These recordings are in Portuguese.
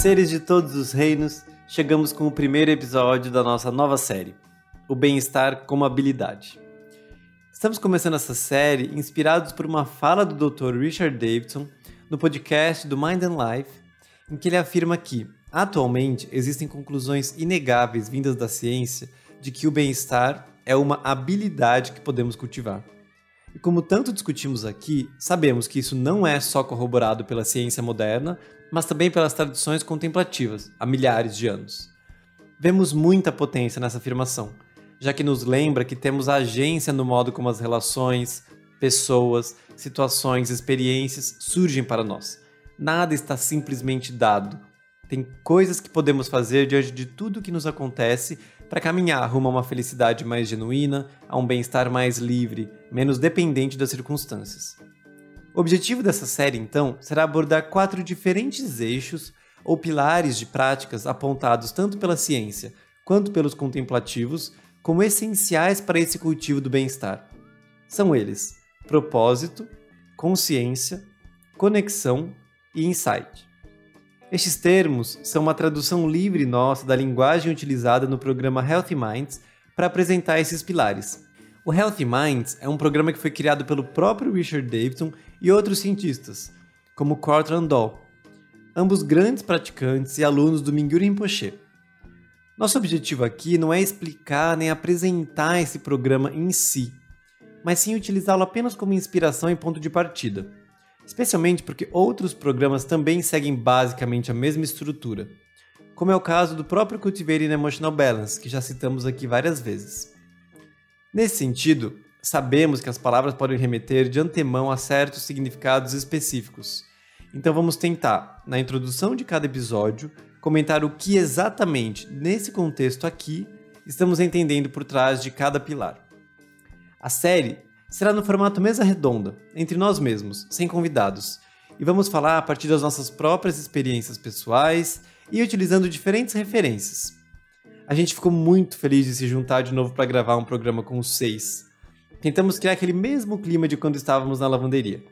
Seres de todos os reinos, chegamos com o primeiro episódio da nossa nova série, O Bem-Estar como Habilidade. Estamos começando essa série inspirados por uma fala do Dr. Richard Davidson no podcast do Mind and Life, em que ele afirma que, atualmente, existem conclusões inegáveis vindas da ciência de que o bem-estar é uma habilidade que podemos cultivar. E como tanto discutimos aqui, sabemos que isso não é só corroborado pela ciência moderna, mas também pelas tradições contemplativas, há milhares de anos. Vemos muita potência nessa afirmação, já que nos lembra que temos agência no modo como as relações, pessoas, situações, experiências surgem para nós. Nada está simplesmente dado. Tem coisas que podemos fazer diante de tudo que nos acontece para caminhar rumo a uma felicidade mais genuína, a um bem-estar mais livre, menos dependente das circunstâncias. O objetivo dessa série, então, será abordar quatro diferentes eixos ou pilares de práticas apontados tanto pela ciência quanto pelos contemplativos como essenciais para esse cultivo do bem-estar. São eles: propósito, consciência, conexão e insight. Estes termos são uma tradução livre nossa da linguagem utilizada no programa Healthy Minds para apresentar esses pilares. O Healthy Minds é um programa que foi criado pelo próprio Richard Davidson e outros cientistas, como Courtland Doll, ambos grandes praticantes e alunos do Mingyur Rinpoche. Nosso objetivo aqui não é explicar nem apresentar esse programa em si, mas sim utilizá-lo apenas como inspiração e ponto de partida, especialmente porque outros programas também seguem basicamente a mesma estrutura, como é o caso do próprio Cultivating Emotional Balance, que já citamos aqui várias vezes. Nesse sentido, sabemos que as palavras podem remeter de antemão a certos significados específicos. Então vamos tentar, na introdução de cada episódio, comentar o que exatamente, nesse contexto aqui, estamos entendendo por trás de cada pilar. A série será no formato mesa redonda, entre nós mesmos, sem convidados, e vamos falar a partir das nossas próprias experiências pessoais e utilizando diferentes referências. A gente ficou muito feliz de se juntar de novo para gravar um programa com os seis. Tentamos criar aquele mesmo clima de quando estávamos na lavanderia,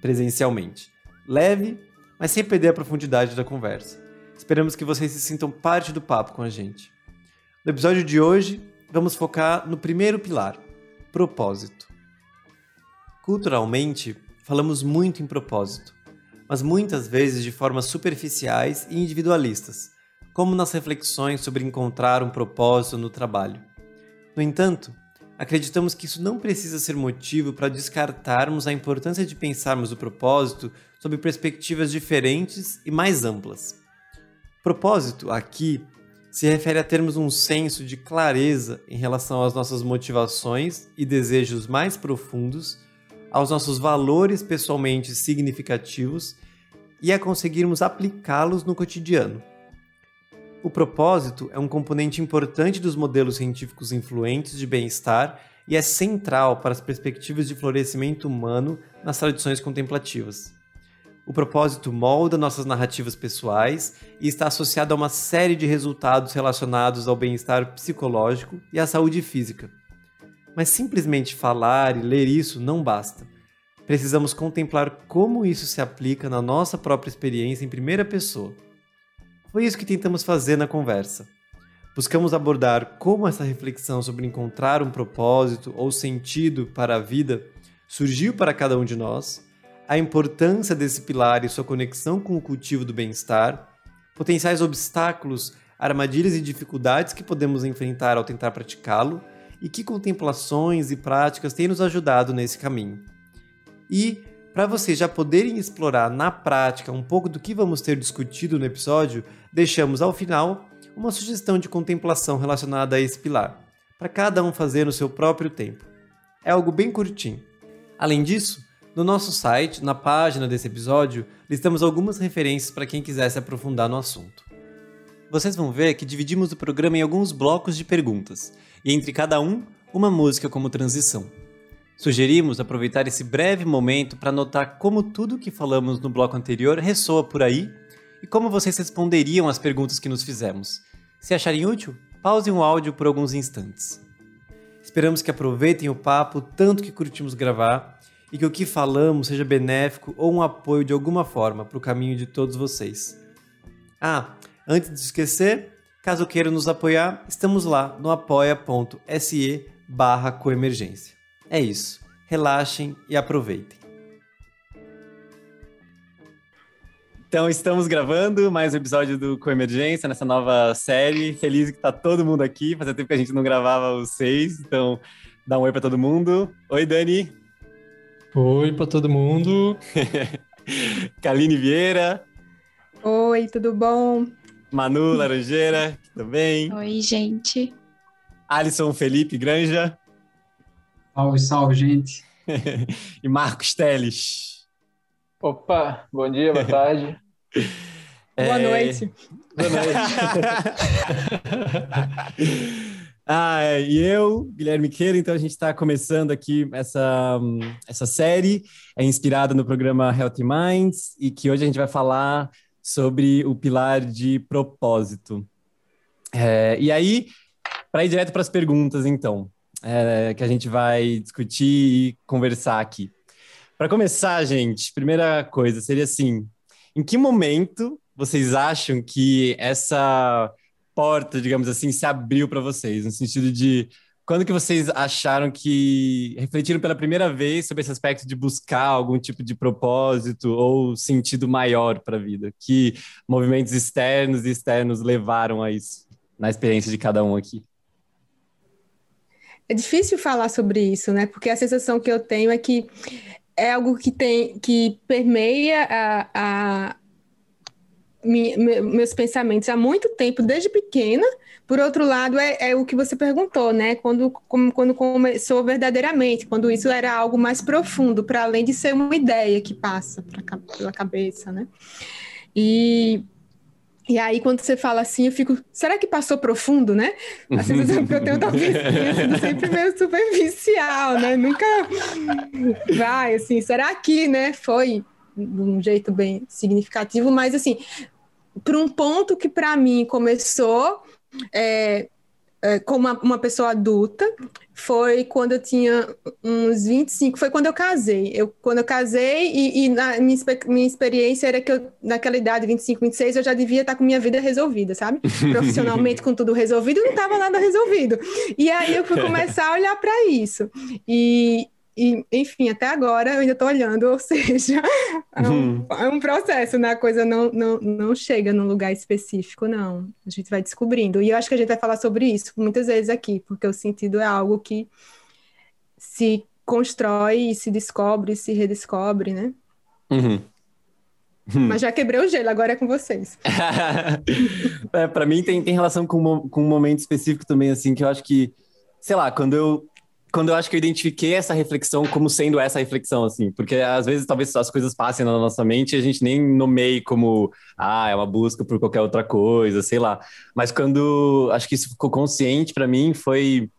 presencialmente. Leve, mas sem perder a profundidade da conversa. Esperamos que vocês se sintam parte do papo com a gente. No episódio de hoje, vamos focar no primeiro pilar: propósito. Culturalmente, falamos muito em propósito, mas muitas vezes de formas superficiais e individualistas, como nas reflexões sobre encontrar um propósito no trabalho. No entanto, acreditamos que isso não precisa ser motivo para descartarmos a importância de pensarmos o propósito sob perspectivas diferentes e mais amplas. Propósito, aqui, se refere a termos um senso de clareza em relação às nossas motivações e desejos mais profundos, aos nossos valores pessoalmente significativos e a conseguirmos aplicá-los no cotidiano. O propósito é um componente importante dos modelos científicos influentes de bem-estar e é central para as perspectivas de florescimento humano nas tradições contemplativas. O propósito molda nossas narrativas pessoais e está associado a uma série de resultados relacionados ao bem-estar psicológico e à saúde física. Mas simplesmente falar e ler isso não basta. Precisamos contemplar como isso se aplica na nossa própria experiência em primeira pessoa. Foi isso que tentamos fazer na conversa. Buscamos abordar como essa reflexão sobre encontrar um propósito ou sentido para a vida surgiu para cada um de nós a importância desse pilar e sua conexão com o cultivo do bem-estar, potenciais obstáculos, armadilhas e dificuldades que podemos enfrentar ao tentar praticá-lo e que contemplações e práticas têm nos ajudado nesse caminho. E, para vocês já poderem explorar na prática um pouco do que vamos ter discutido no episódio, deixamos ao final uma sugestão de contemplação relacionada a esse pilar, para cada um fazer no seu próprio tempo. É algo bem curtinho. Além disso, no nosso site, na página desse episódio, listamos algumas referências para quem quiser se aprofundar no assunto. Vocês vão ver que dividimos o programa em alguns blocos de perguntas, e entre cada um, uma música como transição. Sugerimos aproveitar esse breve momento para notar como tudo o que falamos no bloco anterior ressoa por aí e como vocês responderiam às perguntas que nos fizemos. Se acharem útil, pausem o áudio por alguns instantes. Esperamos que aproveitem o papo tanto que curtimos gravar e que o que falamos seja benéfico ou um apoio de alguma forma para o caminho de todos vocês. Ah, antes de esquecer, caso queiram nos apoiar, estamos lá no apoia.se barra coemergência. É isso. Relaxem e aproveitem. Então, estamos gravando mais um episódio do Coemergência nessa nova série. Feliz que tá todo mundo aqui. Fazia tempo que a gente não gravava os seis, então dá um oi para todo mundo. Oi, Dani. Oi para todo mundo. Kaline Vieira. Oi, tudo bom? Manu Laranjeira, tudo bem? Oi, gente. Alisson Felipe Granja. Salve, salve, gente. e Marcos Teles. Opa, bom dia, boa tarde. Boa é... noite. Boa noite. ah, é, e eu, Guilherme Queira, então a gente está começando aqui essa, essa série, é inspirada no programa Healthy Minds, e que hoje a gente vai falar sobre o pilar de propósito. É, e aí, para ir direto para as perguntas, então, é, que a gente vai discutir e conversar aqui. Para começar, gente, primeira coisa seria assim: em que momento vocês acham que essa porta, digamos assim, se abriu para vocês? No sentido de quando que vocês acharam que refletiram pela primeira vez sobre esse aspecto de buscar algum tipo de propósito ou sentido maior para a vida? Que movimentos externos e externos levaram a isso na experiência de cada um aqui? É difícil falar sobre isso, né? Porque a sensação que eu tenho é que é algo que tem que permeia a, a meus pensamentos há muito tempo, desde pequena. Por outro lado, é, é o que você perguntou, né? Quando, como, quando começou verdadeiramente, quando isso era algo mais profundo, para além de ser uma ideia que passa pra, pela cabeça, né? E e aí, quando você fala assim, eu fico, será que passou profundo, né? Sensação que eu tenho talvez sempre meio superficial, né? Nunca vai, assim, será que, né, foi de um jeito bem significativo, mas assim, para um ponto que para mim começou é, é, como uma, uma, pessoa adulta foi quando eu tinha uns 25, foi quando eu casei. Eu, quando eu casei e, e na minha, minha experiência era que eu, naquela idade, 25, 26, eu já devia estar com minha vida resolvida, sabe? Profissionalmente com tudo resolvido, não estava nada resolvido. E aí eu fui começar a olhar para isso. E, e, enfim, até agora eu ainda estou olhando, ou seja, é um, uhum. é um, processo, né? A coisa não, não, não chega num lugar específico, não. A gente vai descobrindo. E eu acho que a gente vai falar sobre isso muitas vezes aqui, porque o sentido é algo que se constrói e se descobre, se redescobre, né? Uhum. Mas já quebrei o gelo, agora é com vocês. é, para mim tem, tem relação com, com um momento específico também, assim, que eu acho que, sei lá, quando eu quando eu acho que eu identifiquei essa reflexão como sendo essa reflexão, assim, porque às vezes talvez as coisas passem na nossa mente e a gente nem nomeie como, ah, é uma busca por qualquer outra coisa, sei lá. Mas quando acho que isso ficou consciente para mim foi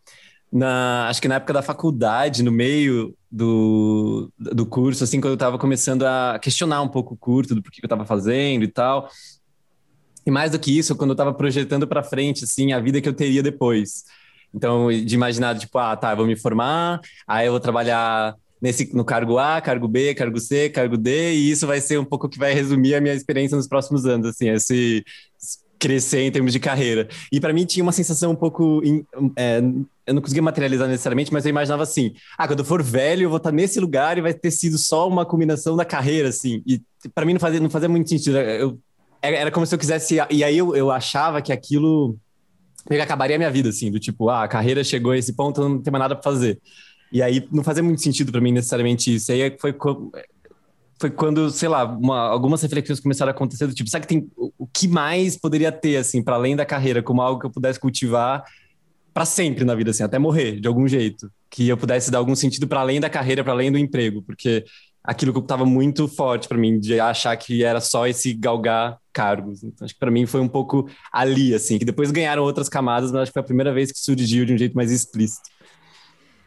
na, acho que na época da faculdade, no meio do, do curso, assim, quando eu estava começando a questionar um pouco o curso, do porquê que eu estava fazendo e tal. E mais do que isso, quando eu estava projetando para frente, assim, a vida que eu teria depois. Então, de imaginar, tipo, ah, tá, eu vou me formar, aí eu vou trabalhar nesse, no cargo A, cargo B, cargo C, cargo D, e isso vai ser um pouco que vai resumir a minha experiência nos próximos anos, assim, esse crescer em termos de carreira. E para mim tinha uma sensação um pouco. É, eu não conseguia materializar necessariamente, mas eu imaginava assim: ah, quando eu for velho, eu vou estar nesse lugar e vai ter sido só uma combinação da carreira, assim. E para mim não fazia, não fazia muito sentido. Eu, era como se eu quisesse. E aí eu, eu achava que aquilo meio que acabaria a minha vida, assim, do tipo, ah, a carreira chegou a esse ponto, não tem mais nada para fazer. E aí não fazia muito sentido para mim necessariamente isso. E aí foi, foi quando, sei lá, uma, algumas reflexões começaram a acontecer do tipo, sabe que tem o que mais poderia ter, assim, para além da carreira, como algo que eu pudesse cultivar para sempre na vida, assim, até morrer, de algum jeito. Que eu pudesse dar algum sentido para além da carreira, para além do emprego, porque aquilo que estava muito forte para mim, de achar que era só esse galgar cargos. Então, acho que para mim foi um pouco ali, assim, que depois ganharam outras camadas, mas acho que foi a primeira vez que surgiu de um jeito mais explícito.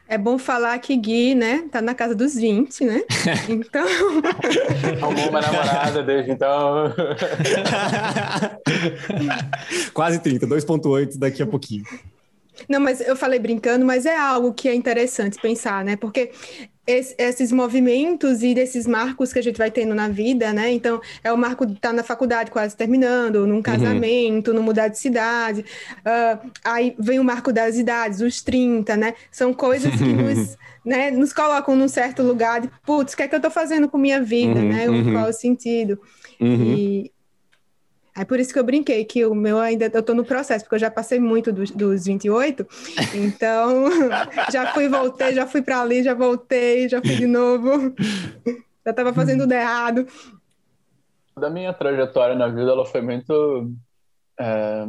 É bom falar que Gui, né, tá na casa dos 20, né? Então. Arrumou uma namorada desde então. Quase 30, 2,8 daqui a pouquinho. Não, mas eu falei brincando, mas é algo que é interessante pensar, né? Porque esses movimentos e desses marcos que a gente vai tendo na vida, né? Então, é o marco de estar tá na faculdade quase terminando, num uhum. casamento, uhum. no mudar de cidade. Uh, aí vem o marco das idades, os 30, né? São coisas que nos, né, nos colocam num certo lugar de, putz, o que é que eu estou fazendo com minha vida, uhum, né? Uhum. Qual o sentido? Uhum. E, é por isso que eu brinquei, que o meu ainda, eu tô no processo, porque eu já passei muito dos, dos 28, então já fui, voltei, já fui para ali, já voltei, já fui de novo, já estava fazendo tudo errado. Da minha trajetória na vida, ela foi muito é,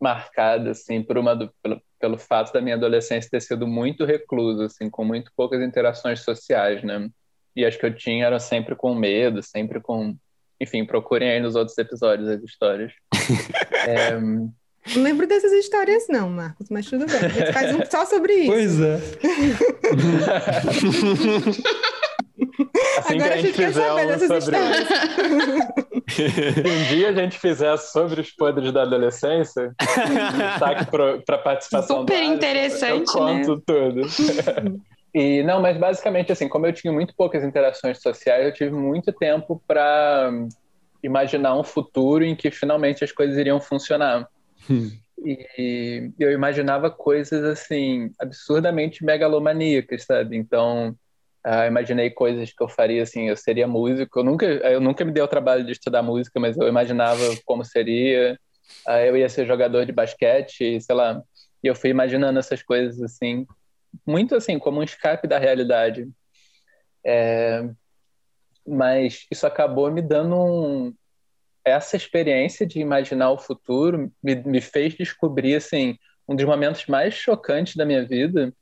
marcada, assim, por uma, pelo, pelo fato da minha adolescência ter sido muito reclusa, assim, com muito poucas interações sociais, né? E acho que eu tinha era sempre com medo, sempre com enfim, procurem aí nos outros episódios as histórias. é... Não lembro dessas histórias, não, Marcos, mas tudo bem. A gente faz um só sobre isso. Pois é. assim Agora que a gente, a gente fizer um sobre. Histórias. um dia a gente fizer sobre os podres da adolescência, destaque para participação Super interessante, eu conto né? tudo. E não, mas basicamente assim, como eu tinha muito poucas interações sociais, eu tive muito tempo para imaginar um futuro em que finalmente as coisas iriam funcionar. Hum. E eu imaginava coisas assim absurdamente megalomaníacas, sabe? Então, uh, imaginei coisas que eu faria assim, eu seria músico. Eu nunca, eu nunca me dei o trabalho de estudar música, mas eu imaginava como seria. Uh, eu ia ser jogador de basquete, sei lá. E eu fui imaginando essas coisas assim muito assim, como um escape da realidade. É, mas isso acabou me dando um, essa experiência de imaginar o futuro me, me fez descobrir assim um dos momentos mais chocantes da minha vida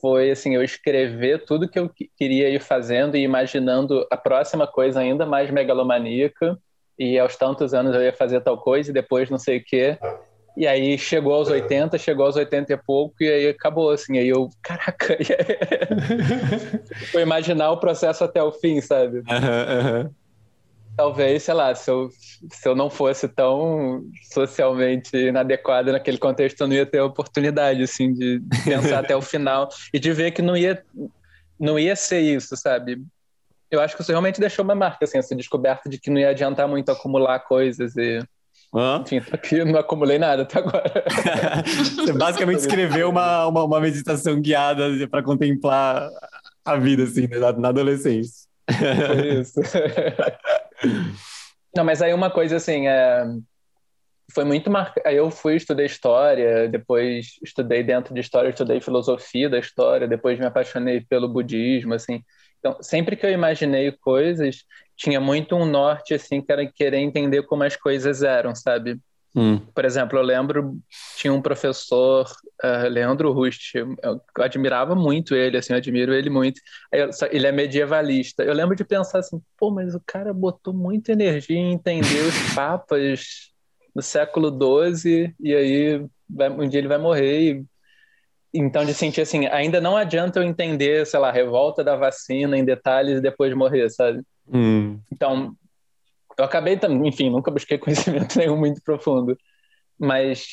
foi assim eu escrever tudo que eu queria ir fazendo e imaginando a próxima coisa ainda mais megalomaníaca e aos tantos anos eu ia fazer tal coisa e depois não sei o quê e aí chegou aos 80, chegou aos 80 e pouco, e aí acabou, assim. Aí eu, caraca, foi imaginar o processo até o fim, sabe? Uhum, uhum. Talvez, sei lá, se eu, se eu não fosse tão socialmente inadequado naquele contexto, eu não ia ter a oportunidade, assim, de pensar até o final e de ver que não ia, não ia ser isso, sabe? Eu acho que isso realmente deixou uma marca, assim, essa descoberta de que não ia adiantar muito acumular coisas e Hã? Enfim, tô aqui, não acumulei nada até agora. Você basicamente escreveu uma, uma, uma meditação guiada para contemplar a vida, assim, né, na, na adolescência. Foi isso. não, mas aí uma coisa, assim, é... foi muito marcante. Aí eu fui, estudei história, depois estudei dentro de história, estudei filosofia da história, depois me apaixonei pelo budismo, assim. Então, sempre que eu imaginei coisas, tinha muito um norte, assim, que era querer entender como as coisas eram, sabe? Hum. Por exemplo, eu lembro, tinha um professor, uh, Leandro Rust, eu, eu, admirava muito ele, assim, eu admiro ele muito. Eu, ele é medievalista. Eu lembro de pensar assim, pô, mas o cara botou muita energia em entender os papas do século XII, e aí vai, um dia ele vai morrer e então, de sentir assim, ainda não adianta eu entender, sei lá, a revolta da vacina em detalhes e depois morrer, sabe? Hum. Então, eu acabei também, enfim, nunca busquei conhecimento nenhum muito profundo, mas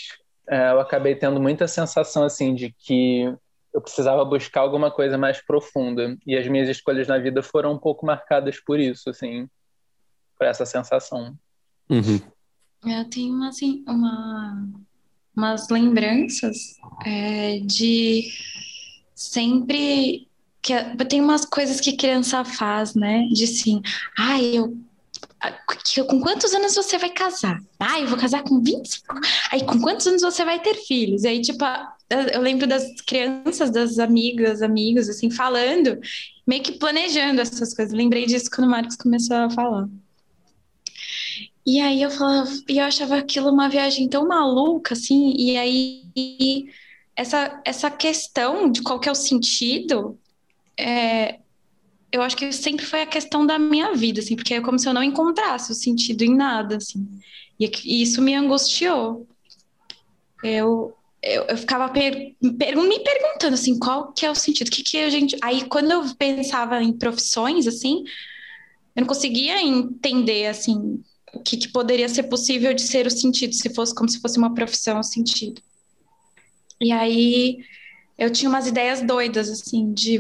é, eu acabei tendo muita sensação, assim, de que eu precisava buscar alguma coisa mais profunda. E as minhas escolhas na vida foram um pouco marcadas por isso, assim, por essa sensação. Uhum. Eu tenho, assim, uma umas lembranças é, de sempre que tem umas coisas que criança faz, né? De assim, ai, ah, eu com quantos anos você vai casar? Ah, eu vou casar com 25. Aí, com quantos anos você vai ter filhos? Aí, tipo, eu lembro das crianças, das amigas, amigos, assim, falando, meio que planejando essas coisas. Lembrei disso quando o Marcos começou a falar. E aí eu falava, e eu achava aquilo uma viagem tão maluca, assim, e aí essa, essa questão de qual que é o sentido, é, eu acho que sempre foi a questão da minha vida, assim, porque é como se eu não encontrasse o sentido em nada, assim, e, e isso me angustiou. Eu, eu, eu ficava per, per, me perguntando, assim, qual que é o sentido, que que a gente... Aí, quando eu pensava em profissões, assim, eu não conseguia entender, assim, o que, que, poderia ser possível de ser o sentido, se fosse como se fosse uma profissão o sentido. E aí eu tinha umas ideias doidas, assim, de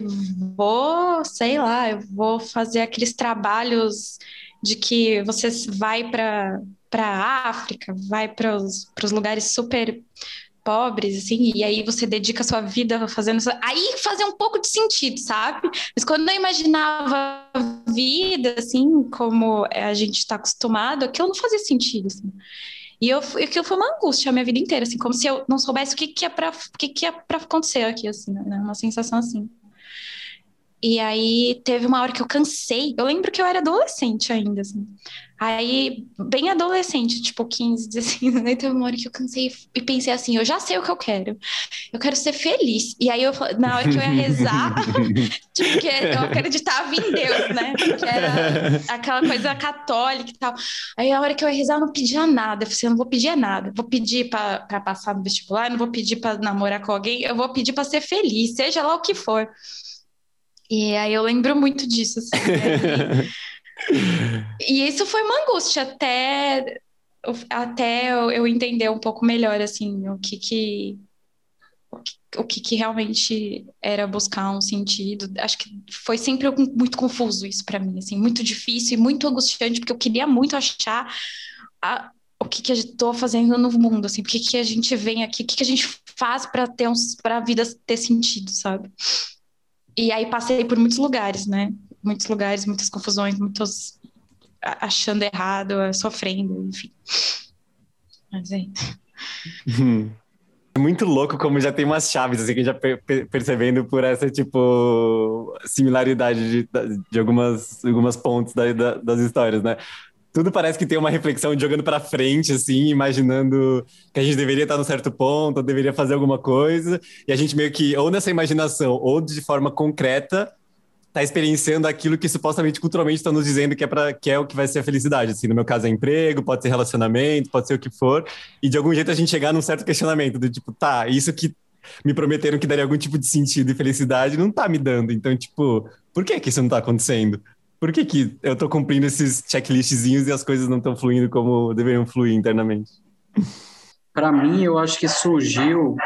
vou, sei lá, eu vou fazer aqueles trabalhos de que você vai para para a África, vai para os lugares super pobres, assim, e aí você dedica sua vida fazendo isso. Aí fazia um pouco de sentido, sabe? Mas quando eu imaginava a vida, assim, como a gente está acostumado, aquilo não fazia sentido, assim. E eu, aquilo foi uma angústia a minha vida inteira, assim, como se eu não soubesse o que, que, é para que, que é para acontecer aqui, assim, né? Uma sensação assim. E aí teve uma hora que eu cansei. Eu lembro que eu era adolescente ainda, assim. Aí, bem adolescente, tipo 15, 16 anos, aí teve uma hora que eu cansei e pensei assim, eu já sei o que eu quero. Eu quero ser feliz. E aí, eu, na hora que eu ia rezar, tipo, que eu acreditava em Deus, né? Que era aquela coisa católica e tal. Aí, a hora que eu ia rezar, eu não pedia nada. Eu falei assim, eu não vou pedir nada. Vou pedir para passar no vestibular, não vou pedir para namorar com alguém, eu vou pedir para ser feliz, seja lá o que for. E aí eu lembro muito disso, assim. Né? e isso foi uma angústia até, até eu entender um pouco melhor, assim, o que que, o que, que realmente era buscar um sentido. Acho que foi sempre muito confuso isso para mim, assim, muito difícil e muito angustiante, porque eu queria muito achar a, o que, que eu estou fazendo no mundo, assim, que, que a gente vem aqui, o que, que a gente faz para ter uns, para a vida ter sentido, sabe? E aí passei por muitos lugares, né? Muitos lugares, muitas confusões, muitos achando errado, sofrendo, enfim. Mas é. É muito louco como já tem umas chaves, assim, que já per percebendo por essa, tipo, similaridade de, de algumas, algumas pontos da, da, das histórias, né? tudo parece que tem uma reflexão jogando para frente, assim, imaginando que a gente deveria estar num certo ponto, ou deveria fazer alguma coisa, e a gente meio que, ou nessa imaginação, ou de forma concreta, está experienciando aquilo que supostamente culturalmente estão nos dizendo que é para que é o que vai ser a felicidade. Assim, no meu caso é emprego, pode ser relacionamento, pode ser o que for, e de algum jeito a gente chegar num certo questionamento do tipo, tá, isso que me prometeram que daria algum tipo de sentido e felicidade não tá me dando. Então, tipo, por que que isso não tá acontecendo? Por que, que eu tô cumprindo esses checklistzinhos e as coisas não estão fluindo como deveriam fluir internamente? Para mim, eu acho que surgiu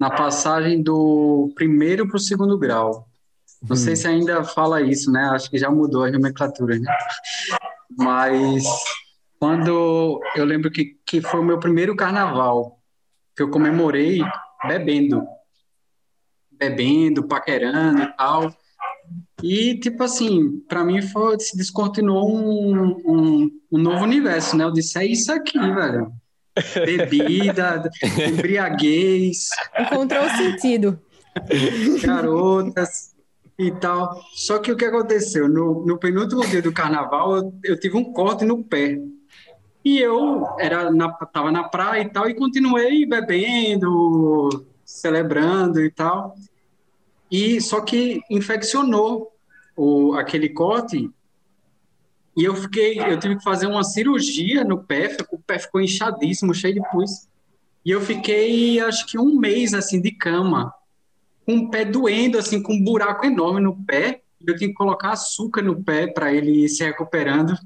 na passagem do primeiro para o segundo grau. Não hum. sei se ainda fala isso, né? Acho que já mudou a nomenclatura, né? Mas quando eu lembro que, que foi o meu primeiro carnaval, que eu comemorei bebendo. Bebendo, paquerando e tal. E, tipo assim, para mim foi, se descortinou um, um, um, novo universo, né? Eu disse, é isso aqui, velho. Bebida, embriaguez. Encontrou sentido. Garotas e tal. Só que o que aconteceu? No, no penúltimo dia do carnaval, eu, eu tive um corte no pé. E eu era na, tava na praia e tal, e continuei bebendo, celebrando e tal. E só que infeccionou o, aquele corte e eu fiquei, eu tive que fazer uma cirurgia no pé, o pé ficou inchadíssimo, cheio de pus. E eu fiquei, acho que um mês assim de cama, com o pé doendo, assim, com um buraco enorme no pé. Eu tinha que colocar açúcar no pé para ele ir se recuperando.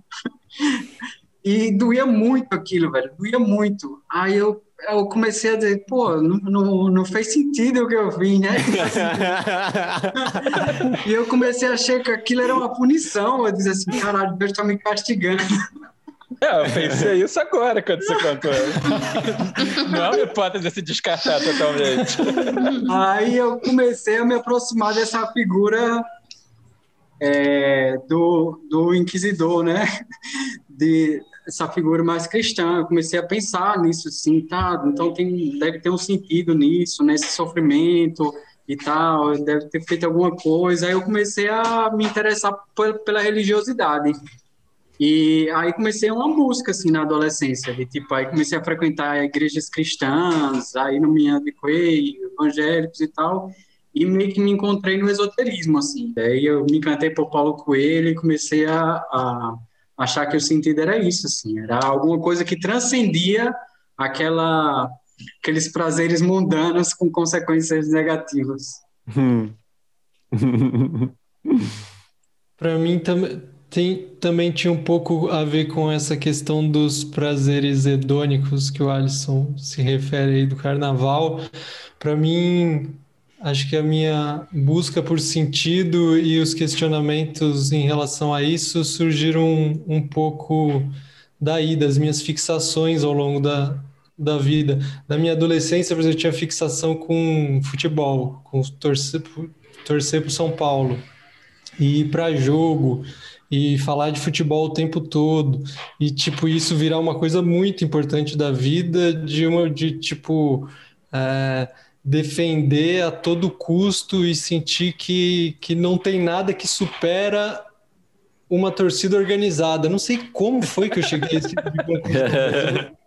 e doía muito aquilo, velho, doía muito. Aí eu eu comecei a dizer, pô, não, não, não fez sentido o que eu vim, né? e eu comecei a achar que aquilo era uma punição. Eu disse assim, caralho, Deus tá me castigando. É, eu pensei isso agora quando você contou. Não é uma hipótese se descartar totalmente. Aí eu comecei a me aproximar dessa figura é, do, do inquisidor, né? De, essa figura mais cristã. Eu comecei a pensar nisso, assim, tá? Então tem, deve ter um sentido nisso, nesse sofrimento e tal, deve ter feito alguma coisa. Aí eu comecei a me interessar pela religiosidade. E aí comecei uma busca, assim, na adolescência, de tipo, aí comecei a frequentar igrejas cristãs, aí no minha de evangélicos e tal, e meio que me encontrei no esoterismo, assim. Daí eu me encantei por Paulo Coelho e comecei a, a achar que o sentido era isso, assim, era alguma coisa que transcendia aquela, aqueles prazeres mundanos com consequências negativas. Hum. Para mim também tem, também tinha um pouco a ver com essa questão dos prazeres hedônicos que o Alisson se refere aí do carnaval. Para mim, acho que a minha busca por sentido e os questionamentos em relação a isso surgiram um, um pouco daí, das minhas fixações ao longo da, da vida. Na minha adolescência, por exemplo, eu tinha fixação com futebol, com torcer, torcer para São Paulo, e ir para jogo, e falar de futebol o tempo todo e tipo isso virar uma coisa muito importante da vida de uma de tipo é, defender a todo custo e sentir que, que não tem nada que supera uma torcida organizada. Não sei como foi que eu cheguei a esse tipo de conclusão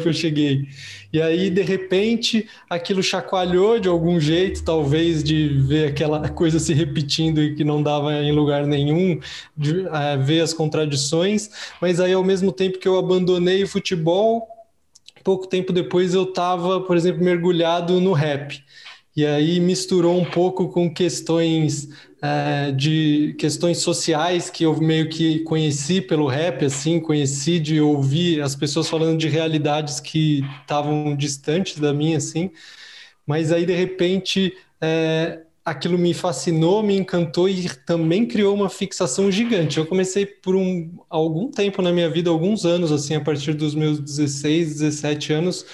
que eu cheguei. E aí, de repente, aquilo chacoalhou de algum jeito, talvez de ver aquela coisa se repetindo e que não dava em lugar nenhum, de é, ver as contradições, mas aí, ao mesmo tempo que eu abandonei o futebol, pouco tempo depois eu estava, por exemplo, mergulhado no rap. E aí misturou um pouco com questões é, de questões sociais que eu meio que conheci pelo rap, assim, conheci de ouvir as pessoas falando de realidades que estavam distantes da minha, assim. Mas aí, de repente, é, aquilo me fascinou, me encantou e também criou uma fixação gigante. Eu comecei por um, algum tempo na minha vida, alguns anos, assim, a partir dos meus 16, 17 anos,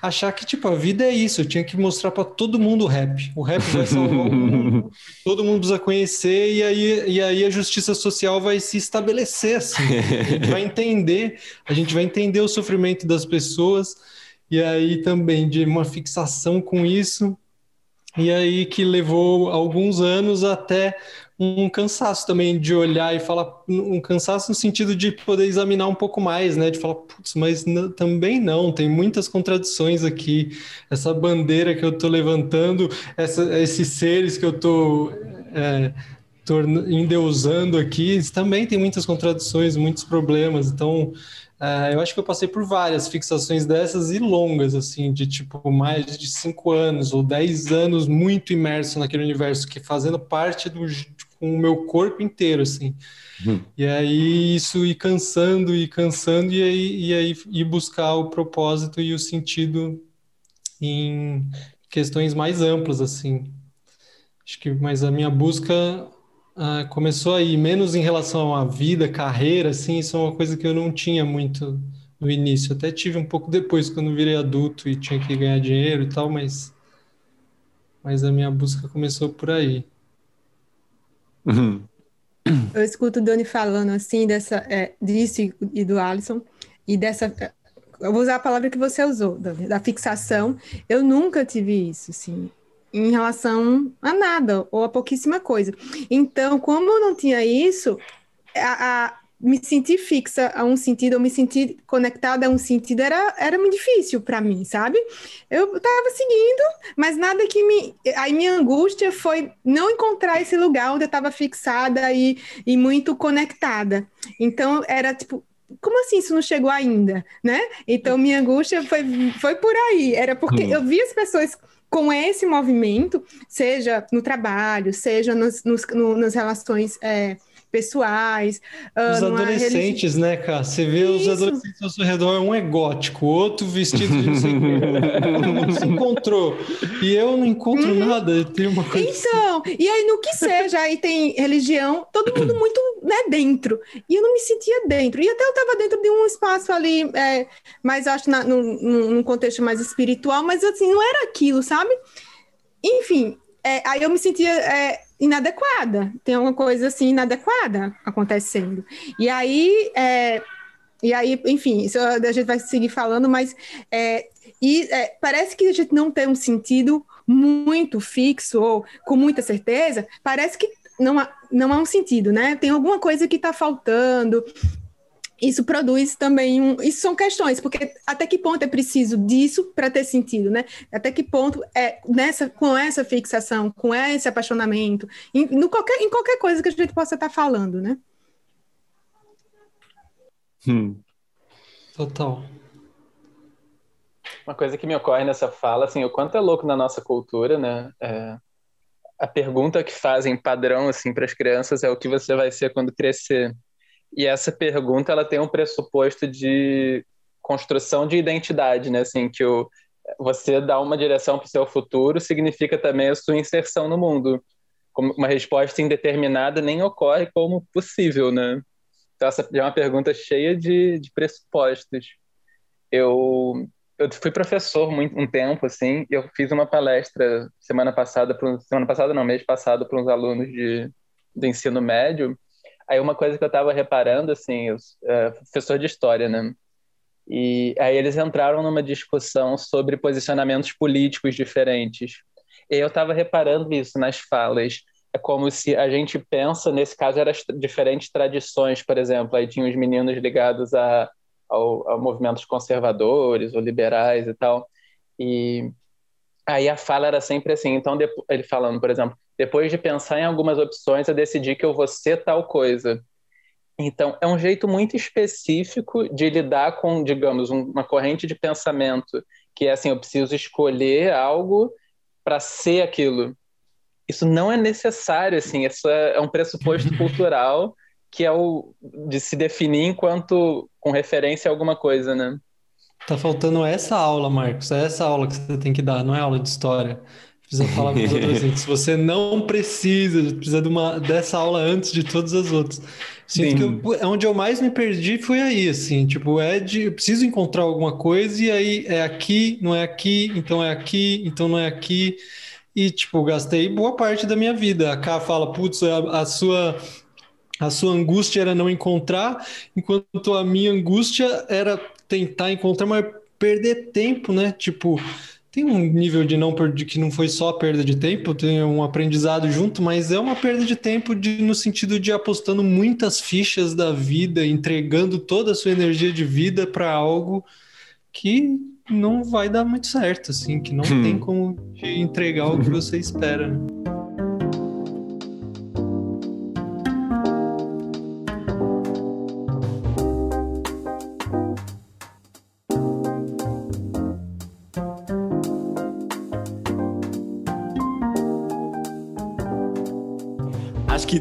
achar que, tipo, a vida é isso, eu tinha que mostrar para todo mundo o rap. O rap vai salvar o mundo, todo mundo precisa conhecer, e aí, e aí a justiça social vai se estabelecer, assim. A gente vai entender, a gente vai entender o sofrimento das pessoas, e aí também de uma fixação com isso, e aí que levou alguns anos até um cansaço também de olhar e falar, um cansaço no sentido de poder examinar um pouco mais, né? De falar, putz, mas também não, tem muitas contradições aqui. Essa bandeira que eu estou levantando, essa, esses seres que eu estou é, endeusando aqui, também tem muitas contradições, muitos problemas. Então, é, eu acho que eu passei por várias fixações dessas e longas, assim, de tipo mais de cinco anos ou dez anos muito imerso naquele universo, que fazendo parte do, com o meu corpo inteiro, assim. Uhum. E aí isso ir cansando e cansando, e aí, e aí ir buscar o propósito e o sentido em questões mais amplas, assim. Acho que, mas a minha busca uh, começou aí, menos em relação à vida, carreira, assim, isso é uma coisa que eu não tinha muito no início. Até tive um pouco depois, quando virei adulto e tinha que ganhar dinheiro e tal, mas, mas a minha busca começou por aí. Uhum. Eu escuto o Doni falando assim dessa, é, disso e do Alisson, e dessa. É, eu vou usar a palavra que você usou, da fixação. Eu nunca tive isso, assim, em relação a nada, ou a pouquíssima coisa. Então, como eu não tinha isso, a, a me sentir fixa a um sentido, ou me sentir conectada a um sentido, era, era muito difícil para mim, sabe? Eu estava seguindo, mas nada que me. Aí minha angústia foi não encontrar esse lugar onde eu estava fixada e, e muito conectada. Então, era tipo, como assim isso não chegou ainda, né? Então minha angústia foi, foi por aí, era porque hum. eu vi as pessoas com esse movimento, seja no trabalho, seja nos, nos, no, nas relações é, pessoais. Uh, os adolescentes, religi... né, cara? Você vê Isso. os adolescentes ao seu redor, um é gótico, outro vestido de não sei o Todo mundo se encontrou. E eu não encontro uhum. nada. Tem uma coisa então, assim. e aí no que seja, aí tem religião, todo mundo muito né, dentro. E eu não me sentia dentro. E até eu estava dentro de um espaço ali, é, mas acho na, num, num contexto mais espiritual, mas assim, não era aquilo, sabe? Enfim, é, aí eu me sentia é, inadequada, tem alguma coisa assim inadequada acontecendo. E aí, é, e aí, enfim, isso a gente vai seguir falando, mas é, e, é, parece que a gente não tem um sentido muito fixo ou com muita certeza, parece que não há, não há um sentido, né? Tem alguma coisa que está faltando, isso produz também um. Isso são questões, porque até que ponto é preciso disso para ter sentido, né? Até que ponto é nessa, com essa fixação, com esse apaixonamento, em, no qualquer, em qualquer coisa que a gente possa estar tá falando, né? Hum. Total. Uma coisa que me ocorre nessa fala, assim, o quanto é louco na nossa cultura, né? É, a pergunta que fazem padrão assim para as crianças é o que você vai ser quando crescer. E essa pergunta ela tem um pressuposto de construção de identidade, né? Assim que o, você dá uma direção para o seu futuro significa também a sua inserção no mundo. Como uma resposta indeterminada nem ocorre como possível, né? Então essa é uma pergunta cheia de, de pressupostos. Eu eu fui professor muito um tempo assim eu fiz uma palestra semana passada semana passada não mês passado para uns alunos de do ensino médio aí uma coisa que eu estava reparando assim eu, é, professor de história né e aí eles entraram numa discussão sobre posicionamentos políticos diferentes e eu estava reparando isso nas falas é como se a gente pensa nesse caso eram diferentes tradições por exemplo aí tinha os meninos ligados a ao, a movimentos conservadores ou liberais e tal. E aí a fala era sempre assim. Então, ele falando, por exemplo, depois de pensar em algumas opções, eu decidi que eu vou ser tal coisa. Então, é um jeito muito específico de lidar com, digamos, uma corrente de pensamento que é assim: eu preciso escolher algo para ser aquilo. Isso não é necessário, assim, isso é, é um pressuposto cultural que é o de se definir enquanto com referência a alguma coisa, né? Tá faltando essa aula, Marcos. É essa aula que você tem que dar, não é aula de história. Precisa falar para os adolescentes. Você não precisa, precisa de uma, dessa aula antes de todas as outras. Sinto que eu, é onde eu mais me perdi foi aí, assim, tipo, é de, eu preciso encontrar alguma coisa e aí é aqui, não é aqui, então é aqui, então não é aqui. E, tipo, gastei boa parte da minha vida. A Ká fala, putz, a, a sua a sua angústia era não encontrar, enquanto a minha angústia era tentar encontrar, mas perder tempo, né? Tipo, tem um nível de não perder que não foi só perda de tempo, tem um aprendizado junto, mas é uma perda de tempo de, no sentido de apostando muitas fichas da vida, entregando toda a sua energia de vida para algo que não vai dar muito certo, assim, que não hum. tem como entregar o que você espera. Né?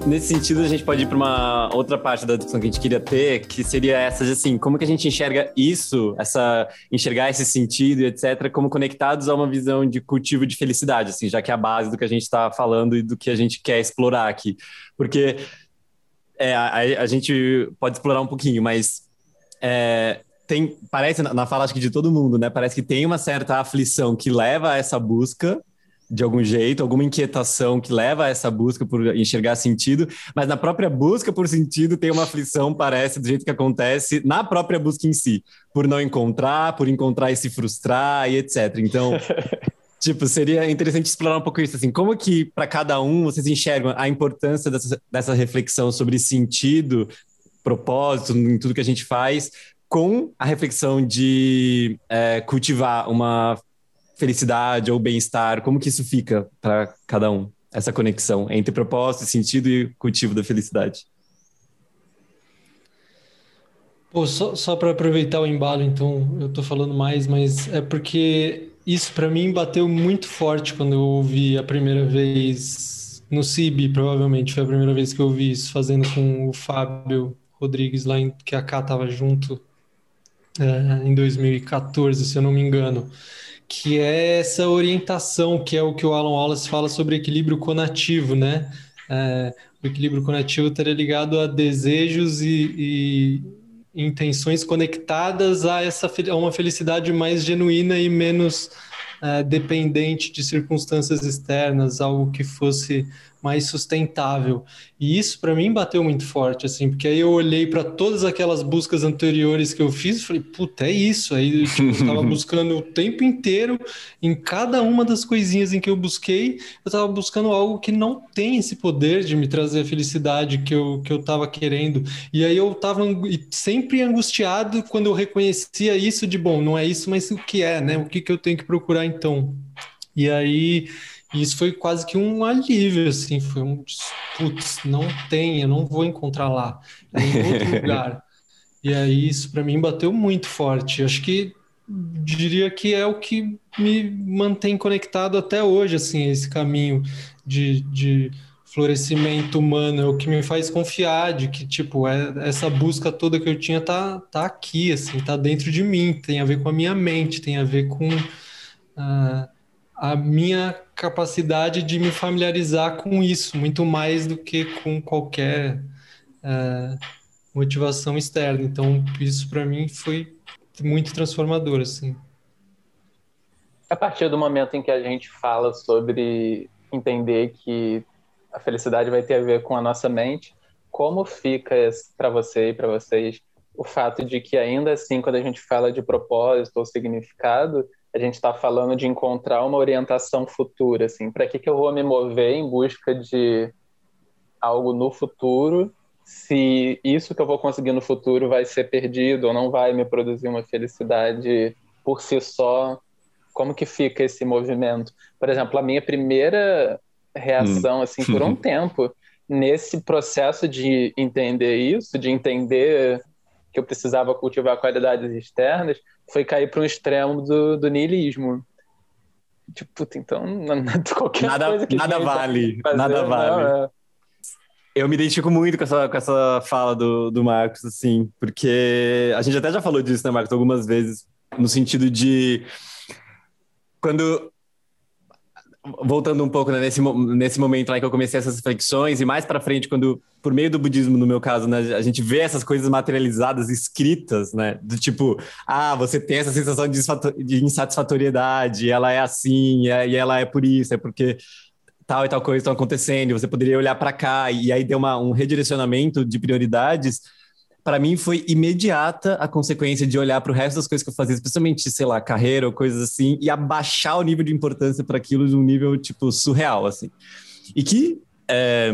Nesse sentido a gente pode ir para uma outra parte da discussão que a gente queria ter, que seria essa de assim, como que a gente enxerga isso, essa enxergar esse sentido etc, como conectados a uma visão de cultivo de felicidade, assim, já que é a base do que a gente está falando e do que a gente quer explorar aqui. Porque é, a, a gente pode explorar um pouquinho, mas é, tem, parece na fala acho que de todo mundo, né? Parece que tem uma certa aflição que leva a essa busca de algum jeito, alguma inquietação que leva a essa busca por enxergar sentido, mas na própria busca por sentido tem uma aflição, parece, do jeito que acontece na própria busca em si, por não encontrar, por encontrar e se frustrar e etc. Então, tipo, seria interessante explorar um pouco isso, assim, como que para cada um vocês enxergam a importância dessa, dessa reflexão sobre sentido, propósito em tudo que a gente faz, com a reflexão de é, cultivar uma felicidade ou bem-estar? Como que isso fica para cada um? Essa conexão entre propósito, sentido e cultivo da felicidade. Pô, só, só para aproveitar o embalo, então, eu tô falando mais, mas é porque isso para mim bateu muito forte quando eu ouvi a primeira vez no CIB, provavelmente foi a primeira vez que eu ouvi isso, fazendo com o Fábio Rodrigues lá, em, que a Cá tava junto é, em 2014, se eu não me engano que é essa orientação, que é o que o Alan Wallace fala sobre equilíbrio conativo, né? É, o equilíbrio conativo estaria ligado a desejos e, e intenções conectadas a, essa, a uma felicidade mais genuína e menos é, dependente de circunstâncias externas, algo que fosse mais sustentável. E isso para mim bateu muito forte, assim, porque aí eu olhei para todas aquelas buscas anteriores que eu fiz e falei, puta, é isso. Aí tipo, eu estava buscando o tempo inteiro, em cada uma das coisinhas em que eu busquei, eu estava buscando algo que não tem esse poder de me trazer a felicidade que eu, que eu estava querendo. E aí eu estava sempre angustiado quando eu reconhecia isso de, bom, não é isso, mas o que é, né? O que, que eu tenho que procurar então? E aí e isso foi quase que um alívio, assim, foi um putz, não tem, eu não vou encontrar lá, é em outro lugar. E aí isso para mim bateu muito forte. Acho que diria que é o que me mantém conectado até hoje, assim, esse caminho de, de florescimento humano, é o que me faz confiar de que, tipo, é, essa busca toda que eu tinha tá, tá aqui, assim, tá dentro de mim, tem a ver com a minha mente, tem a ver com uh, a minha capacidade de me familiarizar com isso, muito mais do que com qualquer uh, motivação externa. Então, isso para mim foi muito transformador, assim. A partir do momento em que a gente fala sobre entender que a felicidade vai ter a ver com a nossa mente, como fica para você e para vocês o fato de que ainda assim, quando a gente fala de propósito ou significado, a gente está falando de encontrar uma orientação futura, assim, para que que eu vou me mover em busca de algo no futuro, se isso que eu vou conseguir no futuro vai ser perdido ou não vai me produzir uma felicidade por si só, como que fica esse movimento? Por exemplo, a minha primeira reação, hum. assim, por um tempo, nesse processo de entender isso, de entender que eu precisava cultivar qualidades externas, foi cair para um extremo do, do niilismo. Tipo, puta, então, qualquer nada, coisa que Nada vale, fazer, nada vale. Não, é... Eu me identifico muito com essa, com essa fala do, do Marcos, assim, porque a gente até já falou disso, né, Marcos, algumas vezes, no sentido de quando voltando um pouco né, nesse, nesse momento lá que eu comecei essas reflexões e mais para frente quando por meio do budismo no meu caso né, a gente vê essas coisas materializadas escritas né do tipo ah você tem essa sensação de, de insatisfatoriedade ela é assim e ela é por isso é porque tal e tal coisa estão acontecendo você poderia olhar para cá e aí deu uma, um redirecionamento de prioridades para mim foi imediata a consequência de olhar para o resto das coisas que eu fazia, especialmente, sei lá, carreira ou coisas assim, e abaixar o nível de importância para aquilo de um nível, tipo, surreal, assim. E que é,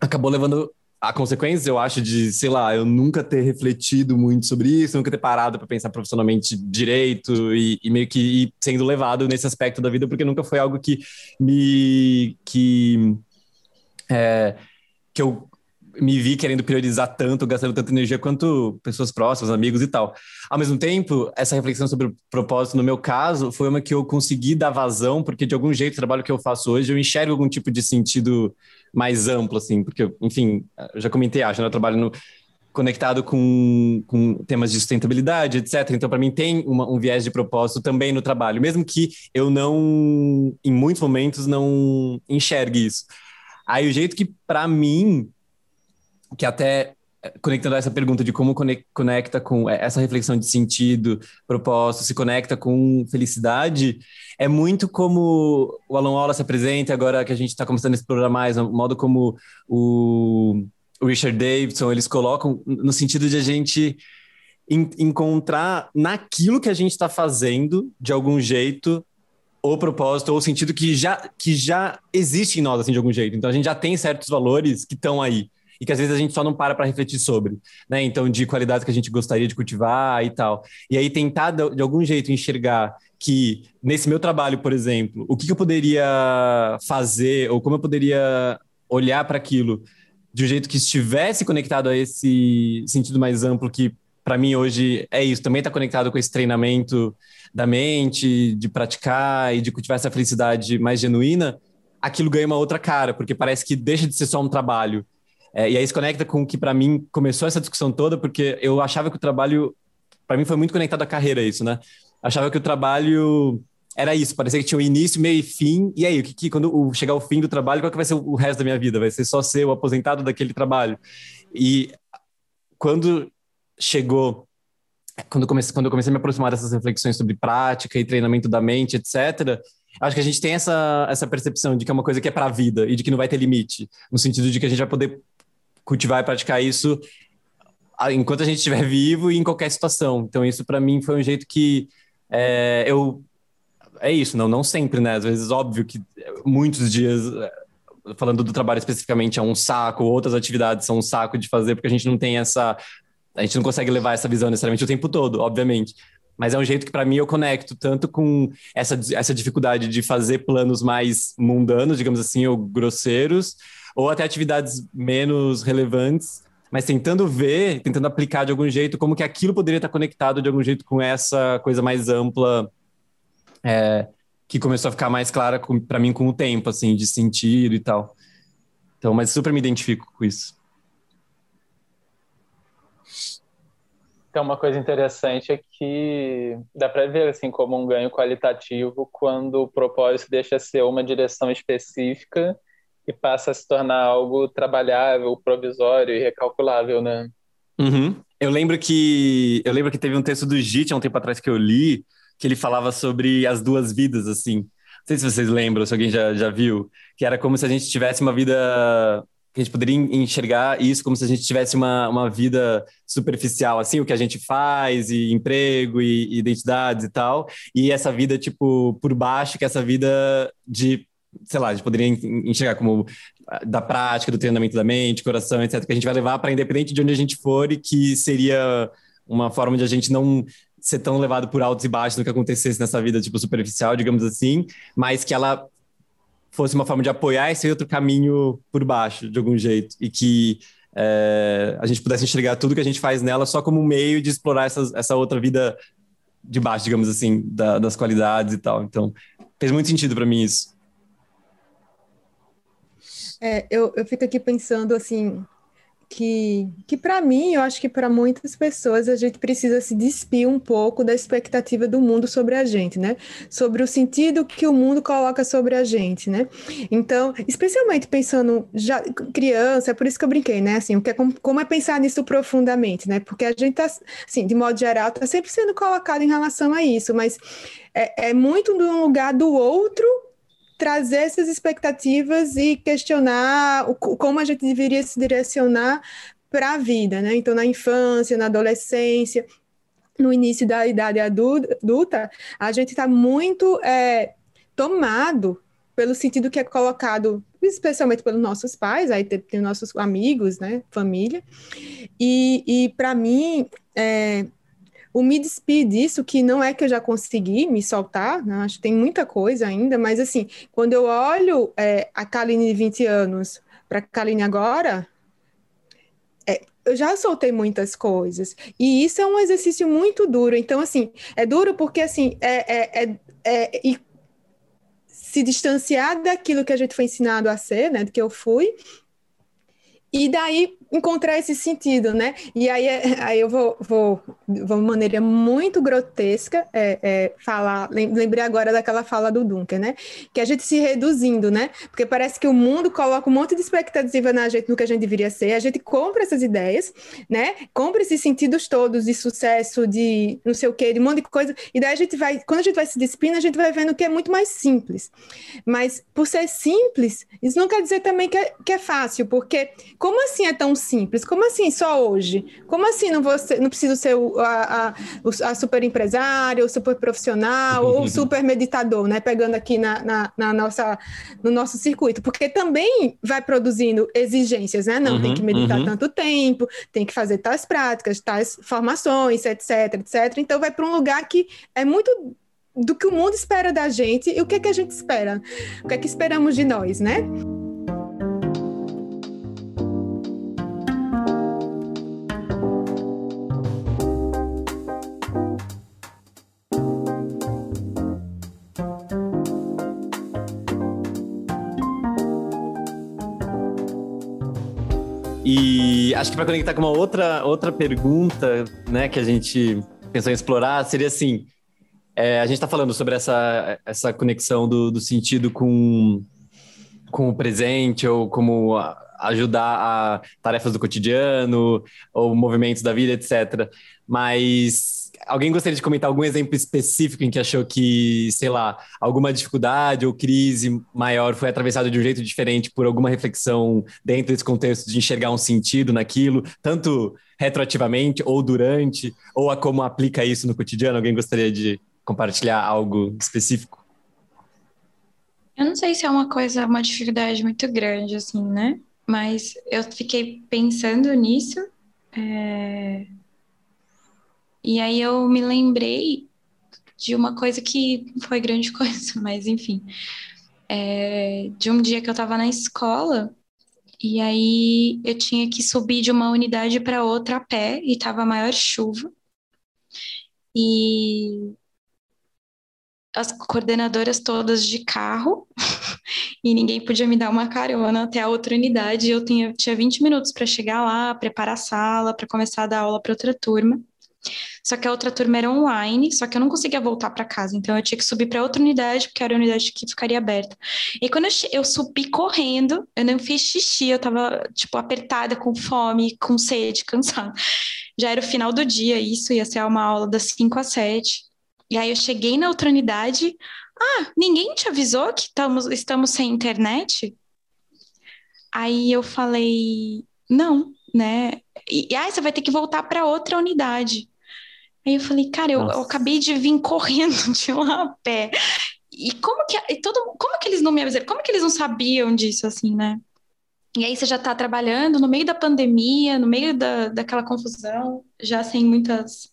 acabou levando a consequência, eu acho, de, sei lá, eu nunca ter refletido muito sobre isso, nunca ter parado para pensar profissionalmente direito e, e, meio que ir sendo levado nesse aspecto da vida, porque nunca foi algo que me. que. É, que eu me vi querendo priorizar tanto, gastando tanta energia quanto pessoas próximas, amigos e tal. Ao mesmo tempo, essa reflexão sobre o propósito, no meu caso, foi uma que eu consegui dar vazão, porque de algum jeito o trabalho que eu faço hoje, eu enxergo algum tipo de sentido mais amplo, assim, porque, enfim, já comentei, acho, né? Eu trabalho no, conectado com, com temas de sustentabilidade, etc. Então, para mim, tem uma, um viés de propósito também no trabalho, mesmo que eu não, em muitos momentos, não enxergue isso. Aí, o jeito que, para mim, que até eh, conectando essa pergunta de como conecta com eh, essa reflexão de sentido, propósito, se conecta com felicidade, é muito como o Alan Wallace apresenta, agora que a gente está começando a explorar mais, o modo como o, Richard Davidson, eles colocam no sentido de a gente encontrar naquilo que a gente está fazendo, de algum jeito, o propósito ou o sentido que já, que já existe em nós, assim, de algum jeito. Então, a gente já tem certos valores que estão aí e que às vezes a gente só não para para refletir sobre, né? Então, de qualidades que a gente gostaria de cultivar e tal. E aí tentar, de algum jeito, enxergar que nesse meu trabalho, por exemplo, o que, eu poderia fazer ou como eu poderia olhar para aquilo de um jeito que estivesse conectado a esse sentido mais amplo que para mim hoje é isso, também está conectado com esse treinamento da mente, de praticar e de cultivar essa felicidade mais genuína, aquilo ganha uma outra cara, porque parece que deixa de ser só um trabalho é, e aí se conecta com o que para mim começou essa discussão toda, porque eu achava que o trabalho, para mim foi muito conectado à carreira isso, né? Achava que o trabalho era isso, parecia que tinha um início, meio e fim. E aí, o que, que quando chegar o fim do trabalho, qual que vai ser o resto da minha vida? Vai ser só ser o aposentado daquele trabalho? E quando chegou quando eu, comecei, quando eu comecei a me aproximar dessas reflexões sobre prática e treinamento da mente, etc., acho que a gente tem essa, essa percepção de que é uma coisa que é para a vida e de que não vai ter limite, no sentido de que a gente vai poder cultivar e praticar isso enquanto a gente estiver vivo e em qualquer situação. Então, isso para mim foi um jeito que é, eu. É isso, não, não sempre, né? Às vezes, óbvio que muitos dias, falando do trabalho especificamente, é um saco, outras atividades são um saco de fazer, porque a gente não tem essa. A gente não consegue levar essa visão necessariamente o tempo todo, obviamente. Mas é um jeito que, para mim, eu conecto tanto com essa, essa dificuldade de fazer planos mais mundanos, digamos assim, ou grosseiros, ou até atividades menos relevantes, mas tentando ver, tentando aplicar de algum jeito como que aquilo poderia estar conectado de algum jeito com essa coisa mais ampla é, que começou a ficar mais clara para mim com o tempo, assim, de sentido e tal. Então, mas super me identifico com isso. Então, uma coisa interessante é que dá para ver assim como um ganho qualitativo quando o propósito deixa ser uma direção específica e passa a se tornar algo trabalhável, provisório e recalculável, né? Uhum. Eu lembro que eu lembro que teve um texto do Git há um tempo atrás que eu li que ele falava sobre as duas vidas assim. Não sei se vocês lembram, se alguém já, já viu, que era como se a gente tivesse uma vida que a gente poderia enxergar isso como se a gente tivesse uma, uma vida superficial, assim, o que a gente faz, e emprego, e, e identidades e tal, e essa vida, tipo, por baixo, que é essa vida de sei lá, a gente poderia enxergar como ah, da prática, do treinamento da mente, coração, etc., que a gente vai levar para independente de onde a gente for e que seria uma forma de a gente não ser tão levado por altos e baixos no que acontecesse nessa vida, tipo, superficial, digamos assim, mas que ela fosse uma forma de apoiar esse outro caminho por baixo, de algum jeito, e que é, a gente pudesse enxergar tudo que a gente faz nela só como um meio de explorar essa, essa outra vida de baixo, digamos assim, da, das qualidades e tal. Então, fez muito sentido para mim isso. É, eu, eu fico aqui pensando assim, que, que para mim, eu acho que para muitas pessoas, a gente precisa se despir um pouco da expectativa do mundo sobre a gente, né? Sobre o sentido que o mundo coloca sobre a gente, né? Então, especialmente pensando já criança, é por isso que eu brinquei, né? Assim, o que é, como, é pensar nisso profundamente, né? Porque a gente tá, assim, de modo geral, tá sempre sendo colocado em relação a isso, mas é, é muito do lugar do outro trazer essas expectativas e questionar o, como a gente deveria se direcionar para a vida, né? Então, na infância, na adolescência, no início da idade adulta, a gente está muito é, tomado pelo sentido que é colocado, especialmente pelos nossos pais, aí tem, tem nossos amigos, né, família, e, e para mim, é, o me despir disso, que não é que eu já consegui me soltar, né? acho que tem muita coisa ainda, mas assim, quando eu olho é, a Kaline de 20 anos para a Kaline agora, é, eu já soltei muitas coisas. E isso é um exercício muito duro. Então, assim, é duro porque, assim, é, é, é, é se distanciar daquilo que a gente foi ensinado a ser, né, do que eu fui, e daí encontrar esse sentido, né? E aí, é, aí eu vou, vou de uma maneira muito grotesca é, é, falar, lembrei agora daquela fala do Dunker, né? Que a gente se reduzindo, né? Porque parece que o mundo coloca um monte de expectativa na gente, no que a gente deveria ser, a gente compra essas ideias, né? Compra esses sentidos todos de sucesso, de não sei o quê, de um monte de coisa, e daí a gente vai, quando a gente vai se despindo, a gente vai vendo que é muito mais simples. Mas por ser simples, isso não quer dizer também que é, que é fácil, porque como assim é tão simples? Como assim só hoje? Como assim não, vou ser, não preciso ser o, a, a, a super empresária, o super profissional, ou o super meditador, né? Pegando aqui na, na, na, nossa, no nosso circuito, porque também vai produzindo exigências, né? Não, uhum, tem que meditar uhum. tanto tempo, tem que fazer tais práticas, tais formações, etc, etc. Então vai para um lugar que é muito do que o mundo espera da gente e o que é que a gente espera, o que é que esperamos de nós, né? E acho que para conectar com uma outra, outra pergunta, né, que a gente pensou em explorar, seria assim: é, a gente está falando sobre essa, essa conexão do, do sentido com, com o presente, ou como ajudar a tarefas do cotidiano, ou movimentos da vida, etc. Mas alguém gostaria de comentar algum exemplo específico em que achou que, sei lá, alguma dificuldade ou crise maior foi atravessada de um jeito diferente por alguma reflexão dentro desse contexto de enxergar um sentido naquilo, tanto retroativamente ou durante, ou a como aplica isso no cotidiano? Alguém gostaria de compartilhar algo específico? Eu não sei se é uma coisa, uma dificuldade muito grande, assim, né? Mas eu fiquei pensando nisso. É e aí eu me lembrei de uma coisa que foi grande coisa, mas enfim. É, de um dia que eu estava na escola E aí eu tinha que subir de uma unidade para outra a pé e tava a maior chuva. E as coordenadoras todas de carro e ninguém podia me dar uma carona até a outra unidade. Eu tinha, tinha 20 minutos para chegar lá, preparar a sala, para começar a dar aula para outra turma. Só que a outra turma era online, só que eu não conseguia voltar para casa, então eu tinha que subir para outra unidade, porque era a unidade que ficaria aberta. E quando eu, eu subi correndo, eu não fiz xixi, eu tava, tipo, apertada, com fome, com sede, cansada. Já era o final do dia, isso ia ser uma aula das 5 às 7. E aí eu cheguei na outra unidade, ah, ninguém te avisou que estamos, sem internet? Aí eu falei, não, né? E, e aí você vai ter que voltar para outra unidade. Aí eu falei, cara, eu, eu, acabei de vir correndo de lá a pé. E como que e todo, como que eles não me avisaram? Como que eles não sabiam disso assim, né? E aí você já está trabalhando no meio da pandemia, no meio da, daquela confusão, já sem muitas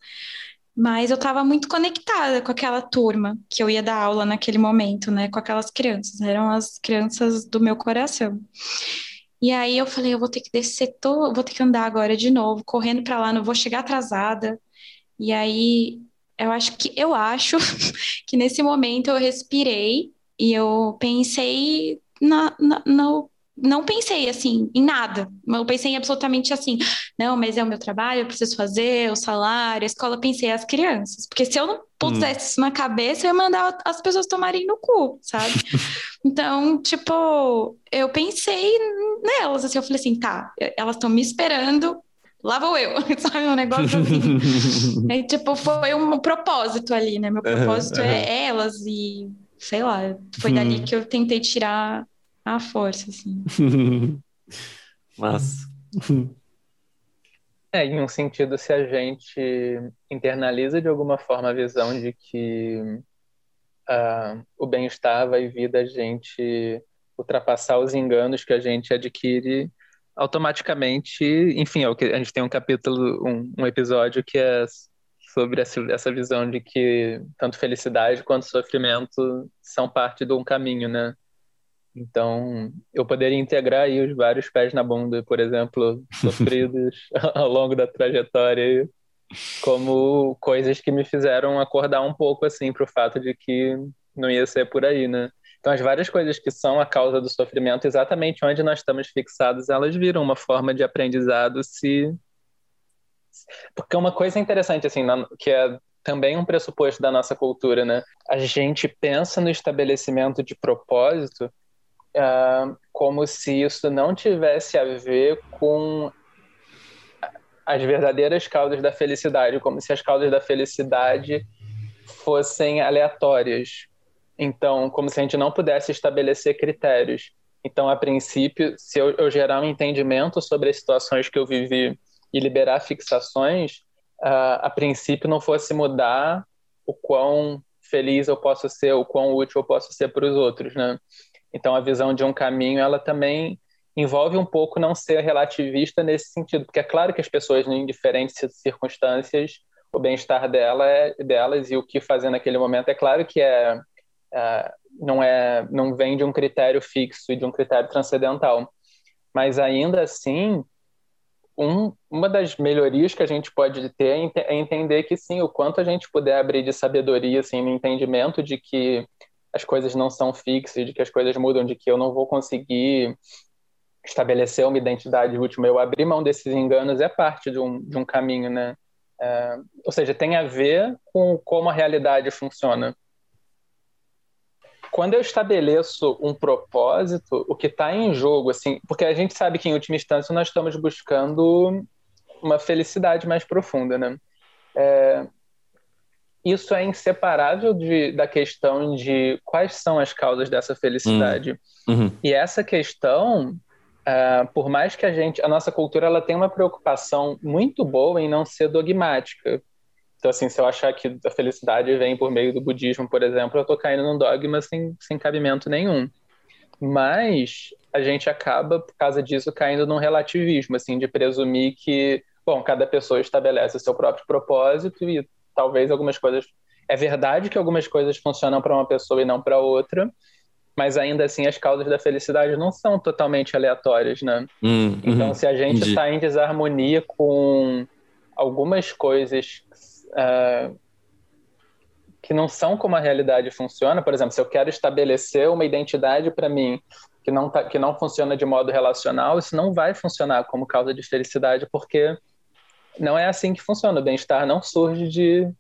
mas eu estava muito conectada com aquela turma que eu ia dar aula naquele momento, né? Com aquelas crianças, eram as crianças do meu coração. E aí eu falei, eu vou ter que descer, tô, vou ter que andar agora de novo, correndo para lá, não vou chegar atrasada. E aí eu acho que eu acho que nesse momento eu respirei e eu pensei na, na, no não pensei assim em nada. Eu pensei em absolutamente assim, não, mas é o meu trabalho, eu preciso fazer, o salário, a escola, pensei as crianças. Porque se eu não pusesse hum. isso na cabeça, eu ia mandar as pessoas tomarem no cu, sabe? então, tipo, eu pensei nelas, assim, eu falei assim, tá, elas estão me esperando, lá vou eu, sabe? Um negócio assim. Aí, tipo, foi um propósito ali, né? Meu propósito uhum, é elas e, sei lá, foi hum. dali que eu tentei tirar a força, assim. Mas. É, em um sentido, se a gente internaliza de alguma forma a visão de que uh, o bem-estar vai vir da gente ultrapassar os enganos que a gente adquire automaticamente, enfim, é o que a gente tem um capítulo, um, um episódio que é sobre essa, essa visão de que tanto felicidade quanto sofrimento são parte de um caminho, né? Então, eu poderia integrar aí os vários pés na bunda, por exemplo, sofridos ao longo da trajetória, como coisas que me fizeram acordar um pouco assim para o fato de que não ia ser por aí, né? Então, as várias coisas que são a causa do sofrimento, exatamente onde nós estamos fixados, elas viram uma forma de aprendizado se porque uma coisa interessante assim, que é também um pressuposto da nossa cultura, né? A gente pensa no estabelecimento de propósito uh, como se isso não tivesse a ver com as verdadeiras causas da felicidade, como se as causas da felicidade fossem aleatórias. Então, como se a gente não pudesse estabelecer critérios. Então, a princípio, se eu, eu gerar um entendimento sobre as situações que eu vivi e liberar fixações, uh, a princípio não fosse mudar o quão feliz eu posso ser, o quão útil eu posso ser para os outros, né? Então, a visão de um caminho, ela também envolve um pouco não ser relativista nesse sentido, porque é claro que as pessoas, em diferentes circunstâncias, o bem-estar dela é, delas e o que fazer naquele momento, é claro que é, é, não é não vem de um critério fixo e de um critério transcendental, mas ainda assim um, uma das melhorias que a gente pode ter é, é entender que sim, o quanto a gente puder abrir de sabedoria, assim, no entendimento de que as coisas não são fixas, de que as coisas mudam, de que eu não vou conseguir estabelecer uma identidade última. Eu abrir mão desses enganos é parte de um, de um caminho, né? É, ou seja, tem a ver com como a realidade funciona. Quando eu estabeleço um propósito, o que está em jogo, assim, porque a gente sabe que em última instância nós estamos buscando uma felicidade mais profunda, né? É, isso é inseparável de, da questão de quais são as causas dessa felicidade. Uhum. uhum. E essa questão, uh, por mais que a gente, a nossa cultura, ela tem uma preocupação muito boa em não ser dogmática. Então, assim, se eu achar que a felicidade vem por meio do budismo, por exemplo, eu estou caindo num dogma sem, sem cabimento nenhum. Mas a gente acaba, por causa disso, caindo num relativismo, assim, de presumir que, bom, cada pessoa estabelece o seu próprio propósito e talvez algumas coisas. É verdade que algumas coisas funcionam para uma pessoa e não para outra, mas ainda assim as causas da felicidade não são totalmente aleatórias, né? Hum, então, uhum, se a gente está em desarmonia com algumas coisas uh, que não são como a realidade funciona, por exemplo, se eu quero estabelecer uma identidade para mim que não, tá, que não funciona de modo relacional, isso não vai funcionar como causa de felicidade, porque não é assim que funciona. O bem-estar não surge de,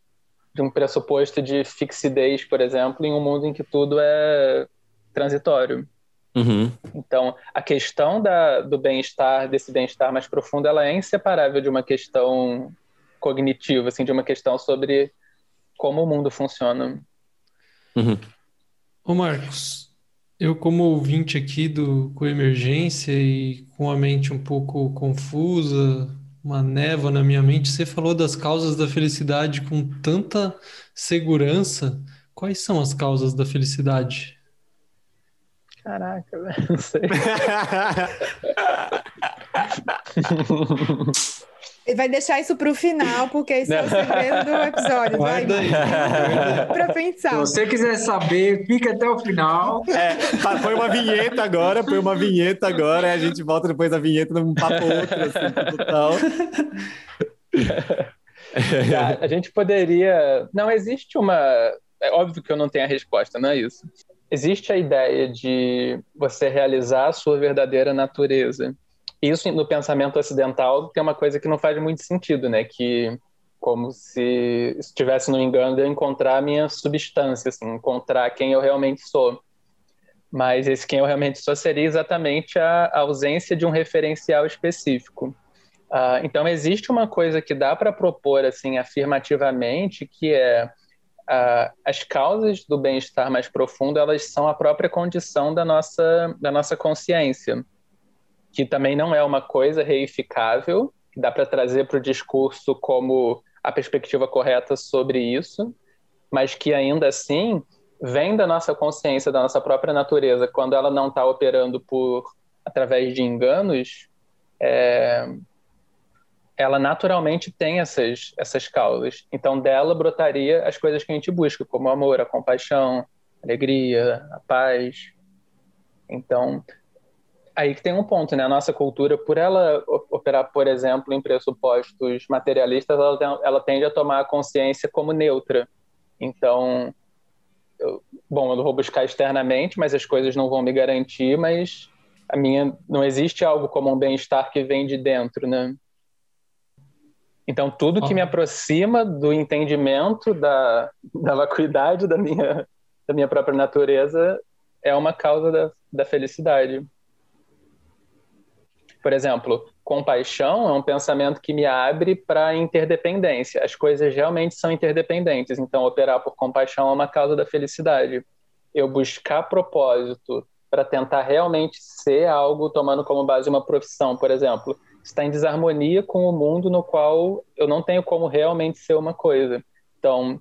de um pressuposto de fixidez, por exemplo, em um mundo em que tudo é transitório. Uhum. Então, a questão da, do bem-estar, desse bem-estar mais profundo, ela é inseparável de uma questão cognitiva, assim, de uma questão sobre como o mundo funciona. Uhum. Ô Marcos, eu como ouvinte aqui do Coemergência e com a mente um pouco confusa, uma névoa na minha mente, você falou das causas da felicidade com tanta segurança. Quais são as causas da felicidade? Caraca, velho, não sei. Ele vai deixar isso para o final, porque isso é o segredo do episódio. Vai, vai para pensar. Se você quiser saber, fica até o final. É, põe uma vinheta agora, põe uma vinheta agora, e a gente volta depois da vinheta num papo outro, assim, total. Tá, a gente poderia. Não existe uma. É óbvio que eu não tenho a resposta, não é isso existe a ideia de você realizar a sua verdadeira natureza. Isso no pensamento ocidental tem uma coisa que não faz muito sentido, né? Que como se estivesse no engano de eu encontrar a minha substância, assim, encontrar quem eu realmente sou. Mas esse quem eu realmente sou seria exatamente a ausência de um referencial específico. Uh, então existe uma coisa que dá para propor assim afirmativamente que é as causas do bem-estar mais profundo elas são a própria condição da nossa da nossa consciência que também não é uma coisa reificável que dá para trazer para o discurso como a perspectiva correta sobre isso mas que ainda assim vem da nossa consciência da nossa própria natureza quando ela não está operando por através de enganos é, ela naturalmente tem essas, essas causas. Então, dela brotaria as coisas que a gente busca, como o amor, a compaixão, a alegria, a paz. Então, aí que tem um ponto, né? A nossa cultura, por ela operar, por exemplo, em pressupostos materialistas, ela, tem, ela tende a tomar a consciência como neutra. Então, eu, bom, eu vou buscar externamente, mas as coisas não vão me garantir, mas a minha não existe algo como um bem-estar que vem de dentro, né? Então, tudo que me aproxima do entendimento da, da vacuidade da minha, da minha própria natureza é uma causa da, da felicidade. Por exemplo, compaixão é um pensamento que me abre para interdependência. As coisas realmente são interdependentes, então operar por compaixão é uma causa da felicidade. Eu buscar propósito para tentar realmente ser algo tomando como base uma profissão, por exemplo, está em desarmonia com o mundo no qual eu não tenho como realmente ser uma coisa. Então,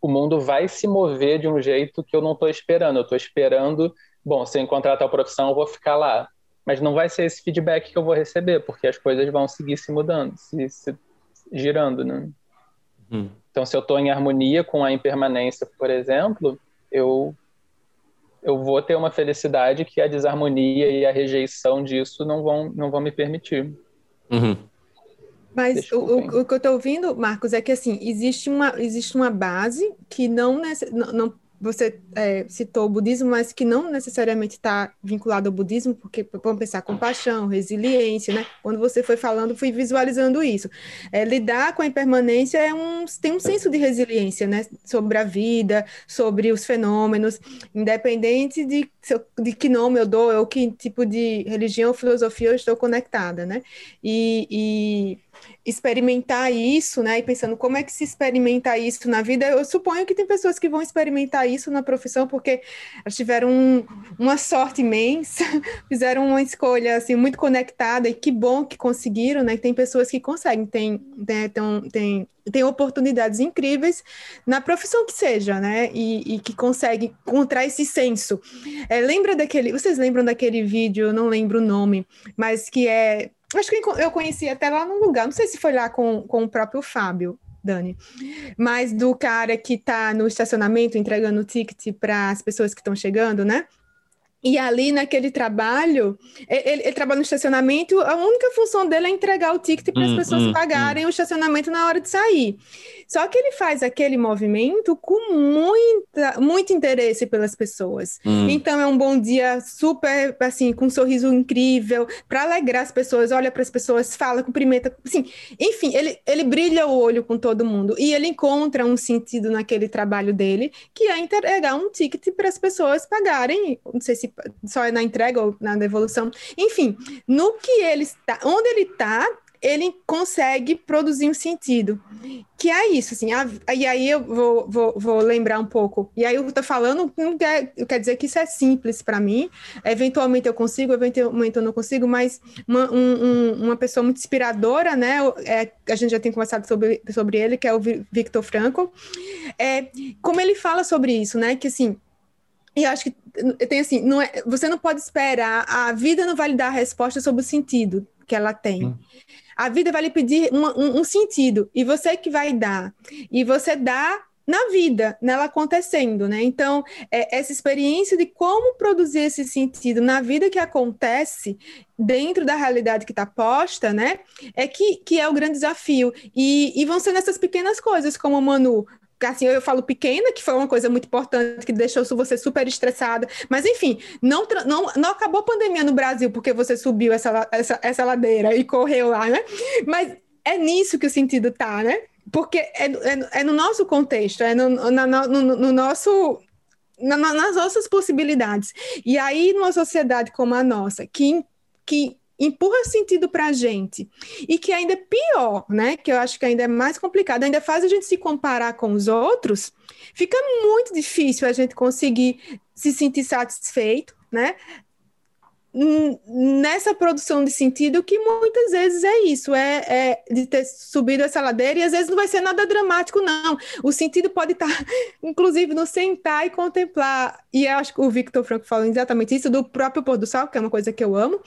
o mundo vai se mover de um jeito que eu não estou esperando. Eu estou esperando, bom, se eu encontrar tal profissão, eu vou ficar lá. Mas não vai ser esse feedback que eu vou receber, porque as coisas vão seguir se mudando, se, se girando, né? Hum. Então, se eu estou em harmonia com a impermanência, por exemplo, eu eu vou ter uma felicidade que a desarmonia e a rejeição disso não vão, não vão me permitir. Uhum. Mas o, o, que eu estou ouvindo, Marcos, é que assim, existe uma, existe uma base que não, não, não você é, citou o budismo, mas que não necessariamente está vinculado ao budismo, porque vamos pensar compaixão, resiliência, né? Quando você foi falando, fui visualizando isso. É, lidar com a impermanência é um, tem um senso de resiliência, né? Sobre a vida, sobre os fenômenos, independente de, de que nome eu dou, ou que tipo de religião ou filosofia eu estou conectada, né? e, e experimentar isso, né? E pensando como é que se experimenta isso na vida, eu suponho que tem pessoas que vão experimentar isso na profissão porque elas tiveram um, uma sorte imensa, fizeram uma escolha assim muito conectada e que bom que conseguiram, né? Tem pessoas que conseguem, tem, tem, tem, tem oportunidades incríveis na profissão que seja, né? E, e que consegue encontrar esse senso. É, lembra daquele. Vocês lembram daquele vídeo? Não lembro o nome, mas que é Acho que eu conheci até lá num lugar, não sei se foi lá com, com o próprio Fábio, Dani, mas do cara que está no estacionamento entregando o ticket para as pessoas que estão chegando, né? E ali, naquele trabalho, ele, ele, trabalha no estacionamento, a única função dele é entregar o ticket para as hum, pessoas hum, pagarem hum. o estacionamento na hora de sair. Só que ele faz aquele movimento com muita, muito interesse pelas pessoas. Hum. Então, é um bom dia super, assim, com um sorriso incrível, para alegrar as pessoas, olha para as pessoas, fala, cumprimenta, assim, enfim, ele, ele brilha o olho com todo mundo. E ele encontra um sentido naquele trabalho dele, que é entregar um ticket para as pessoas pagarem, não sei só é na entrega ou na devolução. Enfim, no que ele está, onde ele está, ele consegue produzir um sentido. Que é isso, assim. A, e aí eu vou, vou, vou, lembrar um pouco. E aí eu estou falando, não quer, quer dizer que isso é simples para mim. Eventualmente eu consigo, eventualmente eu não consigo, mas uma, um, uma pessoa muito inspiradora, né? É, a gente já tem conversado sobre, sobre ele, que é o Victor Frankl. É, como ele fala sobre isso, né? Que assim e acho que tem assim, não é, você não pode esperar, a vida não vai lhe dar a resposta sobre o sentido que ela tem. Hum. A vida vai lhe pedir uma, um, um, sentido, e você que vai dar. E você dá na vida, nela acontecendo, né? Então, é, essa experiência de como produzir esse sentido na vida que acontece, dentro da realidade que está posta, né? É que, que é o grande desafio. E, e vão ser nessas pequenas coisas, como o Manu assim, eu falo pequena, que foi uma coisa muito importante, que deixou você super estressada, mas enfim, não, não, não acabou a pandemia no Brasil porque você subiu essa, essa, essa ladeira e correu lá, né? Mas é nisso que o sentido tá, né? Porque é, é, é no nosso contexto, é no, na, no, no nosso na, nas nossas possibilidades. E aí, numa sociedade como a nossa, que, que empurra sentido para a gente e que ainda é pior, né? Que eu acho que ainda é mais complicado, ainda faz a gente se comparar com os outros, fica muito difícil a gente conseguir se sentir satisfeito, né? Nessa produção de sentido, que muitas vezes é isso, é, é, de ter subido essa ladeira, e às vezes não vai ser nada dramático, não. O sentido pode estar, inclusive, no sentar e contemplar. E eu acho que o Victor Franco falou exatamente isso, do próprio pôr do sol, que é uma coisa que eu amo,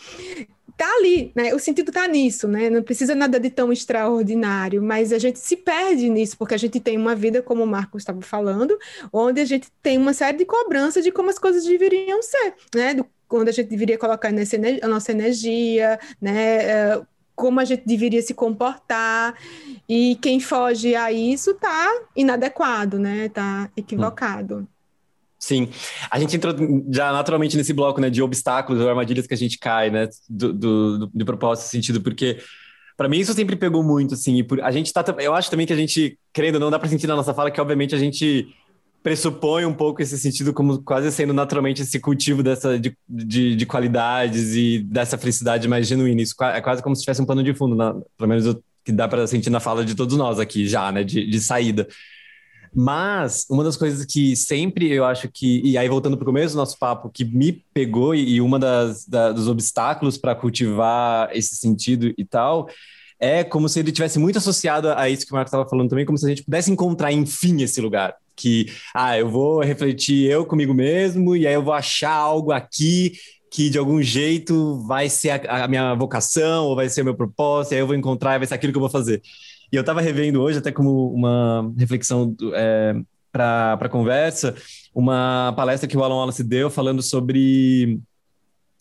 tá ali, né? O sentido tá nisso, né? Não precisa nada de tão extraordinário, mas a gente se perde nisso, porque a gente tem uma vida, como o Marcos estava falando, onde a gente tem uma série de cobranças de como as coisas deveriam ser, né? Do, onde a gente deveria colocar nessa, a nossa energia, né? É, como a gente deveria se comportar, e quem foge a isso tá inadequado, né? Tá equivocado. Hum. Sim, a gente entrou já naturalmente nesse bloco, né, de obstáculos ou armadilhas que a gente cai, né, do, do, do de propósito, sentido, porque para mim isso sempre pegou muito, assim, e por, a gente tá, eu acho também que a gente, querendo não, dá para sentir na nossa fala que obviamente a gente pressupõe um pouco esse sentido como quase sendo naturalmente esse cultivo dessa de, de, de qualidades e dessa felicidade mais genuína, isso é quase como se tivesse um pano de fundo, na, pelo menos o que dá para sentir na fala de todos nós aqui já, né, de, de saída. Mas uma das coisas que sempre eu acho que, e aí voltando para o começo do nosso papo, que me pegou e, uma das da, dos obstáculos para cultivar esse sentido e tal, é como se ele tivesse muito associado a isso que o Marcos estava falando também, como se a gente pudesse encontrar, enfim, esse lugar. Que, ah, eu vou refletir eu comigo mesmo, e aí eu vou achar algo aqui que de algum jeito vai ser a, a minha vocação, ou vai ser o meu propósito, e aí eu vou encontrar, e vai ser aquilo que eu vou fazer. E eu estava revendo hoje, até como uma reflexão é, para a conversa, uma palestra que o Alan Wallace deu falando sobre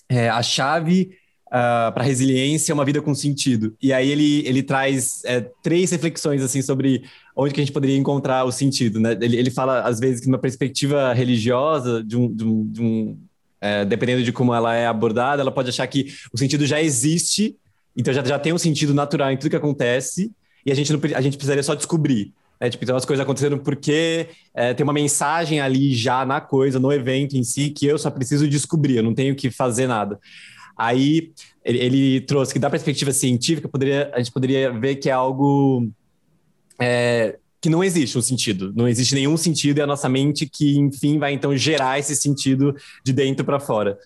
é, a chave uh, para resiliência é uma vida com sentido. E aí ele, ele traz é, três reflexões assim sobre onde que a gente poderia encontrar o sentido. Né? Ele, ele fala, às vezes, que numa perspectiva religiosa, de um, de um, de um é, dependendo de como ela é abordada, ela pode achar que o sentido já existe, então já, já tem um sentido natural em tudo que acontece, e a gente, não, a gente precisaria só descobrir. É, tipo, então as coisas aconteceram porque é, tem uma mensagem ali já na coisa, no evento em si, que eu só preciso descobrir, eu não tenho que fazer nada. Aí ele, ele trouxe que da perspectiva científica poderia, a gente poderia ver que é algo é, que não existe um sentido, não existe nenhum sentido e a nossa mente que enfim vai então gerar esse sentido de dentro para fora.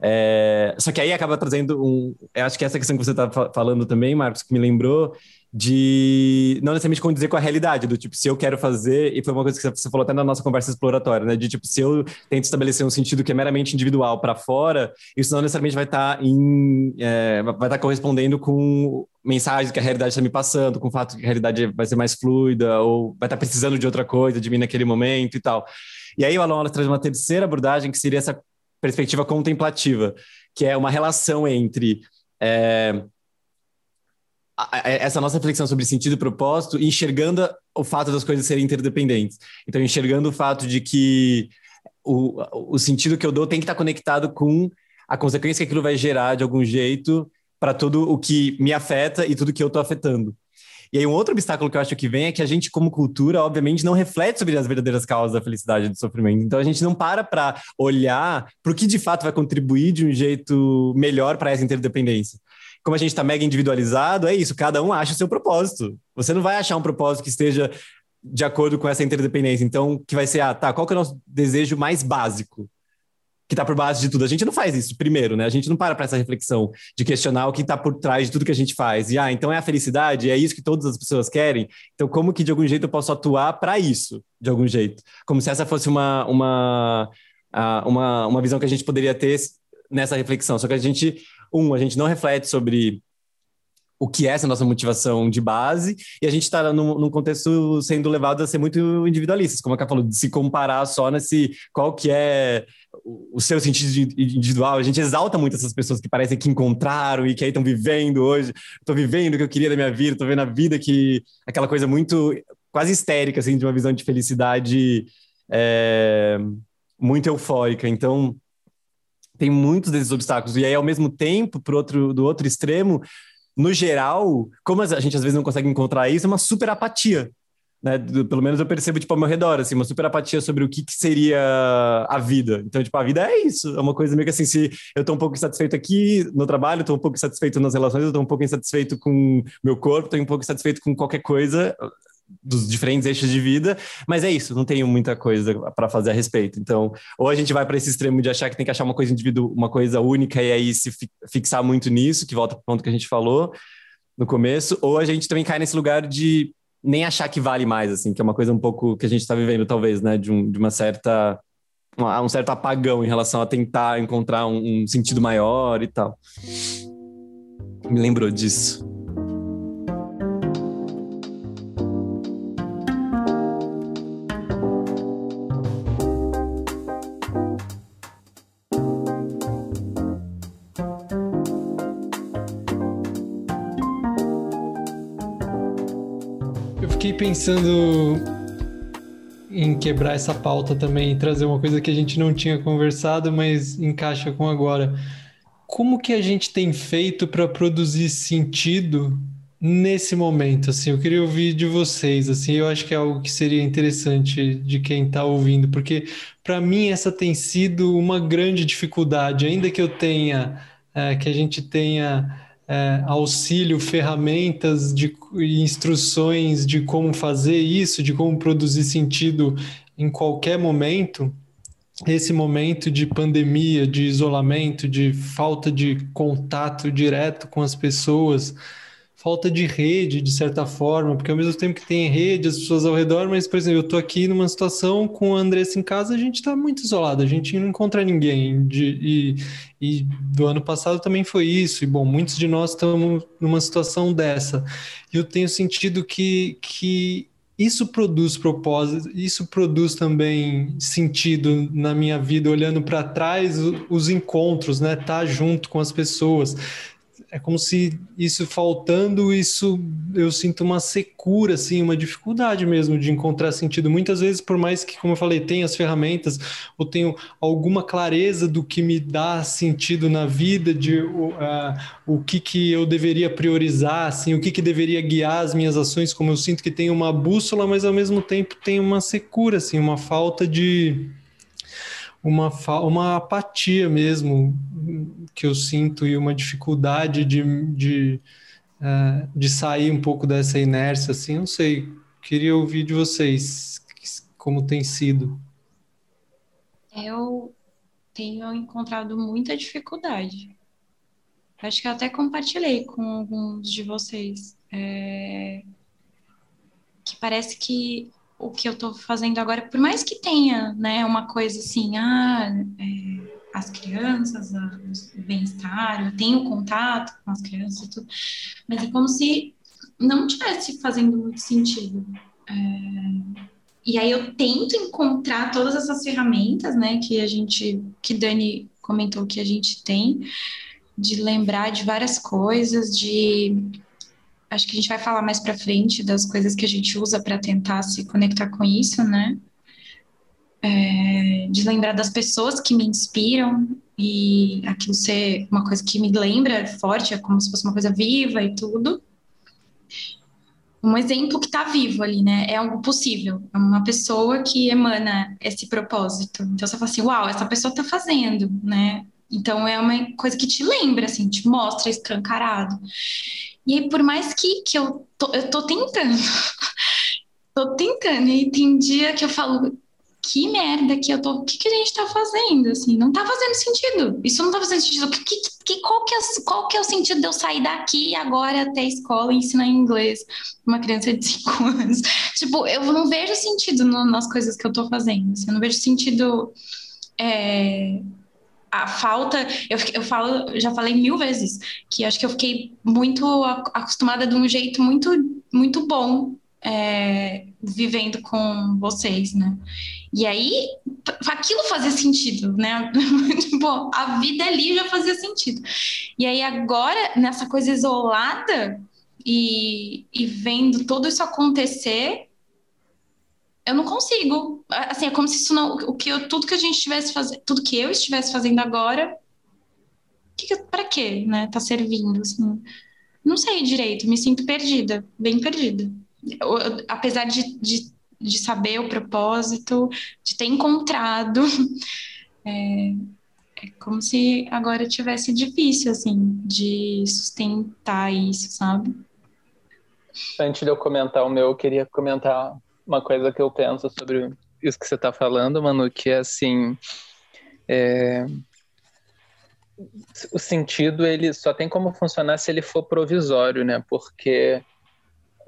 É, só que aí acaba trazendo um. Eu acho que essa questão que você está falando também, Marcos, que me lembrou, de não necessariamente condizer com a realidade, do tipo, se eu quero fazer, e foi uma coisa que você falou até na nossa conversa exploratória, né? De tipo, se eu tento estabelecer um sentido que é meramente individual para fora, isso não necessariamente vai estar tá em. É, vai estar tá correspondendo com mensagens que a realidade está me passando, com o fato que a realidade vai ser mais fluida, ou vai estar tá precisando de outra coisa de mim naquele momento e tal. E aí o Wallace traz uma terceira abordagem, que seria essa perspectiva contemplativa, que é uma relação entre é, essa nossa reflexão sobre sentido e propósito, enxergando o fato das coisas serem interdependentes. Então, enxergando o fato de que o, o sentido que eu dou tem que estar conectado com a consequência que aquilo vai gerar de algum jeito para tudo o que me afeta e tudo que eu estou afetando. E aí, um outro obstáculo que eu acho que vem é que a gente, como cultura, obviamente, não reflete sobre as verdadeiras causas da felicidade e do sofrimento. Então, a gente não para para olhar para o que de fato vai contribuir de um jeito melhor para essa interdependência como a gente está mega individualizado, é isso, cada um acha o seu propósito. Você não vai achar um propósito que esteja de acordo com essa interdependência. Então, que vai ser, ah, tá, qual que é o nosso desejo mais básico? Que está por base de tudo. A gente não faz isso primeiro, né? A gente não para para essa reflexão de questionar o que está por trás de tudo que a gente faz. E, ah, então é a felicidade, é isso que todas as pessoas querem. Então, como que de algum jeito eu posso atuar para isso, de algum jeito? Como se essa fosse uma, uma, ah, uma, uma visão que a gente poderia ter nessa reflexão. Só que a gente um, a gente não reflete sobre o que é essa nossa motivação de base, e a gente está num, num, contexto sendo levado a ser muito individualistas, como a Ká falou, de se comparar só nesse qual que é o seu sentido individual. A gente exalta muito essas pessoas que parecem que encontraram e que aí estão vivendo hoje. Estou vivendo o que eu queria da minha vida, estou vendo a vida que aquela coisa muito quase histérica assim de uma visão de felicidade é, muito eufórica. Então tem muitos desses obstáculos. E aí, ao mesmo tempo, pro outro, do outro extremo, no geral, como a gente às vezes não consegue encontrar isso, é uma super apatia. Né? Pelo menos eu percebo, tipo, ao meu redor, assim, uma super apatia sobre o que, que seria a vida. Então, tipo, a vida é isso. É uma coisa meio que assim, se eu tô um pouco insatisfeito aqui no trabalho, tô um pouco insatisfeito nas relações, tô um pouco insatisfeito com meu corpo, tô um pouco insatisfeito com qualquer coisa, dos diferentes eixos de vida, mas é isso, não tenho muita coisa para fazer a respeito. Então, ou a gente vai para esse extremo de achar que tem que achar uma coisa indivíduo, uma coisa única e aí se fixar muito nisso, que volta para o ponto que a gente falou no começo, ou a gente também cai nesse lugar de nem achar que vale mais, assim, que é uma coisa um pouco que a gente está vivendo, talvez, né, de, um, de uma certa um certo apagão em relação a tentar encontrar um, um sentido maior e tal. Me lembrou disso. Pensando em quebrar essa pauta também, trazer uma coisa que a gente não tinha conversado, mas encaixa com agora. Como que a gente tem feito para produzir sentido nesse momento? Assim, eu queria ouvir de vocês. Assim, eu acho que é algo que seria interessante de quem está ouvindo, porque para mim essa tem sido uma grande dificuldade, ainda que eu tenha, é, que a gente tenha é, auxílio, ferramentas de instruções de como fazer isso, de como produzir sentido em qualquer momento, esse momento de pandemia, de isolamento, de falta de contato direto com as pessoas, falta de rede, de certa forma, porque ao mesmo tempo que tem rede, as pessoas ao redor, mas, por exemplo, eu estou aqui numa situação com a Andressa em casa, a gente está muito isolado, a gente não encontra ninguém. De, e, e, do ano passado também foi isso, e bom, muitos de nós estamos numa situação dessa. E eu tenho sentido que, que isso produz propósito, isso produz também sentido na minha vida, olhando para trás os encontros, né? Estar tá junto com as pessoas, é como se isso faltando, isso eu sinto uma secura, assim, uma dificuldade mesmo de encontrar sentido. Muitas vezes, por mais que, como eu falei, tenha as ferramentas, ou tenho alguma clareza do que me dá sentido na vida, de uh, o que, que eu deveria priorizar, assim, o que, que deveria guiar as minhas ações, como eu sinto que tem uma bússola, mas ao mesmo tempo tem uma secura, assim, uma falta de uma, uma apatia mesmo que eu sinto e uma dificuldade de, de, uh, de sair um pouco dessa inércia, assim, não sei. Queria ouvir de vocês como tem sido. Eu tenho encontrado muita dificuldade. Acho que até compartilhei com alguns de vocês. É... Que parece que o que eu estou fazendo agora, por mais que tenha, né, uma coisa assim, ah, é, as crianças, a, o bem-estar, eu tenho contato com as crianças e tudo, mas é como se não tivesse fazendo muito sentido. É, e aí eu tento encontrar todas essas ferramentas, né, que a gente, que Dani comentou que a gente tem, de lembrar de várias coisas, de acho que a gente vai falar mais para frente das coisas que a gente usa para tentar se conectar com isso, né? É, de lembrar das pessoas que me inspiram e aquilo ser uma coisa que me lembra forte, é como se fosse uma coisa viva e tudo. Um exemplo que está vivo ali, né? É algo possível. É uma pessoa que emana esse propósito. Então você fala assim, uau, essa pessoa está fazendo, né? Então é uma coisa que te lembra, assim, te mostra escancarado. E aí, por mais que, que eu, tô, eu tô tentando, tô tentando, e tem dia que eu falo, que merda que eu tô, o que, que a gente tá fazendo, assim, não tá fazendo sentido, isso não tá fazendo sentido, que, que, qual, que é, qual que é o sentido de eu sair daqui agora até a escola e ensinar inglês uma criança de 5 anos? Tipo, eu não vejo sentido no, nas coisas que eu tô fazendo, assim, eu não vejo sentido... É, a falta, eu, eu falo, já falei mil vezes, que acho que eu fiquei muito acostumada de um jeito muito, muito bom é, vivendo com vocês, né? E aí, aquilo fazia sentido, né? tipo, a vida ali já fazia sentido. E aí, agora, nessa coisa isolada e, e vendo tudo isso acontecer, eu não consigo. Assim, é como se isso não, o que eu, tudo que a gente estivesse fazendo, tudo que eu estivesse fazendo agora, que, para quê, né? Tá servindo, assim. Não sei direito, me sinto perdida, bem perdida. Eu, eu, apesar de, de, de, saber o propósito, de ter encontrado, é, é como se agora tivesse difícil, assim, de sustentar isso, sabe? Antes de eu comentar o meu, eu queria comentar uma coisa que eu penso sobre isso que você está falando, Manu, que é assim, é... o sentido ele só tem como funcionar se ele for provisório, né? Porque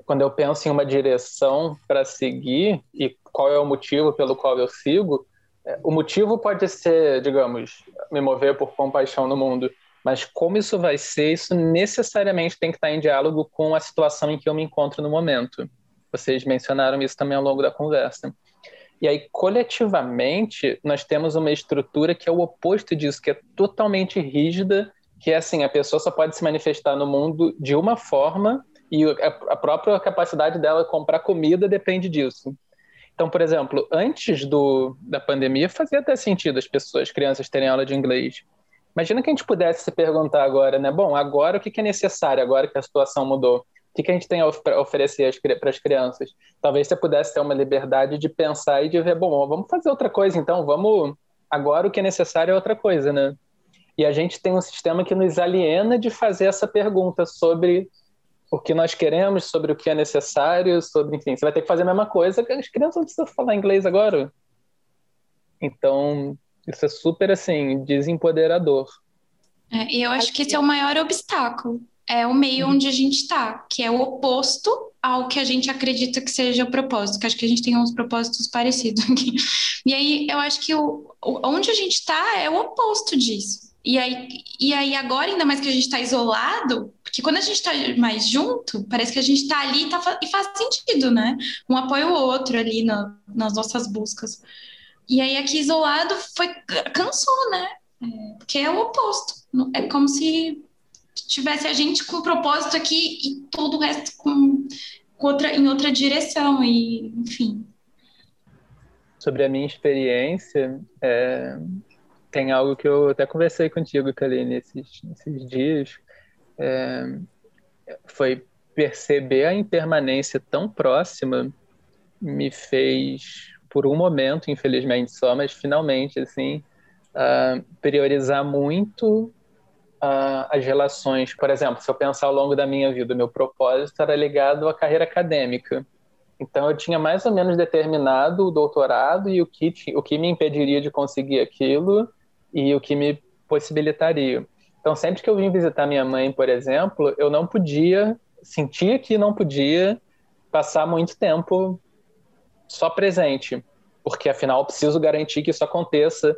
quando eu penso em uma direção para seguir e qual é o motivo pelo qual eu sigo, é, o motivo pode ser, digamos, me mover por compaixão no mundo, mas como isso vai ser, isso necessariamente tem que estar em diálogo com a situação em que eu me encontro no momento. Vocês mencionaram isso também ao longo da conversa. E aí, coletivamente, nós temos uma estrutura que é o oposto disso, que é totalmente rígida, que é assim, a pessoa só pode se manifestar no mundo de uma forma e a própria capacidade dela comprar comida depende disso. Então, por exemplo, antes do, da pandemia, fazia até sentido as pessoas, as crianças terem aula de inglês. Imagina que a gente pudesse se perguntar agora, né? Bom, agora o que é necessário, agora que a situação mudou? O que, que a gente tem a oferecer para as crianças? Talvez você pudesse ter uma liberdade de pensar e de ver, bom, vamos fazer outra coisa, então, vamos. Agora o que é necessário é outra coisa, né? E a gente tem um sistema que nos aliena de fazer essa pergunta sobre o que nós queremos, sobre o que é necessário, sobre, enfim, você vai ter que fazer a mesma coisa, as crianças não precisam falar inglês agora. Então, isso é super, assim, desempoderador. É, e eu acho que esse é o maior obstáculo é o meio onde a gente está, que é o oposto ao que a gente acredita que seja o propósito, que acho que a gente tem uns propósitos parecidos aqui. E aí eu acho que o, onde a gente está é o oposto disso. E aí, e aí agora, ainda mais que a gente está isolado, porque quando a gente está mais junto, parece que a gente está ali e, tá, e, faz sentido, né? Um apoia o outro ali na, nas nossas buscas. E aí aqui isolado foi cansou, né? É, porque é o oposto. É como se tivesse a gente com propósito aqui e todo o resto com, com outra, em outra direção, e enfim. Sobre a minha experiência, é, tem algo que eu até conversei contigo, Kaline, nesses, nesses dias, é, foi perceber a impermanência tão próxima me fez, por um momento, infelizmente só, mas finalmente, assim, uh, priorizar muito uh, as relações. Por exemplo, se eu pensar ao longo da minha vida, meu propósito era ligado à carreira acadêmica. Então, eu tinha mais ou menos determinado o doutorado e o que, o que me impediria de conseguir aquilo e o que me possibilitaria. Então, sempre que eu vim visitar minha mãe, por exemplo, eu não podia, sentia que não podia passar muito tempo só presente, porque afinal preciso garantir que isso aconteça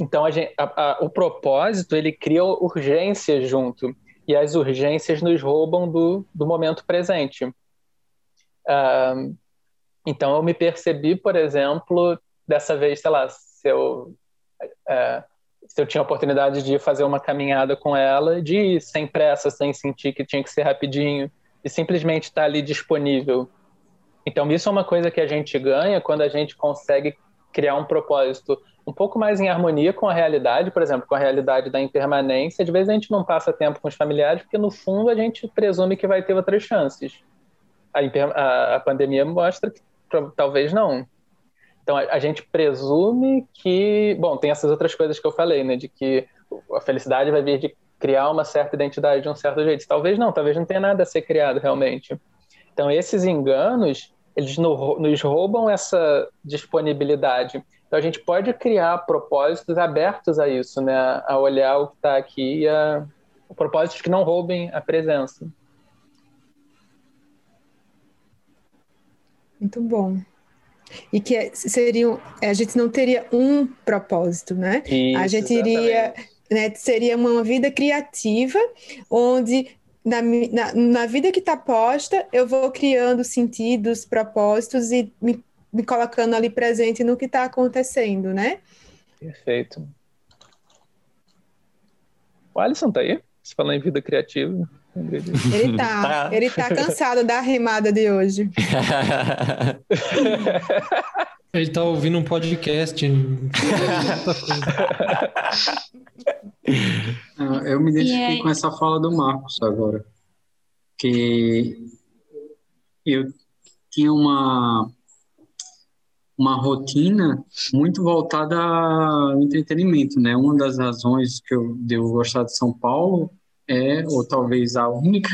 então, a gente, a, a, o propósito, ele cria urgências junto, e as urgências nos roubam do, do momento presente. Uh, Então eu me percebi, por exemplo, dessa vez, sei lá, se eu, é, se eu tinha a oportunidade de fazer uma caminhada com ela, de ir sem pressa, sem sentir que tinha que ser rapidinho, e simplesmente estar ali disponível. Então isso é uma coisa que a gente ganha quando a gente consegue criar um propósito um pouco mais em harmonia com a realidade, por exemplo, com a realidade da impermanência. De vez a gente não passa tempo com os familiares, porque no fundo a gente presume que vai ter outras chances. A, a, a pandemia mostra que talvez não. Então a, a, gente presume que, bom, tem essas outras coisas que eu falei, né, de que a felicidade vai vir de criar uma certa identidade de um certo jeito. Talvez não, talvez não tenha nada a ser criado realmente. Então esses enganos, eles nos roubam essa disponibilidade então a gente pode criar propósitos abertos a isso, né? A olhar o que está aqui e a propósitos que não roubem a presença. Muito bom. E que seriam, a gente não teria um propósito, né? Isso, a gente iria, né, seria uma vida criativa, onde na, na, na vida que está posta, eu vou criando sentidos, propósitos e me me colocando ali presente no que está acontecendo, né? Perfeito. O Alisson tá aí? Você falou em vida criativa. Ele tá, tá. ele tá cansado da remada de hoje. ele tá ouvindo um podcast. Eu me identifiquei com essa fala do Marcos agora. Que eu tinha uma uma rotina muito voltada ao entretenimento, né? Uma das razões que eu devo gostar de São Paulo é, ou talvez a única,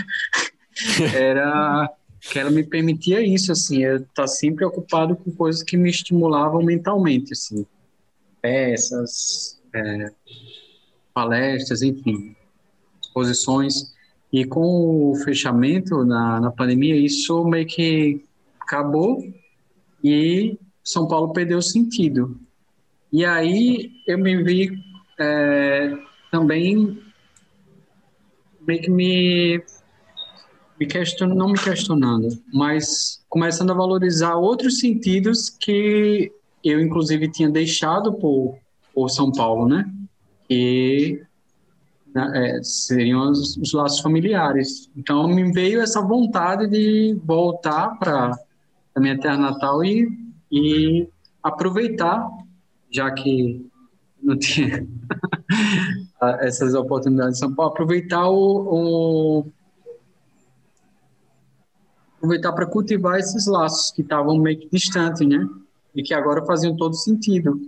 era que ela me permitia isso, assim, eu estar sempre ocupado com coisas que me estimulavam mentalmente, assim, peças, é, palestras, enfim, exposições. E com o fechamento na, na pandemia, isso meio que acabou e são Paulo perdeu sentido. E aí eu me vi é, também meio que me, me questionando, não me questionando, mas começando a valorizar outros sentidos que eu, inclusive, tinha deixado por, por São Paulo, né? E né, é, seriam os, os, laços familiares. Então, me veio essa vontade de voltar para a minha terra natal e e aproveitar, já que não tinha essas oportunidades em São Paulo, aproveitar o, o aproveitar para cultivar esses laços que estavam meio que distantes, né? E que agora faziam todo sentido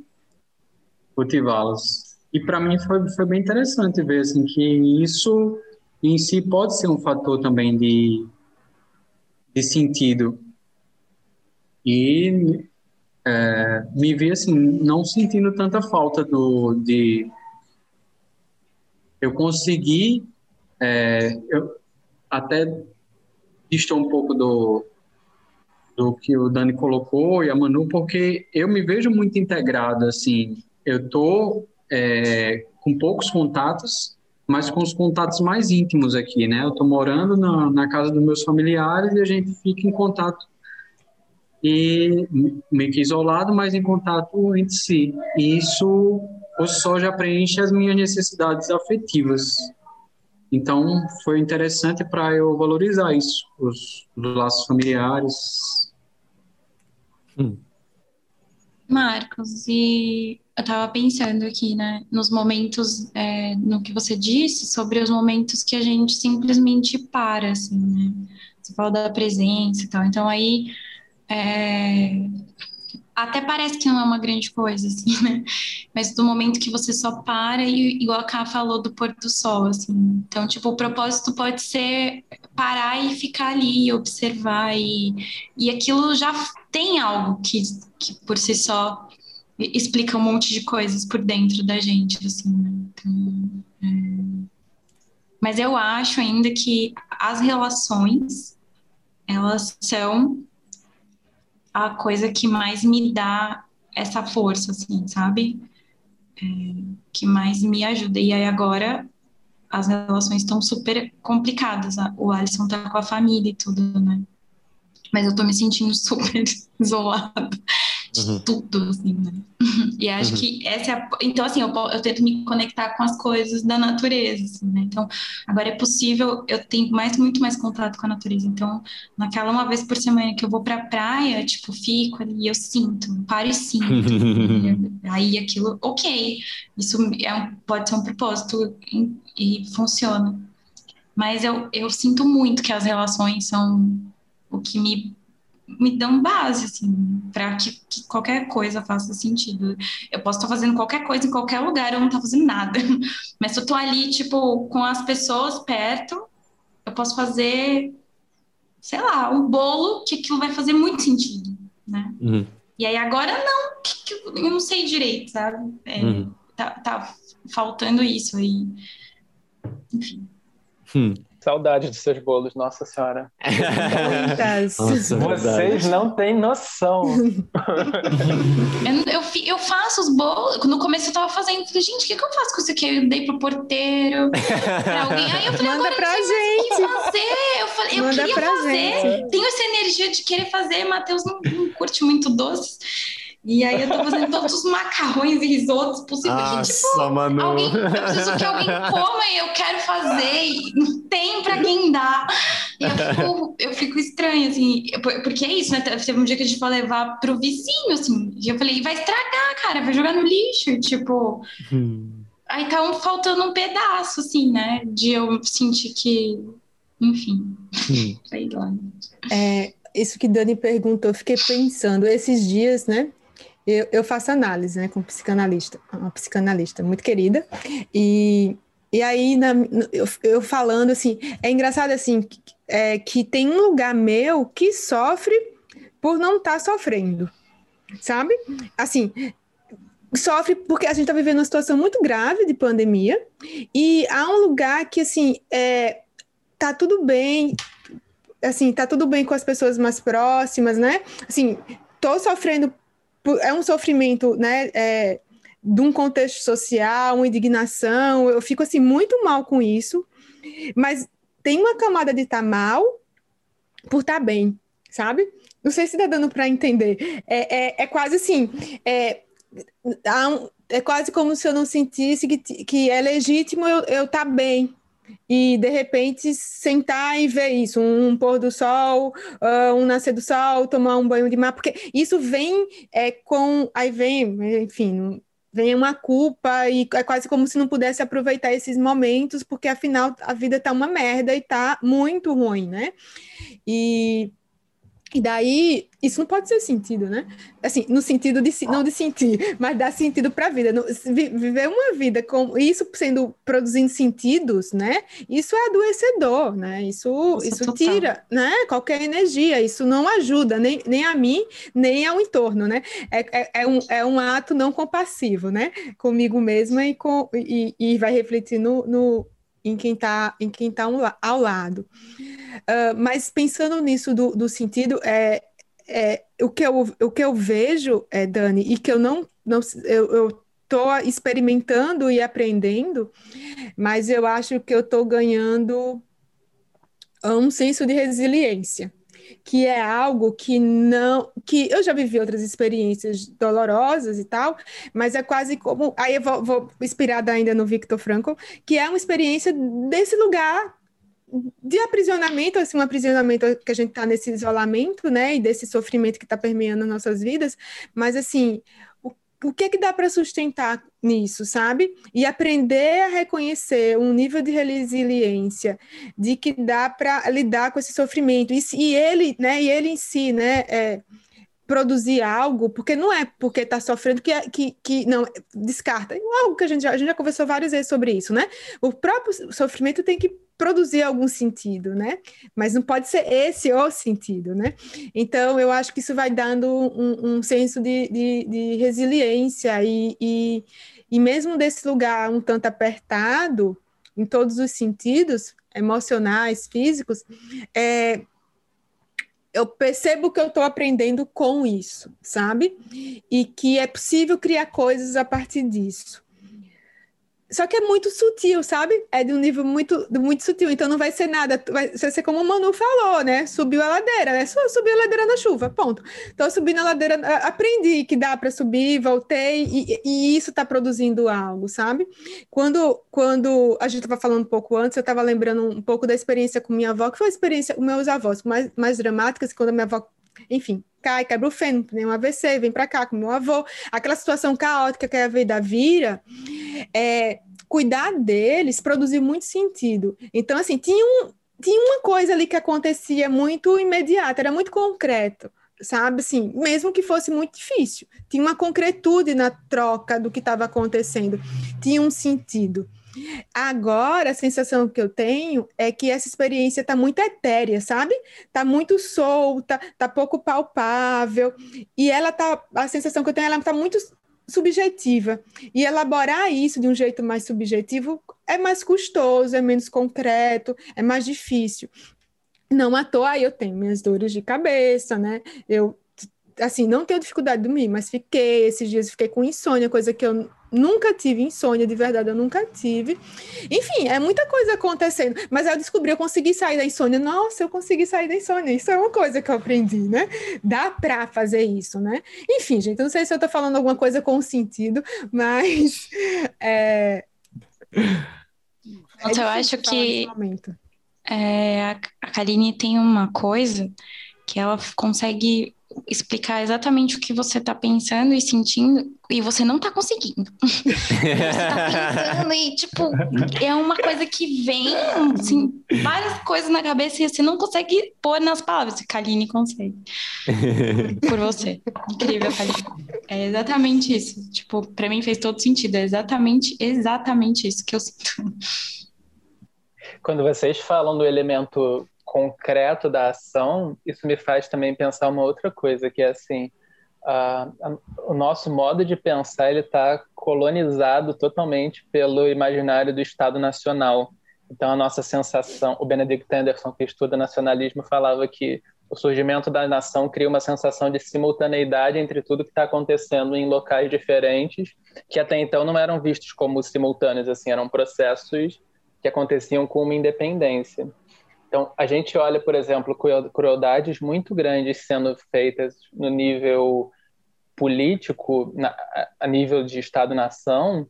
cultivá-los. E para mim foi, foi bem interessante ver assim, que isso em si pode ser um fator também de, de sentido. E é, me vi assim, não sentindo tanta falta do, de. Eu consegui, é, eu até estou um pouco do, do que o Dani colocou e a Manu, porque eu me vejo muito integrado, assim, eu tô é, com poucos contatos, mas com os contatos mais íntimos aqui, né? Eu tô morando na, na casa dos meus familiares e a gente fica em contato e meio que isolado, mas em contato entre si. E isso o só já preenche as minhas necessidades afetivas. Então foi interessante para eu valorizar isso, os, os laços familiares. Hum. Marcos, e eu estava pensando aqui, né, nos momentos, é, no que você disse sobre os momentos que a gente simplesmente para, assim, né? Você fala da presença e tal. Então aí é... Até parece que não é uma grande coisa, assim, né? Mas do momento que você só para e, igual a Ká falou, do pôr do sol, assim. Então, tipo, o propósito pode ser parar e ficar ali, observar, e, e aquilo já tem algo que, que por si só explica um monte de coisas por dentro da gente, assim, né? Então, é... Mas eu acho ainda que as relações, elas são a coisa que mais me dá essa força, assim, sabe? É, que mais me ajuda. E aí agora as relações estão super complicadas. O Alisson tá com a família e tudo, né? Mas eu tô me sentindo super isolada de uhum. tudo, assim, né? E acho uhum. que essa é a... Então, assim, eu, eu tento me conectar com as coisas da natureza, assim, né? Então, agora é possível, eu tenho mais, muito mais contato com a natureza. Então, naquela uma vez por semana que eu vou pra praia, tipo, fico ali, eu sinto, paro e sinto. aí aquilo, ok, isso é um, pode ser um propósito e, e funciona. Mas eu, eu sinto muito que as relações são o que me me dão base, assim, para que, que, qualquer coisa faça sentido. Eu posso estar fazendo qualquer coisa em qualquer lugar, eu não estou fazendo nada. Mas se eu estou ali, tipo, com as pessoas perto, eu posso fazer, sei lá, um bolo que aquilo vai fazer muito sentido, né? Uhum. E aí agora não, que, que, eu não sei direito, sabe? É, uhum. tá, tá faltando isso aí. Enfim. Hum. Saudade dos seus bolos, nossa senhora. nossa, Vocês não têm noção. eu, eu, eu, faço os bolos. No começo eu tava fazendo, falei, gente, o que, que eu faço com isso aqui? Eu dei pro porteiro, pra alguém. Aí eu falei, Manda agora pra gente. O que fazer? Eu falei, eu Manda queria fazer. Gente. Tenho essa energia de querer fazer. Matheus não, não curte muito doce. E aí eu tô fazendo todos os macarrões e risotos possíveis. Nossa, tipo, Manu. Alguém, eu preciso que alguém coma e eu quero fazer. E não tem pra quem dar. E eu fico, eu fico estranha, assim. Porque é isso, né? Teve um dia que a gente foi levar pro vizinho, assim. E eu falei, vai estragar, cara. Vai jogar no lixo. E, tipo... Hum. Aí tá faltando um pedaço, assim, né? De eu sentir que... Enfim. Hum. Sei lá. É, isso que Dani perguntou, eu fiquei pensando. Esses dias, né? Eu, eu faço análise, né, com psicanalista, uma psicanalista muito querida, e, e aí na, eu, eu falando assim, é engraçado assim, é, que tem um lugar meu que sofre por não estar tá sofrendo, sabe? Assim, sofre porque a gente está vivendo uma situação muito grave de pandemia e há um lugar que assim é, tá tudo bem assim tá tudo bem com as pessoas mais próximas né assim tô sofrendo é um sofrimento, né? É, de um contexto social, uma indignação. Eu fico assim muito mal com isso, mas tem uma camada de estar tá mal por estar tá bem, sabe? Não sei se está dando para entender. É, é, é, quase assim. É, é quase como se eu não sentisse que, que é legítimo eu estar tá bem, e de repente sentar e ver isso, um, pôr do sol, uh, um nascer do sol, tomar um banho de mar, porque isso vem é, com. Aí vem, enfim, vem uma culpa e é quase como se não pudesse aproveitar esses momentos, porque afinal a vida tá uma merda e tá muito ruim, né? E e daí, isso não pode ser sentido, né? Assim, no sentido de não de sentir, mas dar sentido para a vida. viver uma vida com isso sendo produzindo sentidos, né? Isso é adoecedor, né? Isso, isso, tira, né? Qualquer energia. Isso não ajuda nem, nem a mim, nem ao entorno, né? É, é, é um, é um ato não compassivo, né? Comigo mesma e, com, e, e vai refletir no, no em quem está em quem tá ao lado. Uh, mas pensando nisso do, do sentido, é, é, o, que eu, o que eu vejo, é, Dani, e que eu não, não eu estou experimentando e aprendendo, mas eu acho que eu estou ganhando um senso de resiliência que é algo que não, que eu já vivi outras experiências dolorosas e tal, mas é quase como, aí eu vou, vou inspirada ainda no Victor Frankl, que é uma experiência desse lugar de aprisionamento, assim, um aprisionamento que a gente está nesse isolamento, né, e desse sofrimento que está permeando nossas vidas, mas assim, o que que dá para sustentar nisso, sabe? E aprender a reconhecer um nível de resiliência, de que dá para lidar com esse sofrimento. E, e, ele, né? E ele em si, né? É, produzir algo, porque não é porque está sofrendo que, que, que não descarta. É algo que a gente, já, a gente já conversou várias vezes sobre isso, né? O próprio sofrimento tem que produzir algum sentido, né? Mas não pode ser esse o sentido, né? Então, eu acho que isso vai dando um, um senso de, de, de resiliência e, e, e mesmo desse lugar um tanto apertado, em todos os sentidos, emocionais, físicos, é, eu percebo que eu estou aprendendo com isso, sabe? E que é possível criar coisas a partir disso só que é muito sutil, sabe? É de um nível muito, muito sutil, então não vai ser nada, vai ser como o Manu falou, né? Subiu a ladeira, né? Subiu a ladeira na chuva, ponto. Então, subindo a ladeira, aprendi que dá para subir, voltei, e, e isso está produzindo algo, sabe? Quando, quando a gente estava falando um pouco antes, eu estava lembrando um pouco da experiência com minha avó, que foi a experiência com meus avós, mais, mais dramáticas, quando a minha avó enfim, cai, quebra o fêmur, tem um AVC, vem para cá com meu avô, aquela situação caótica que a vida vira, é, cuidar deles produziu muito sentido. Então, assim, tinha, um, tinha uma coisa ali que acontecia muito imediata, era muito concreto sabe? Assim, mesmo que fosse muito difícil, tinha uma concretude na troca do que estava acontecendo, tinha um sentido. Agora, a sensação que eu tenho é que essa experiência está muito etérea, sabe? Está muito solta, está pouco palpável, e ela tá, a sensação que eu tenho, ela está muito subjetiva. E elaborar isso de um jeito mais subjetivo é mais custoso, é menos concreto, é mais difícil. Não à toa, eu tenho minhas dores de cabeça, né? Eu assim, não tenho dificuldade de dormir, mas fiquei, esses dias fiquei com insônia, coisa que eu nunca tive insônia, de verdade, eu nunca tive. Enfim, é muita coisa acontecendo, mas eu descobri, eu consegui sair da insônia. Nossa, eu consegui sair da insônia, isso é uma coisa que eu aprendi, né? Dá pra fazer isso, né? Enfim, gente, eu não sei se eu tô falando alguma coisa com sentido, mas... É... Nossa, é eu acho que é, a, a Karine tem uma coisa que ela consegue explicar exatamente o que você está pensando e sentindo e você não está conseguindo. você tá pensando e, tipo, é uma coisa que vem, assim, várias coisas na cabeça e você não consegue pôr nas palavras. Kaline consegue. Por você. Incrível, Kaline. É exatamente isso. Tipo, para mim fez todo sentido. É exatamente, exatamente isso que eu sinto. Quando vocês falam do elemento concreto da ação, isso me faz também pensar uma outra coisa, que é assim, o nosso modo de pensar ele está colonizado totalmente pelo imaginário do Estado Nacional. Então a nossa sensação, o Benedict Anderson que estuda nacionalismo falava que o surgimento da nação cria uma sensação de simultaneidade entre tudo que está acontecendo em locais diferentes, que até então não eram vistos como simultâneos, assim, eram processos que aconteciam com uma independência. Então, a gente olha, por exemplo, crueldades muito grandes sendo feitas no nível político, na, a nível de Estado-nação,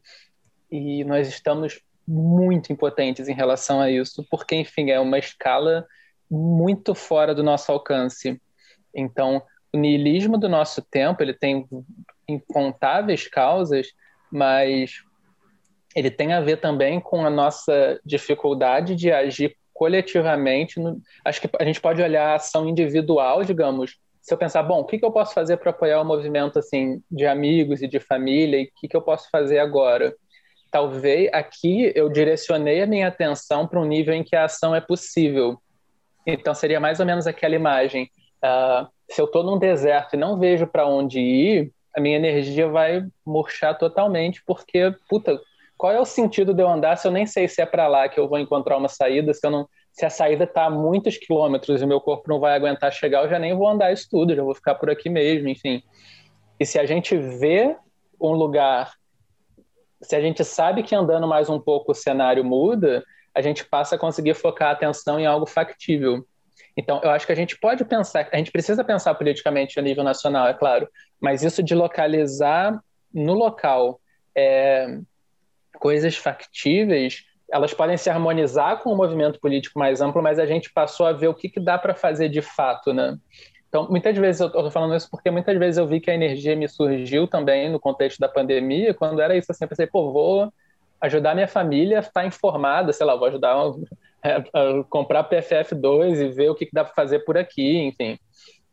e nós estamos muito impotentes em relação a isso, porque, enfim, é uma escala muito fora do nosso alcance. Então, o niilismo do nosso tempo, ele tem incontáveis causas, mas ele tem a ver também com a nossa dificuldade de agir coletivamente. No, acho que a gente pode olhar a ação individual, digamos. Se eu pensar, bom, o que, que eu posso fazer para apoiar o movimento assim de amigos e de família e o que, que eu posso fazer agora? Talvez aqui eu direcionei a minha atenção para um nível em que a ação é possível. Então seria mais ou menos aquela imagem. Uh, se eu estou num deserto e não vejo para onde ir, a minha energia vai murchar totalmente, porque, puta, qual é o sentido de eu andar se eu nem sei se é para lá que eu vou encontrar uma saída, se eu não se a saída está a muitos quilômetros e meu corpo não vai aguentar chegar, eu já nem vou andar isso tudo, já vou ficar por aqui mesmo, enfim. E se a gente vê um lugar, se a gente sabe que andando mais um pouco o cenário muda, a gente passa a conseguir focar a atenção em algo factível. Então, eu acho que a gente pode pensar, a gente precisa pensar politicamente a nível nacional, é claro, mas isso de localizar no local é, coisas factíveis, elas podem se harmonizar com o movimento político mais amplo, mas a gente passou a ver o que, que dá para fazer de fato, né? Então, muitas vezes eu estou falando isso porque muitas vezes eu vi que a energia me surgiu também no contexto da pandemia, quando era isso assim, eu pensei, pô, vou ajudar minha família a estar informada, sei lá, vou ajudar a, a comprar PFF2 e ver o que, que dá para fazer por aqui, enfim.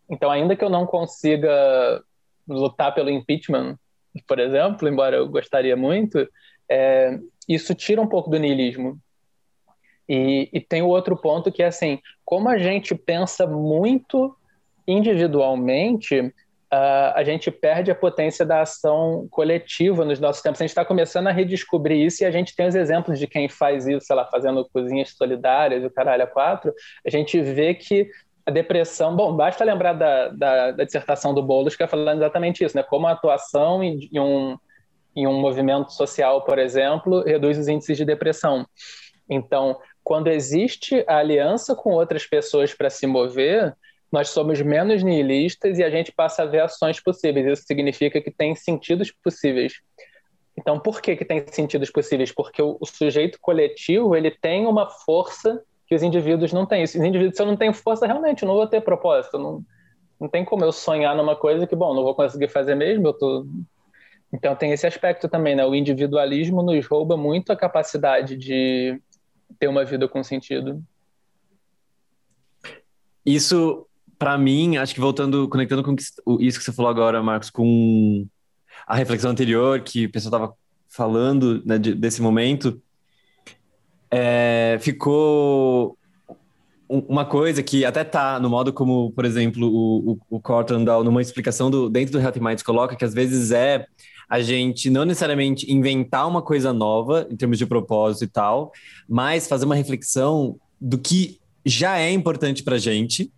Então, ainda que eu não consiga lutar pelo impeachment, por exemplo, embora eu gostaria muito, é, isso tira um pouco do niilismo. E, e tem o outro ponto que é assim, como a gente pensa muito individualmente, uh, a gente perde a potência da ação coletiva nos nossos tempos. A gente está começando a redescobrir isso e a gente tem os exemplos de quem faz isso, sei lá, fazendo cozinhas solidárias, o caralho a quatro. A gente vê que a depressão, bom, basta lembrar da, da, da dissertação do Boulos, que é falando exatamente isso, né? Como a atuação em, em um em um movimento social, por exemplo, reduz os índices de depressão. Então, quando existe a aliança com outras pessoas para se mover, nós somos menos nihilistas e a gente passa a ver ações possíveis. Isso significa que tem sentidos possíveis. Então, por que, que tem sentidos possíveis? Porque o, o sujeito coletivo ele tem uma força que os indivíduos não têm. Os indivíduos, se eu não tenho força, realmente, não vou ter propósito. Não, não tem como eu sonhar numa coisa que, bom, não vou conseguir fazer mesmo, eu tô... Então tem esse aspecto também, né? O individualismo nos rouba muito a capacidade de ter uma vida com sentido. Isso, para mim, acho que voltando, conectando com isso que você falou agora, Marcos, com a reflexão anterior que o pessoal estava falando né, desse momento, é, ficou uma coisa que até tá no modo como, por exemplo, o, o, o Corton dá numa explicação do, dentro do Healthy Minds coloca, que às vezes é a gente não necessariamente inventar uma coisa nova em termos de propósito e tal, mas fazer uma reflexão do que já é importante para a gente,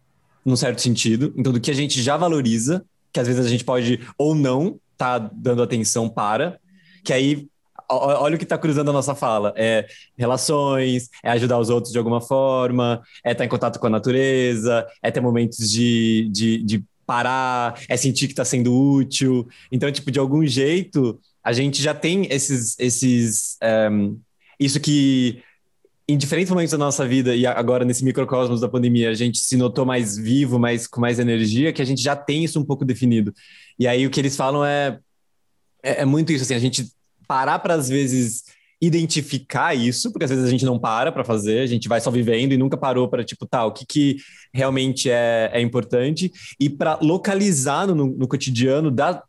num certo sentido, então do que a gente já valoriza, que às vezes a gente pode ou não tá dando atenção para, que aí olha o que está cruzando a nossa fala. É relações, é ajudar os outros de alguma forma, é estar tá em contato com a natureza, é ter momentos de, de, de parar, é sentir que está sendo útil. Então, tipo, de algum jeito, a gente já tem esses. esses um, isso que em diferentes momentos da nossa vida e agora nesse microcosmos da pandemia a gente se notou mais vivo, mais com mais energia, que a gente já tem isso um pouco definido. E aí o que eles falam é é, é muito isso assim, a gente parar para às vezes identificar isso, porque às vezes a gente não para para fazer, a gente vai só vivendo e nunca parou para tipo, tá, o que, que realmente é, é importante e para localizar no, no cotidiano, da,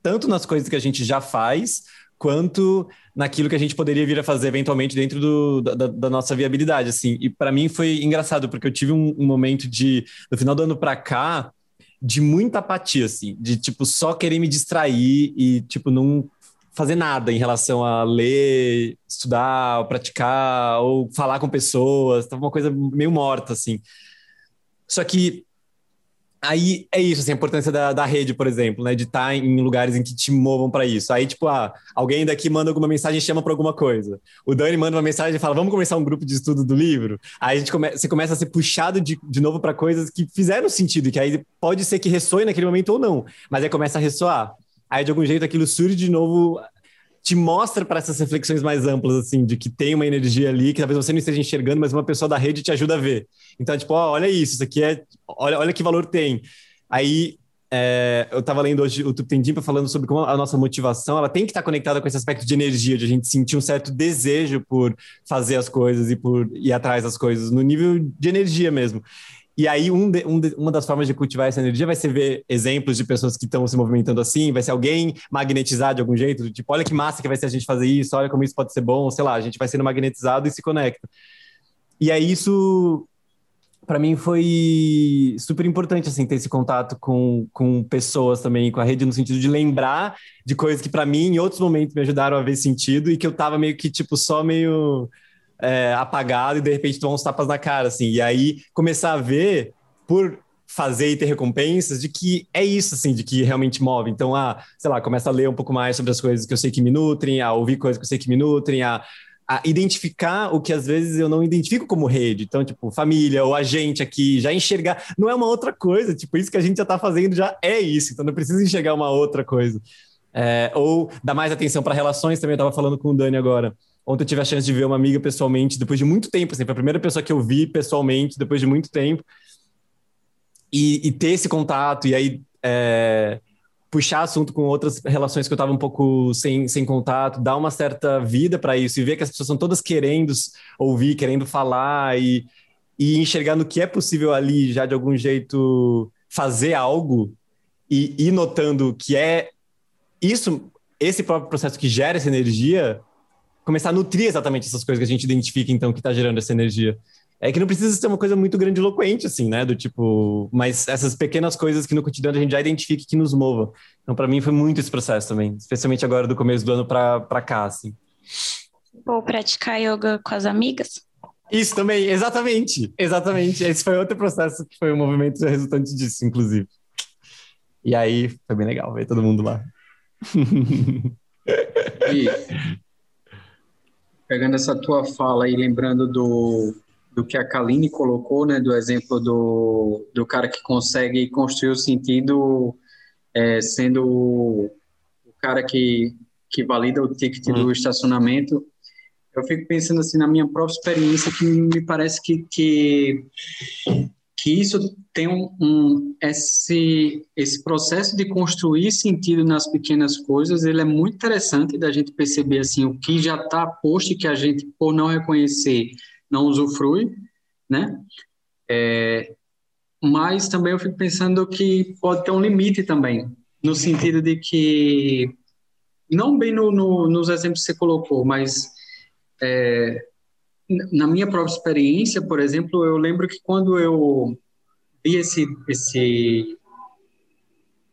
tanto nas coisas que a gente já faz, quanto naquilo que a gente poderia vir a fazer eventualmente dentro do, da, da, nossa viabilidade, assim. E para mim foi engraçado, porque eu tive um, um momento de, no final do ano para cá, de muita apatia, assim, de tipo só querer me distrair e tipo não fazer nada em relação a ler, estudar, praticar, ou falar com pessoas, tava uma coisa meio morta, assim. Só que aí é isso, assim, a importância da, da rede, por exemplo, né, de estar tá em lugares em que te movam para isso. Aí, tipo, ah, alguém daqui manda alguma mensagem e chama para alguma coisa. O Dani manda uma mensagem e fala, vamos começar um grupo de estudo do livro. Aí a gente come você começa a ser puxado de, de novo para coisas que fizeram sentido, que aí pode ser que ressoe naquele momento ou não, mas aí começa a ressoar aí de algum jeito aquilo surge de novo, te mostra para essas reflexões mais amplas, assim, de que tem uma energia ali que talvez você não esteja enxergando, mas uma pessoa da rede te ajuda a ver. Então, tipo, ó, olha isso, isso aqui é. Olha, olha que valor tem. Aí. É, eu estava lendo hoje o Tuptendimpa falando sobre como a nossa motivação ela tem que estar conectada com esse aspecto de energia, de a gente sentir um certo desejo por fazer as coisas e por ir atrás das coisas, no nível de energia mesmo. E aí, um de, um de, uma das formas de cultivar essa energia vai ser ver exemplos de pessoas que estão se movimentando assim, vai ser alguém magnetizado de algum jeito, tipo, olha que massa que vai ser a gente fazer isso, olha como isso pode ser bom, sei lá, a gente vai sendo magnetizado e se conecta. E aí, isso, para mim, foi super importante, assim, ter esse contato com, com pessoas também, com a rede, no sentido de lembrar de coisas que, para mim, em outros momentos, me ajudaram a ver sentido e que eu tava meio que, tipo, só meio é, apagado e de repente tomar uns tapas na cara, assim. E aí começar a ver, por fazer e ter recompensas, de que é isso, assim, de que realmente move. Então, ah, sei lá, começa a ler um pouco mais sobre as coisas que eu sei que me nutrem, a ouvir coisas que eu sei que me nutrem, a, a identificar o que às vezes eu não identifico como rede. Então, tipo, família ou a gente aqui, já enxergar. Não é uma outra coisa, tipo, isso que a gente já está fazendo já é isso, então não precisa enxergar uma outra coisa. É, ou dar mais atenção para relações, também eu estava falando com o Dani agora. Ontem eu tive a chance de ver uma amiga pessoalmente, depois de muito tempo, assim, foi a primeira pessoa que eu vi pessoalmente, depois de muito tempo. E, e ter esse contato, e aí é, puxar assunto com outras relações que eu estava um pouco sem, sem contato, dar uma certa vida para isso, e ver que as pessoas são todas querendo ouvir, querendo falar, e, e enxergar no que é possível ali, já de algum jeito, fazer algo, e ir notando que é isso, esse próprio processo que gera essa energia começar a nutrir exatamente essas coisas que a gente identifica, então, que está gerando essa energia. É que não precisa ser uma coisa muito grandiloquente, assim, né? Do tipo, mas essas pequenas coisas que no cotidiano a gente já identifica que nos mova. Então, para mim, foi muito esse processo também, especialmente agora do começo do ano para cá, assim. Ou praticar yoga com as amigas? Isso também, exatamente, exatamente. Esse foi outro processo que foi um movimento resultante disso, inclusive. E aí, foi bem legal ver todo mundo lá. E, pegando essa tua fala e lembrando do, do que a Kaline colocou, né, do exemplo do, do cara que consegue construir o sentido é, sendo o, o, cara que, que valida o ticket hum. do estacionamento, eu fico pensando assim na minha própria experiência que me parece que, que que isso tem um, um, esse esse processo de construir sentido nas pequenas coisas ele é muito interessante da gente perceber assim o que já está posto e que a gente por não reconhecer não usufrui né? É, mas também eu fico pensando que pode ter um limite também no sentido de que não bem no, no, nos exemplos que você colocou mas é, na minha própria experiência, por exemplo, eu lembro que quando eu vi esse, esse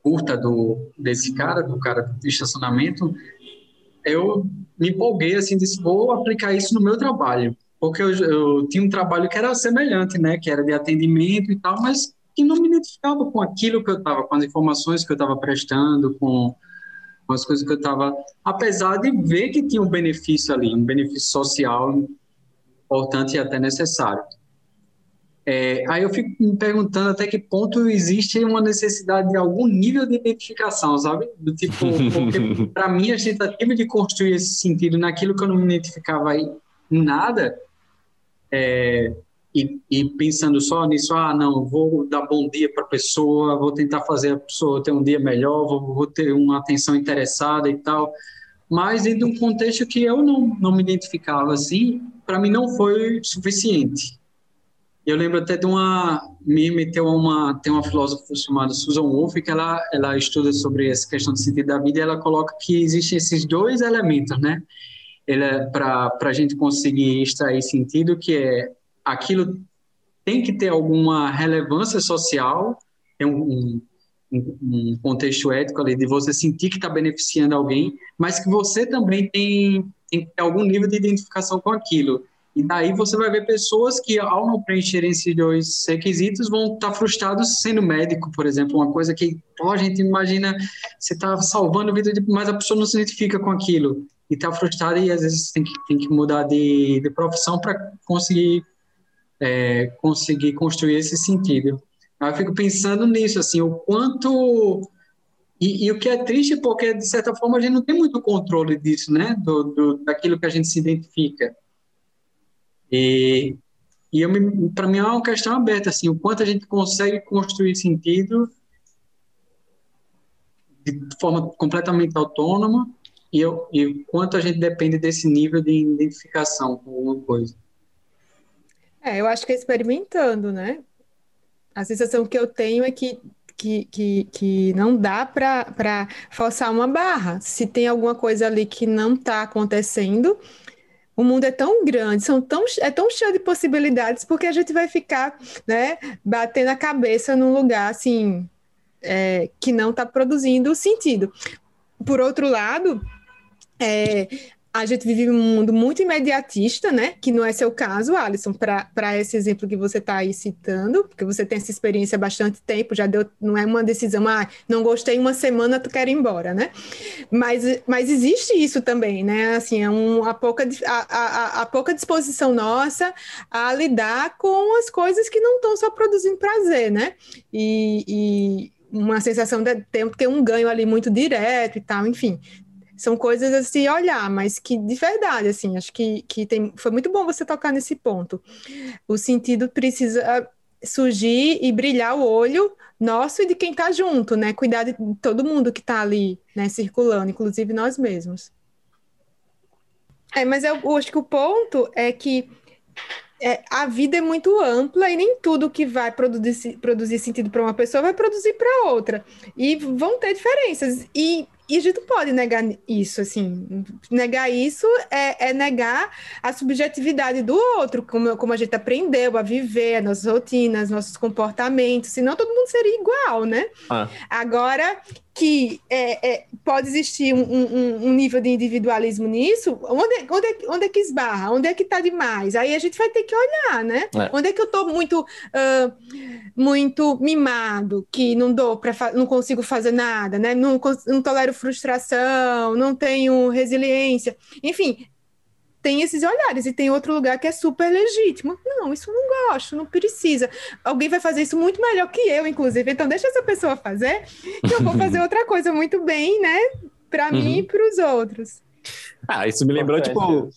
curta do, desse cara, do cara do estacionamento, eu me empolguei, assim, disse, vou aplicar isso no meu trabalho. Porque eu, eu tinha um trabalho que era semelhante, né, que era de atendimento e tal, mas que não me identificava com aquilo que eu estava, com as informações que eu estava prestando, com, com as coisas que eu estava, apesar de ver que tinha um benefício ali, um benefício social importante e até necessário. É, aí eu fico me perguntando até que ponto existe uma necessidade de algum nível de identificação, sabe? Do tipo, porque para mim a tentativa de construir esse sentido naquilo que eu não me identificava em nada, é, e, e, pensando só nisso, ah, não, vou dar bom dia para a pessoa, vou tentar fazer a pessoa ter um dia melhor, vou, vou ter uma atenção interessada e tal, mas dentro de um contexto que eu não, não me identificava assim, para mim não foi suficiente. Eu lembro até de uma me meteu uma tem uma filósofa chamada Susan Wolff que ela ela estuda sobre essa questão do sentido da vida e ela coloca que existem esses dois elementos, né? Ele para para a gente conseguir extrair sentido que é aquilo tem que ter alguma relevância social, tem um, um, um contexto ético ali de você sentir que está beneficiando alguém, mas que você também tem tem algum nível de identificação com aquilo. E daí você vai ver pessoas que, ao não preencherem esses dois requisitos, vão estar frustrados sendo médico, por exemplo, uma coisa que ó, a gente imagina, você está salvando a vida, de, mas a pessoa não se identifica com aquilo. E está frustrada e às vezes tem que, tem que mudar de, de profissão para conseguir, é, conseguir construir esse sentido. Eu fico pensando nisso, assim, o quanto e, e, o que é triste porque, de certa forma, a gente não tem muito controle disso, né? Do, do daquilo que a gente se identifica. E, e para mim é uma questão aberta, assim, o quanto a gente consegue construir sentido de forma completamente autônoma e, eu, e o quanto a gente depende desse nível de identificação com alguma coisa. É, eu acho que é experimentando, né? A sensação que eu tenho é que que, que, que não dá para forçar uma barra. Se tem alguma coisa ali que não está acontecendo, o mundo é tão grande, são tão, é tão cheio de possibilidades, porque a gente vai ficar né, batendo a cabeça num lugar assim é, que não está produzindo sentido. Por outro lado, é, a gente vive um mundo muito imediatista, né? Que não é seu caso, Alisson, para esse exemplo que você está aí citando, porque você tem essa experiência há bastante tempo, já deu, não é uma decisão, ah, não gostei uma semana, tu quer ir embora, né? Mas, mas existe isso também, né? Assim, é um, a, pouca, a, a, a pouca disposição nossa a lidar com as coisas que não estão só produzindo prazer, né? E, e uma sensação de ter, ter um ganho ali muito direto e tal, enfim são coisas a se olhar, mas que de verdade, assim, acho que, que tem, foi muito bom você tocar nesse ponto. O sentido precisa surgir e brilhar o olho nosso e de quem está junto, né? Cuidar de todo mundo que está ali, né, circulando, inclusive nós mesmos. É, mas eu, eu acho que o ponto é que é, a vida é muito ampla e nem tudo que vai produzir, produzir sentido para uma pessoa vai produzir para outra. E vão ter diferenças. E e a gente não pode negar isso, assim. Negar isso é, é negar a subjetividade do outro, como, como a gente aprendeu a viver, as nossas rotinas, nossos comportamentos, senão todo mundo seria igual, né? Ah. Agora, que é, é, pode existir um, um, um, nível de individualismo nisso, onde, é, onde, é, onde é que esbarra? Onde é que está demais? Aí a gente vai ter que olhar, né? É. Onde é que eu estou muito, uh, muito mimado, que não dou para não consigo fazer nada, né? Não, não tolero frustração, não tenho resiliência. Enfim, tem esses olhares e tem outro lugar que é super legítimo. Não, isso não gosto, não precisa. Alguém vai fazer isso muito melhor que eu, inclusive. Então deixa essa pessoa fazer, que eu vou fazer outra coisa muito bem, né? Para uhum. mim e para os outros. Ah, isso me lembrou, tipo,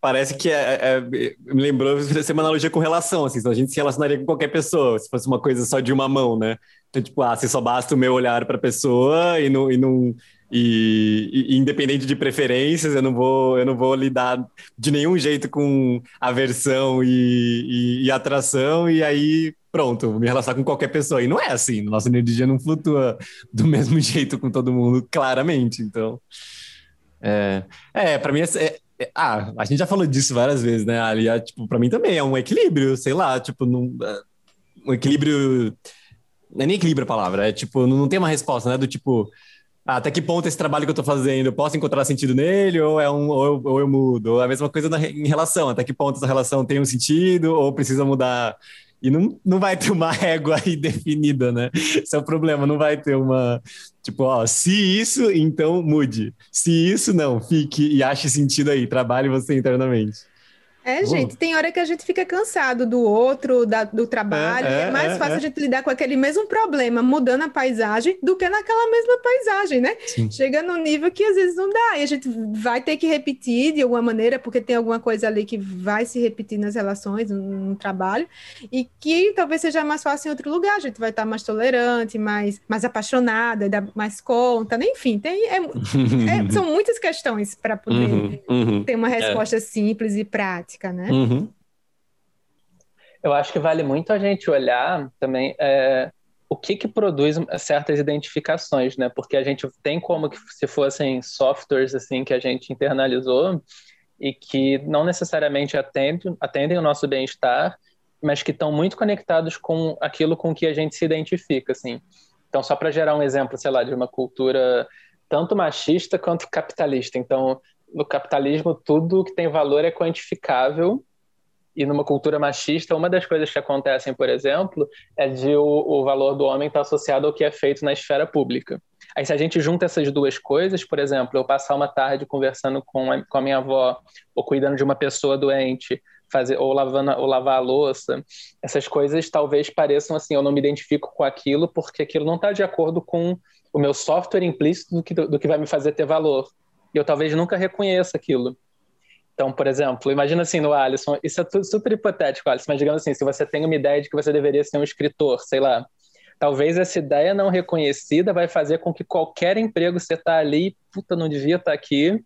parece que é, é, me lembrou ser uma analogia com relação, assim, a gente se relacionaria com qualquer pessoa, se fosse uma coisa só de uma mão, né? Então, tipo, ah, se só basta o meu olhar para a pessoa e não, e não e, e, independente de preferências, eu não vou, eu não vou lidar de nenhum jeito com aversão e, e, e atração, e aí pronto, me relacionar com qualquer pessoa. E não é assim, nossa energia não flutua do mesmo jeito com todo mundo, claramente. Então, é, é para mim, é, é, ah, a gente já falou disso várias vezes, né? Ali, é, tipo, para mim também é um equilíbrio, sei lá, tipo, num, é, um equilíbrio. Não é nem equilíbrio a palavra, é tipo, não, não tem uma resposta, né? Do tipo, até que ponto esse trabalho que eu estou fazendo, eu posso encontrar sentido nele ou é um ou eu, ou eu mudo? Ou a mesma coisa na, em relação, até que ponto essa relação tem um sentido ou precisa mudar? E não, não vai ter uma régua aí definida, né? Esse é o problema, não vai ter uma tipo, ó, se isso, então mude. Se isso, não, fique e ache sentido aí, trabalhe você internamente. É, gente, tem hora que a gente fica cansado do outro, da, do trabalho. É, é, é mais é, fácil é. a gente lidar com aquele mesmo problema, mudando a paisagem, do que naquela mesma paisagem, né? Sim. Chega num nível que às vezes não dá. E a gente vai ter que repetir de alguma maneira, porque tem alguma coisa ali que vai se repetir nas relações, no, no trabalho, e que talvez seja mais fácil em outro lugar. A gente vai estar mais tolerante, mais, mais apaixonada, dar mais conta, né? enfim, tem, é, são muitas questões para poder uhum, uhum, ter uma resposta simples e prática prática, né? Uhum. Eu acho que vale muito a gente olhar também é, o que que produz certas identificações, né? Porque a gente tem como que se fossem softwares assim que a gente internalizou e que não necessariamente atendem, atendem o nosso bem-estar, mas que estão muito conectados com aquilo com que a gente se identifica, assim. Então, só para gerar um exemplo, sei lá, de uma cultura tanto machista quanto capitalista. Então, no capitalismo tudo que tem valor é quantificável e numa cultura machista, uma das coisas que acontecem, por exemplo, é de o, o valor do homem estar tá associado ao que é feito na esfera pública. Aí, se a gente junta essas duas coisas, por exemplo, eu passar uma tarde conversando com a, com a minha avó, ou cuidando de uma pessoa doente, fazer ou lavando ou lavar a louça, essas coisas talvez pareçam assim, eu não me identifico com aquilo porque aquilo não está de acordo com o meu software implícito do que, do que vai me fazer ter valor eu talvez nunca reconheça aquilo. Então, por exemplo, imagina assim no Alisson, isso é tudo super hipotético, Alisson, mas digamos assim, se você tem uma ideia de que você deveria ser um escritor, sei lá, talvez essa ideia não reconhecida vai fazer com que qualquer emprego você tá ali, puta, não devia estar tá aqui.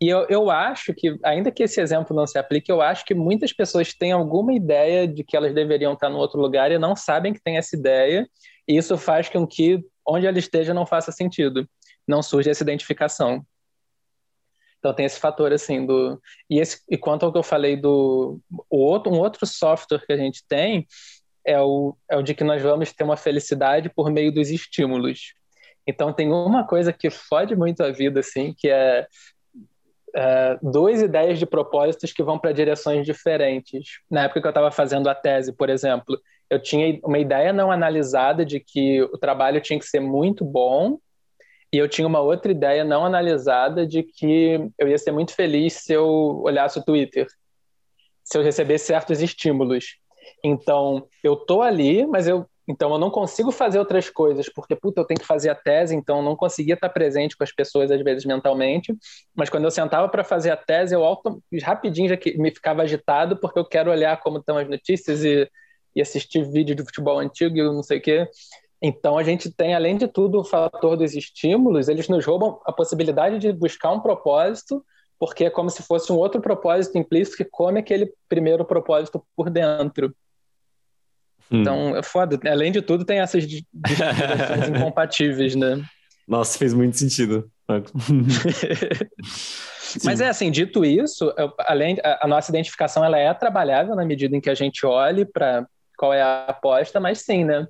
E eu, eu acho que, ainda que esse exemplo não se aplique, eu acho que muitas pessoas têm alguma ideia de que elas deveriam estar no outro lugar e não sabem que tem essa ideia, e isso faz com que onde ela esteja não faça sentido, não surge essa identificação. Então tem esse fator assim do e esse e quanto ao que eu falei do o outro um outro software que a gente tem é o é o de que nós vamos ter uma felicidade por meio dos estímulos. Então tem uma coisa que fode muito a vida assim, que é, é duas ideias de propósitos que vão para direções diferentes. Na época que eu estava fazendo a tese, por exemplo, eu tinha uma ideia não analisada de que o trabalho tinha que ser muito bom e eu tinha uma outra ideia não analisada de que eu ia ser muito feliz se eu olhasse o Twitter, se eu recebesse certos estímulos. Então, eu tô ali, mas eu então eu não consigo fazer outras coisas, porque puta, eu tenho que fazer a tese, então eu não conseguia estar presente com as pessoas às vezes mentalmente, mas quando eu sentava para fazer a tese, eu auto, rapidinho já me ficava agitado porque eu quero olhar como estão as notícias e, e assistir vídeo de futebol antigo e não sei o quê. Então, a gente tem, além de tudo, o fator dos estímulos, eles nos roubam a possibilidade de buscar um propósito, porque é como se fosse um outro propósito implícito que come aquele primeiro propósito por dentro. Hum. Então, é foda. Além de tudo, tem essas incompatíveis, né? Nossa, fez muito sentido. Mas é assim, dito isso, além a, nossa identificação ela é trabalhável na medida em que a gente olhe para qual é a aposta, mas sim, né?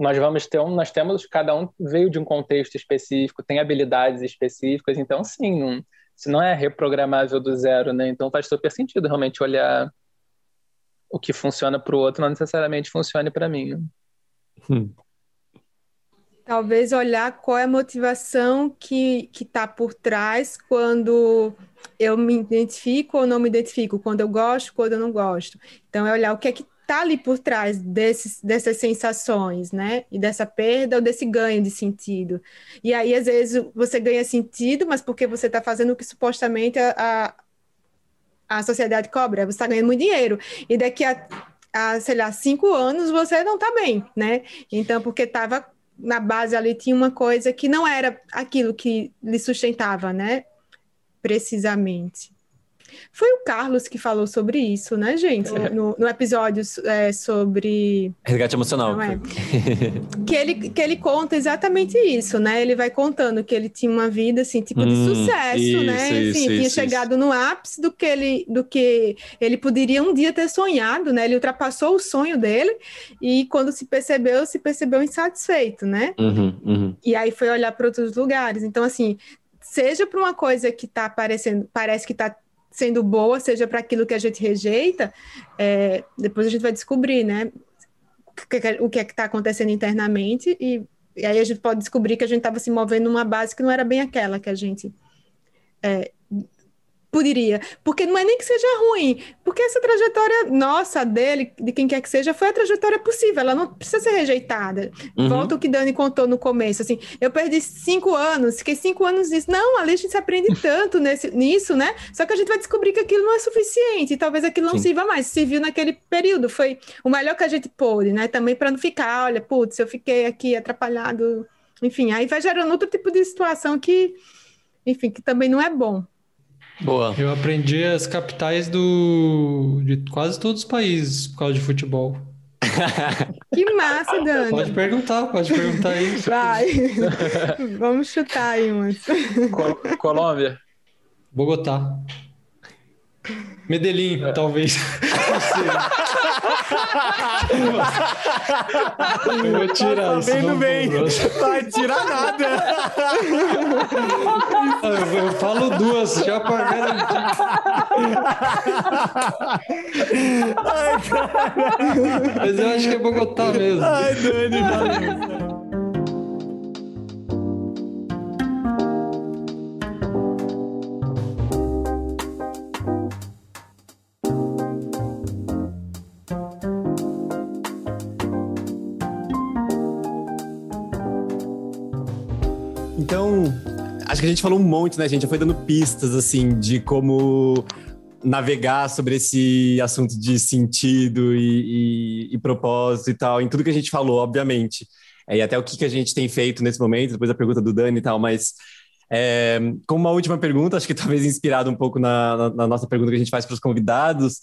Nós vamos ter um, nós temos, cada um veio de um contexto específico, tem habilidades específicas, então sim, não, se não é reprogramável do zero, né? Então faz super sentido realmente olhar o que funciona para o outro, não necessariamente funcione para mim. Né? Hum. Talvez olhar qual é a motivação que está por trás quando eu me identifico ou não me identifico, quando eu gosto, quando eu não gosto. Então, é olhar o que é que está ali por trás desses, dessas sensações, né? E dessa perda ou desse ganho de sentido. E aí, às vezes, você ganha sentido, mas porque você está fazendo o que supostamente a, a, a sociedade cobra, você está ganhando muito dinheiro. E daqui a, a, sei lá, cinco anos você não está bem, né? Então, porque estava na base ali tinha uma coisa que não era aquilo que lhe sustentava, né? Precisamente. Foi o Carlos que falou sobre isso, né, gente? É. No, no episódio é, sobre. Resgate emocional. É? que, ele, que ele conta exatamente isso, né? Ele vai contando que ele tinha uma vida, assim, tipo de hum, sucesso, isso, né? Isso, assim, tinha isso, chegado no ápice do que, ele, do que ele poderia um dia ter sonhado, né? Ele ultrapassou o sonho dele e quando se percebeu, se percebeu insatisfeito, né? Uhum, uhum. E aí foi olhar para outros lugares. Então, assim, seja para uma coisa que está aparecendo, parece que está sendo boa, seja para aquilo que a gente rejeita, é, depois a gente vai descobrir, né? O que é que está acontecendo internamente e, e, aí a gente pode descobrir que a gente estava se movendo numa base que não era bem aquela que a gente é, poderia. Porque não é nem que seja ruim, porque essa trajetória nossa, dele, de quem quer que seja, foi a trajetória possível, ela não precisa ser rejeitada. Uhum. Volta o que Dani contou no começo, assim, eu perdi cinco anos, fiquei cinco anos nisso. Não, ali a gente se aprende tanto nesse, nisso, né? Só que a gente vai descobrir que aquilo não é suficiente, e talvez aquilo não Sim. sirva mais. Serviu naquele período, foi o melhor que a gente pôde, né? Também para não ficar, olha, putz, eu fiquei aqui atrapalhado. Enfim, aí vai gerando outro tipo de situação que, enfim, que também não é bom. Boa. Eu aprendi as capitais do de quase todos os países por causa de futebol. Que massa, Dani. Pode perguntar, pode perguntar aí. Vai. Vamos chutar aí umas. Col Colômbia. Bogotá. Medellín, é. talvez. Eu vou tirar isso. Vendo bem. Vai tirar nada. Eu, eu falo duas, já para garantir. Mas eu acho que é Bogotá mesmo. Ai, Dani, valeu. Acho que a gente falou um monte, né, gente? Já foi dando pistas, assim, de como navegar sobre esse assunto de sentido e, e, e propósito e tal, em tudo que a gente falou, obviamente. É, e até o que, que a gente tem feito nesse momento, depois a pergunta do Dani e tal, mas é, como uma última pergunta, acho que talvez inspirado um pouco na, na, na nossa pergunta que a gente faz para os convidados,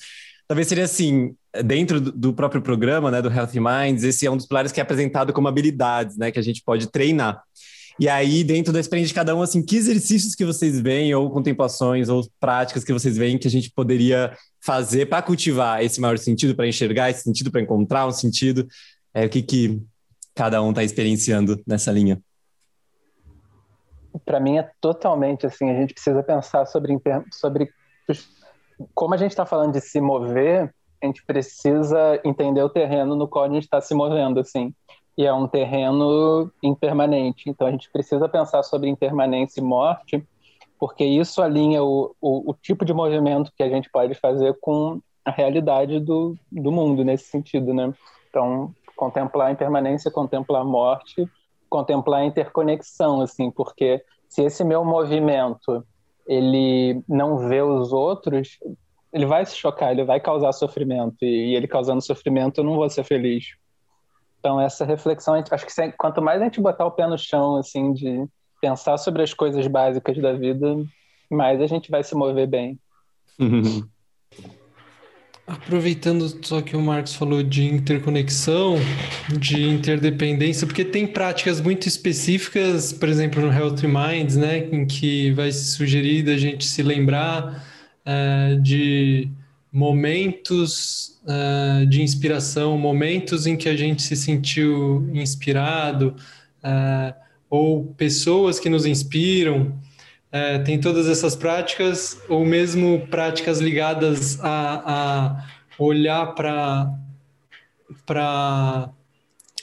talvez seria assim, dentro do próprio programa, né, do Healthy Minds, esse é um dos pilares que é apresentado como habilidades, né, que a gente pode treinar. E aí, dentro da experiência de cada um, assim, que exercícios que vocês veem, ou contemplações, ou práticas que vocês veem que a gente poderia fazer para cultivar esse maior sentido, para enxergar esse sentido, para encontrar um sentido? É, o que, que cada um está experienciando nessa linha? Para mim é totalmente assim, a gente precisa pensar sobre, sobre como a gente está falando de se mover, a gente precisa entender o terreno no qual a gente está se movendo, assim e é um terreno impermanente. Então a gente precisa pensar sobre impermanência e morte, porque isso alinha o, o, o tipo de movimento que a gente pode fazer com a realidade do, do mundo nesse sentido, né? Então contemplar a impermanência, contemplar a morte, contemplar a interconexão, assim, porque se esse meu movimento ele não vê os outros, ele vai se chocar, ele vai causar sofrimento e, e ele causando sofrimento eu não vou ser feliz. Então, essa reflexão, acho que quanto mais a gente botar o pé no chão, assim, de pensar sobre as coisas básicas da vida, mais a gente vai se mover bem. Aproveitando só que o Marcos falou de interconexão, de interdependência, porque tem práticas muito específicas, por exemplo, no Healthy Minds, né, em que vai sugerir da gente se lembrar é, de momentos uh, de inspiração, momentos em que a gente se sentiu inspirado, uh, ou pessoas que nos inspiram. Uh, tem todas essas práticas, ou mesmo práticas ligadas a, a olhar para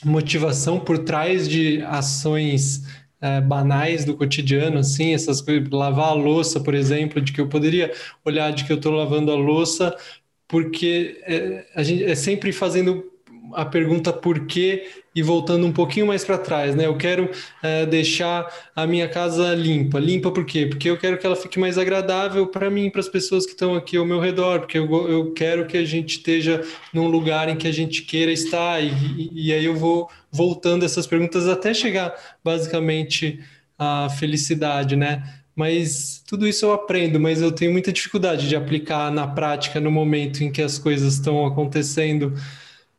motivação por trás de ações é, banais do cotidiano, assim, essas coisas, lavar a louça, por exemplo, de que eu poderia olhar de que eu estou lavando a louça, porque é, a gente é sempre fazendo a pergunta por quê e voltando um pouquinho mais para trás, né? Eu quero é, deixar a minha casa limpa. Limpa por quê? Porque eu quero que ela fique mais agradável para mim, para as pessoas que estão aqui ao meu redor, porque eu, eu quero que a gente esteja num lugar em que a gente queira estar, e, e, e aí eu vou voltando essas perguntas até chegar basicamente à felicidade, né? Mas tudo isso eu aprendo, mas eu tenho muita dificuldade de aplicar na prática no momento em que as coisas estão acontecendo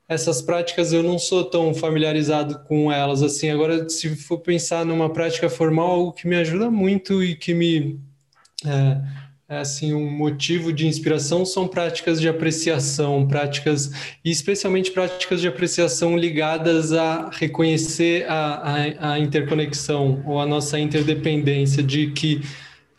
essas práticas eu não sou tão familiarizado com elas assim. Agora, se for pensar numa prática formal, algo que me ajuda muito e que me é, é assim um motivo de inspiração são práticas de apreciação, práticas e especialmente práticas de apreciação ligadas a reconhecer a, a, a interconexão ou a nossa interdependência de que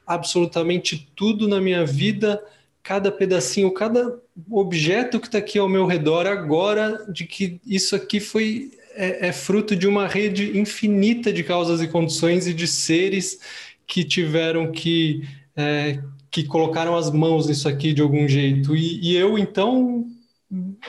absolutamente tudo na minha vida cada pedacinho, cada objeto que está aqui ao meu redor agora, de que isso aqui foi é, é, fruto de uma rede infinita de causas e condições e de seres que tiveram que é, que colocaram as mãos nisso aqui de algum jeito. E, e eu então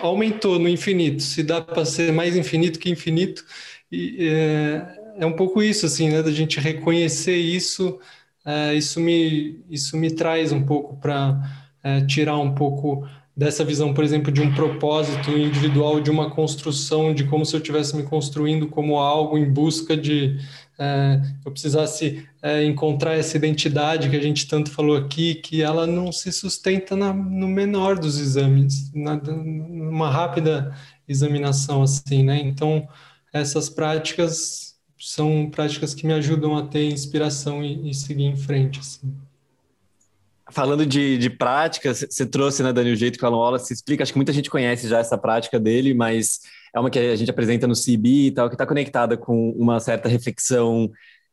aumentou no infinito. Se dá para ser mais infinito que infinito, e, é, é um pouco isso assim, né? Da gente reconhecer isso. É, isso me isso me traz um pouco para é, tirar um pouco dessa visão, por exemplo, de um propósito individual, de uma construção, de como se eu estivesse me construindo como algo em busca de é, eu precisasse é, encontrar essa identidade que a gente tanto falou aqui, que ela não se sustenta na, no menor dos exames, na, numa rápida examinação assim, né? Então essas práticas são práticas que me ajudam a ter inspiração e, e seguir em frente. Assim. Falando de, de prática, você trouxe, né, Dani, o jeito que o Alan Wallace explica. Acho que muita gente conhece já essa prática dele, mas é uma que a gente apresenta no CB e tal, que está conectada com uma certa reflexão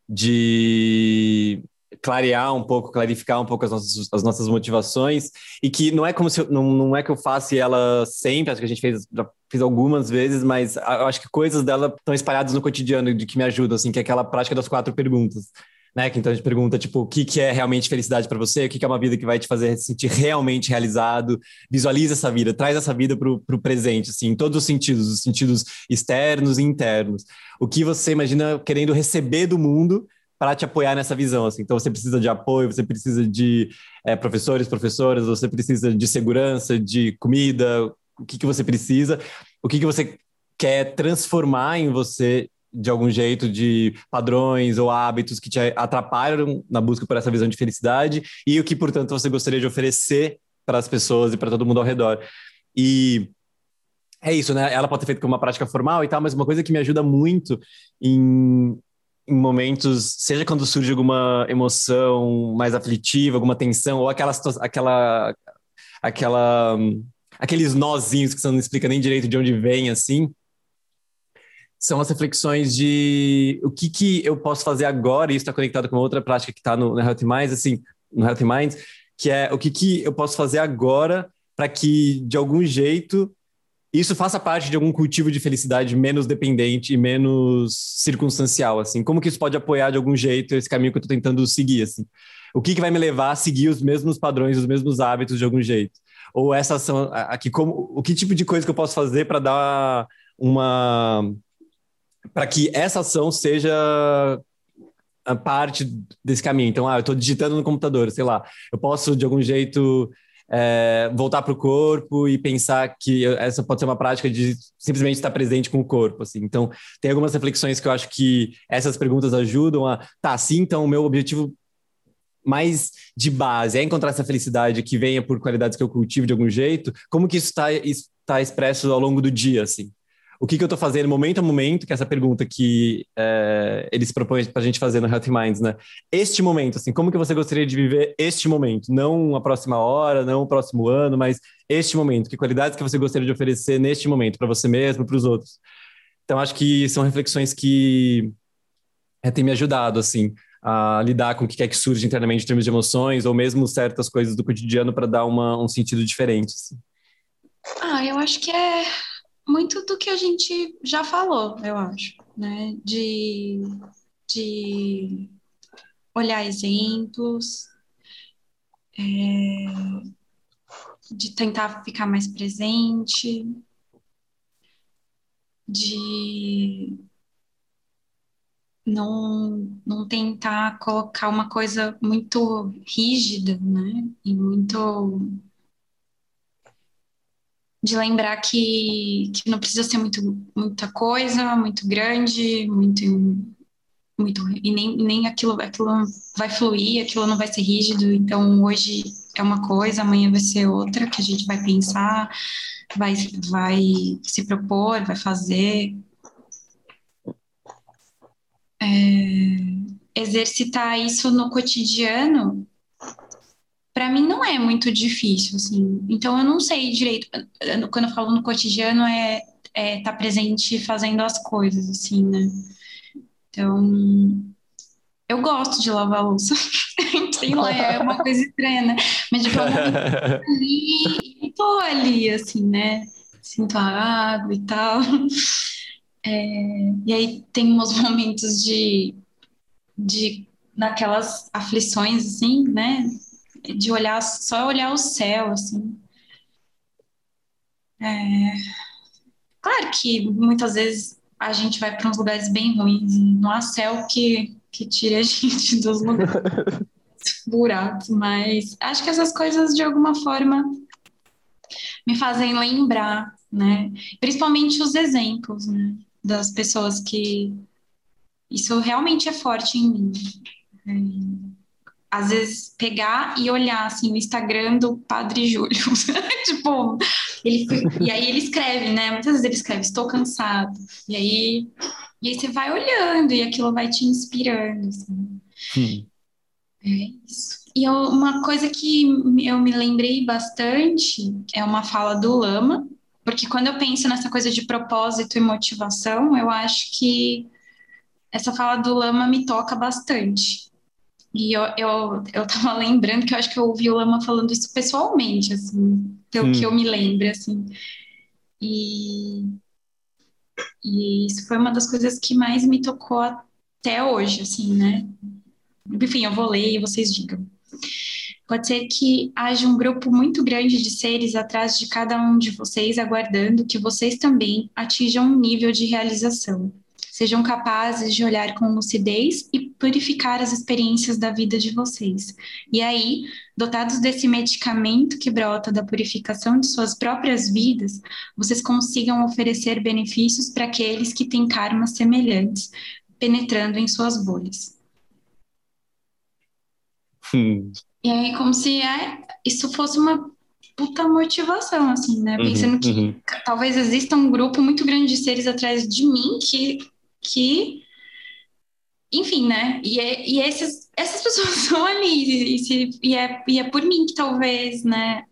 de clarear um pouco, clarificar um pouco as nossas, as nossas motivações e que não é como se eu, não, não é que eu faça ela sempre, acho que a gente fez já fiz algumas vezes, mas eu acho que coisas dela estão espalhadas no cotidiano de que me ajudam, assim, que é aquela prática das quatro perguntas né? Que então a gente pergunta, tipo, o que, que é realmente felicidade para você? O que, que é uma vida que vai te fazer se sentir realmente realizado? Visualiza essa vida, traz essa vida para o presente, assim, em todos os sentidos, os sentidos externos e internos. O que você imagina querendo receber do mundo para te apoiar nessa visão, assim. Então você precisa de apoio, você precisa de é, professores, professoras, você precisa de segurança, de comida, o que, que você precisa, o que, que você quer transformar em você de algum jeito de padrões ou hábitos que te atrapalham na busca por essa visão de felicidade e o que, portanto, você gostaria de oferecer para as pessoas e para todo mundo ao redor. E é isso, né? Ela pode ser feita como uma prática formal e tal, mas uma coisa que me ajuda muito em, em momentos, seja quando surge alguma emoção mais aflitiva, alguma tensão, ou aquela, aquela, aquela, aqueles nozinhos que você não explica nem direito de onde vem, assim, são as reflexões de o que, que eu posso fazer agora, e isso está conectado com outra prática que está no, no Healthy Minds, assim, no Healthy Minds, que é o que, que eu posso fazer agora para que, de algum jeito, isso faça parte de algum cultivo de felicidade menos dependente e menos circunstancial, assim. Como que isso pode apoiar de algum jeito esse caminho que eu estou tentando seguir, assim? O que, que vai me levar a seguir os mesmos padrões, os mesmos hábitos de algum jeito? Ou essa ação aqui, como, o que tipo de coisa que eu posso fazer para dar uma para que essa ação seja a parte desse caminho. Então, ah, eu estou digitando no computador, sei lá, eu posso de algum jeito é, voltar para o corpo e pensar que essa pode ser uma prática de simplesmente estar presente com o corpo, assim. Então, tem algumas reflexões que eu acho que essas perguntas ajudam a, tá, sim, então o meu objetivo mais de base é encontrar essa felicidade que venha por qualidades que eu cultivo de algum jeito, como que isso está tá expresso ao longo do dia, assim? O que, que eu estou fazendo momento a momento, que é essa pergunta que é, eles propõem para a gente fazer no Healthy Minds, né? Este momento, assim, como que você gostaria de viver este momento? Não a próxima hora, não o próximo ano, mas este momento. Que qualidades que você gostaria de oferecer neste momento, para você mesmo, para os outros? Então, acho que são reflexões que é, têm me ajudado, assim, a lidar com o que quer que surge internamente em termos de emoções, ou mesmo certas coisas do cotidiano para dar uma, um sentido diferente. Assim. Ah, eu acho que é muito do que a gente já falou, eu acho, né? De, de olhar exemplos, é, de tentar ficar mais presente, de não, não tentar colocar uma coisa muito rígida, né? E muito de lembrar que, que não precisa ser muito, muita coisa, muito grande, muito, muito e nem, nem aquilo, aquilo vai fluir, aquilo não vai ser rígido. Então hoje é uma coisa, amanhã vai ser outra que a gente vai pensar, vai, vai se propor, vai fazer. É, exercitar isso no cotidiano para mim não é muito difícil, assim. Então eu não sei direito. Quando eu falo no cotidiano é é tá presente fazendo as coisas, assim, né? Então eu gosto de lavar louça. Sei lá, é uma coisa estranha, né? Mas tipo, eu ali tô ali, assim, né? Sinto a água e tal. É, e aí tem uns momentos de, de naquelas aflições, assim, né? De olhar, só olhar o céu, assim. É... Claro que muitas vezes a gente vai para uns lugares bem ruins não há céu que, que tire a gente dos lugares buracos, mas acho que essas coisas de alguma forma me fazem lembrar, né? Principalmente os exemplos, né? Das pessoas que isso realmente é forte em mim. Às vezes pegar e olhar assim o Instagram do Padre Júlio, tipo, ele e aí ele escreve, né? Muitas vezes ele escreve estou cansado. E aí e aí você vai olhando e aquilo vai te inspirando, assim. Hum. É isso. E eu, uma coisa que eu me lembrei bastante é uma fala do Lama, porque quando eu penso nessa coisa de propósito e motivação, eu acho que essa fala do Lama me toca bastante e eu, eu, eu tava lembrando que eu acho que eu ouvi o Lama falando isso pessoalmente, assim, pelo hum. que eu me lembro, assim. E, e isso foi uma das coisas que mais me tocou até hoje, assim, né? Enfim, eu vou ler e vocês digam. Pode ser que haja um grupo muito grande de seres atrás de cada um de vocês, aguardando que vocês também atinjam um nível de realização sejam capazes de olhar com lucidez e purificar as experiências da vida de vocês. E aí, dotados desse medicamento que brota da purificação de suas próprias vidas, vocês consigam oferecer benefícios para aqueles que têm karmas semelhantes, penetrando em suas bolhas. Hum. E aí, como se é, isso fosse uma puta motivação, assim, né? Uhum, Pensando que uhum. talvez exista um grupo muito grande de seres atrás de mim que que, enfim, né? E, é, e esses, essas pessoas estão ali, e, se, e, é, e é por mim que talvez, né,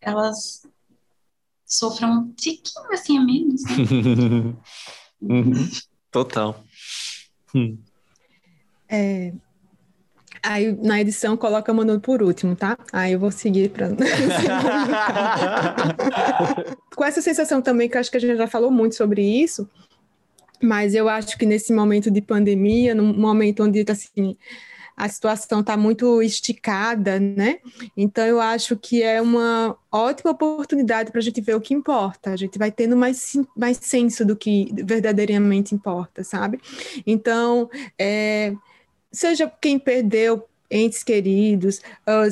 elas sofram um tiquinho assim a menos. Né? Total. Hum. É, Aí na edição coloca Manu por último, tá? Aí eu vou seguir para. Com essa sensação também, que acho que a gente já falou muito sobre isso, mas eu acho que nesse momento de pandemia, num momento onde assim, a situação está muito esticada, né? Então eu acho que é uma ótima oportunidade para a gente ver o que importa. A gente vai tendo mais, mais senso do que verdadeiramente importa, sabe? Então, é, seja quem perdeu entes queridos,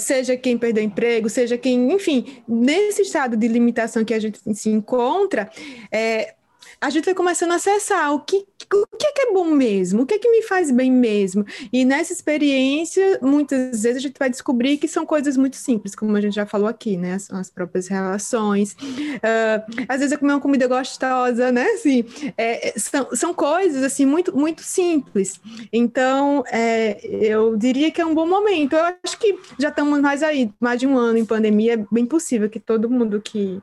seja quem perdeu emprego, seja quem, enfim, nesse estado de limitação que a gente se encontra, é, a gente vai começando a acessar o que, o que é, que é bom mesmo, o que é que me faz bem mesmo. E nessa experiência, muitas vezes a gente vai descobrir que são coisas muito simples, como a gente já falou aqui, né? As, as próprias relações. Uh, às vezes é comer uma comida gostosa, né? Assim, é, são, são coisas, assim, muito, muito simples. Então, é, eu diria que é um bom momento. Eu acho que já estamos mais aí, mais de um ano em pandemia, é bem possível que todo mundo que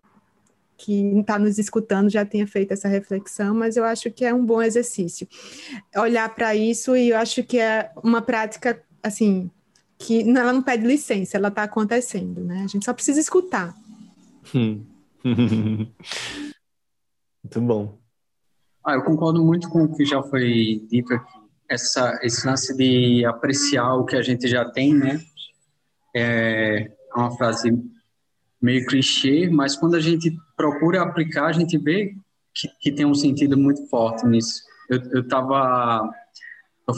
que está nos escutando já tenha feito essa reflexão, mas eu acho que é um bom exercício olhar para isso e eu acho que é uma prática assim que ela não pede licença, ela está acontecendo, né? A gente só precisa escutar. Hum. muito bom. Ah, eu concordo muito com o que já foi dito aqui. Essa, esse lance de apreciar o que a gente já tem, né? É uma frase meio clichê, mas quando a gente procura aplicar, a gente vê que, que tem um sentido muito forte nisso. Eu estava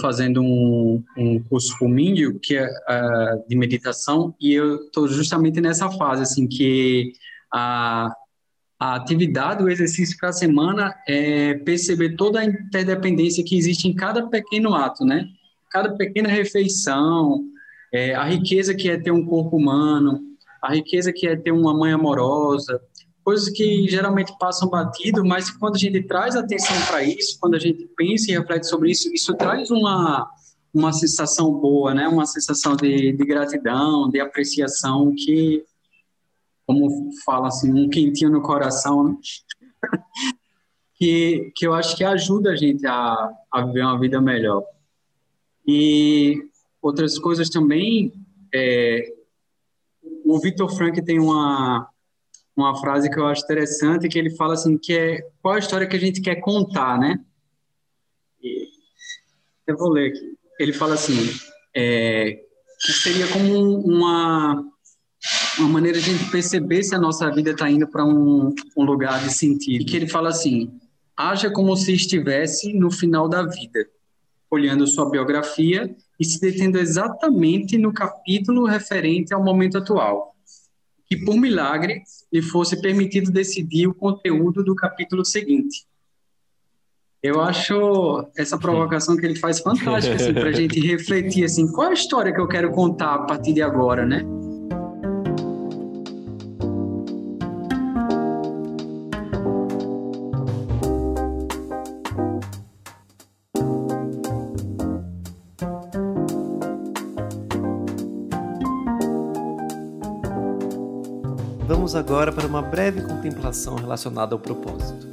fazendo um, um curso Fumíndio, que é uh, de meditação, e eu estou justamente nessa fase, assim, que a, a atividade, o exercício para a semana é perceber toda a interdependência que existe em cada pequeno ato, né? Cada pequena refeição, é, a riqueza que é ter um corpo humano, a riqueza que é ter uma mãe amorosa, coisas que geralmente passam batido, mas quando a gente traz atenção para isso, quando a gente pensa e reflete sobre isso, isso traz uma uma sensação boa, né? Uma sensação de, de gratidão, de apreciação que, como fala assim, um quentinho no coração, né? que que eu acho que ajuda a gente a, a viver uma vida melhor. E outras coisas também é, o Victor Frank tem uma, uma frase que eu acho interessante, que ele fala assim, que é qual a história que a gente quer contar, né? E, eu vou ler aqui. Ele fala assim, é, que seria como uma, uma maneira de a gente perceber se a nossa vida está indo para um, um lugar de sentido. Que ele fala assim, haja como se estivesse no final da vida, olhando sua biografia e se detendo exatamente no capítulo referente ao momento atual. Que, por milagre, lhe fosse permitido decidir o conteúdo do capítulo seguinte. Eu acho essa provocação que ele faz fantástica, assim, para a gente refletir, assim, qual é a história que eu quero contar a partir de agora, né? Agora para uma breve contemplação relacionada ao propósito.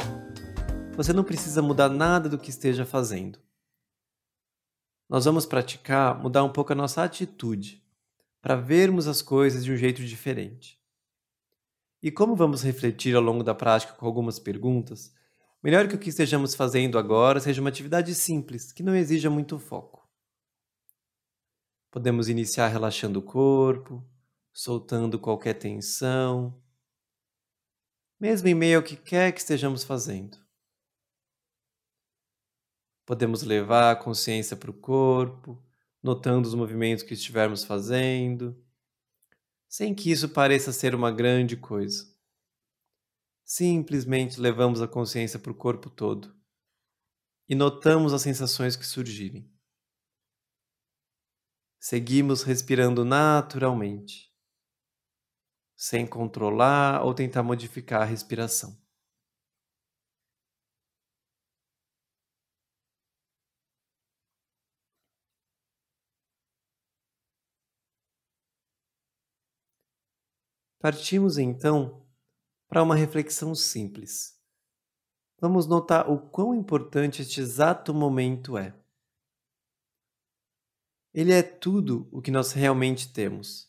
Você não precisa mudar nada do que esteja fazendo. Nós vamos praticar mudar um pouco a nossa atitude, para vermos as coisas de um jeito diferente. E como vamos refletir ao longo da prática com algumas perguntas, melhor que o que estejamos fazendo agora seja uma atividade simples, que não exija muito foco. Podemos iniciar relaxando o corpo, soltando qualquer tensão, mesmo em meio ao que quer que estejamos fazendo. Podemos levar a consciência para o corpo, notando os movimentos que estivermos fazendo, sem que isso pareça ser uma grande coisa. Simplesmente levamos a consciência para o corpo todo e notamos as sensações que surgirem. Seguimos respirando naturalmente sem controlar ou tentar modificar a respiração. Partimos então para uma reflexão simples. Vamos notar o quão importante este exato momento é. Ele é tudo o que nós realmente temos.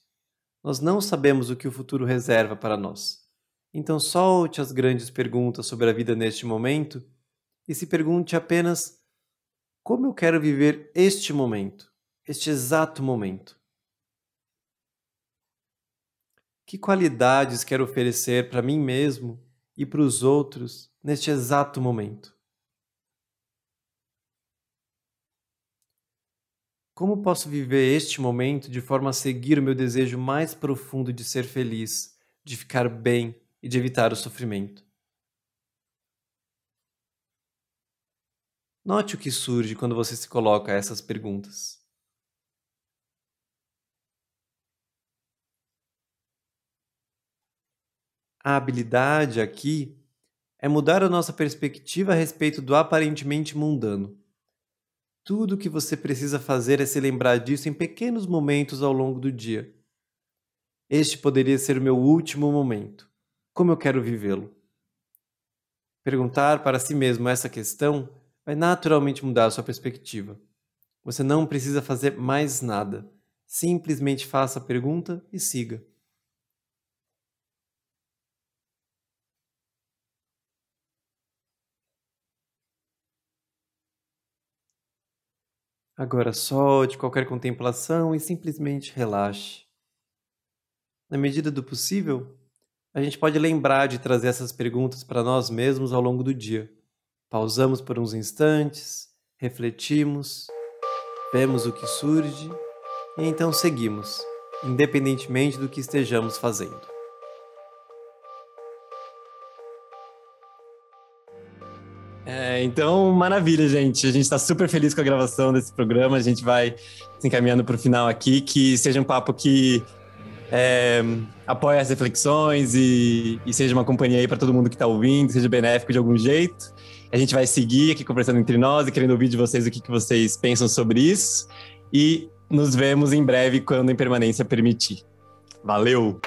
Nós não sabemos o que o futuro reserva para nós. Então solte as grandes perguntas sobre a vida neste momento e se pergunte apenas: como eu quero viver este momento, este exato momento? Que qualidades quero oferecer para mim mesmo e para os outros neste exato momento? Como posso viver este momento de forma a seguir o meu desejo mais profundo de ser feliz, de ficar bem e de evitar o sofrimento? Note o que surge quando você se coloca essas perguntas. A habilidade aqui é mudar a nossa perspectiva a respeito do aparentemente mundano. Tudo o que você precisa fazer é se lembrar disso em pequenos momentos ao longo do dia. Este poderia ser o meu último momento. Como eu quero vivê-lo? Perguntar para si mesmo essa questão vai naturalmente mudar a sua perspectiva. Você não precisa fazer mais nada. Simplesmente faça a pergunta e siga. Agora solte qualquer contemplação e simplesmente relaxe. Na medida do possível, a gente pode lembrar de trazer essas perguntas para nós mesmos ao longo do dia. Pausamos por uns instantes, refletimos, vemos o que surge e então seguimos, independentemente do que estejamos fazendo. Então, maravilha, gente. A gente está super feliz com a gravação desse programa. A gente vai se encaminhando para o final aqui. Que seja um papo que é, apoie as reflexões e, e, seja uma companhia aí para todo mundo que está ouvindo, seja benéfico de algum jeito. A gente vai seguir aqui conversando entre nós e querendo ouvir de vocês o que, que vocês pensam sobre isso. E nos vemos em breve quando a impermanência permitir. Valeu!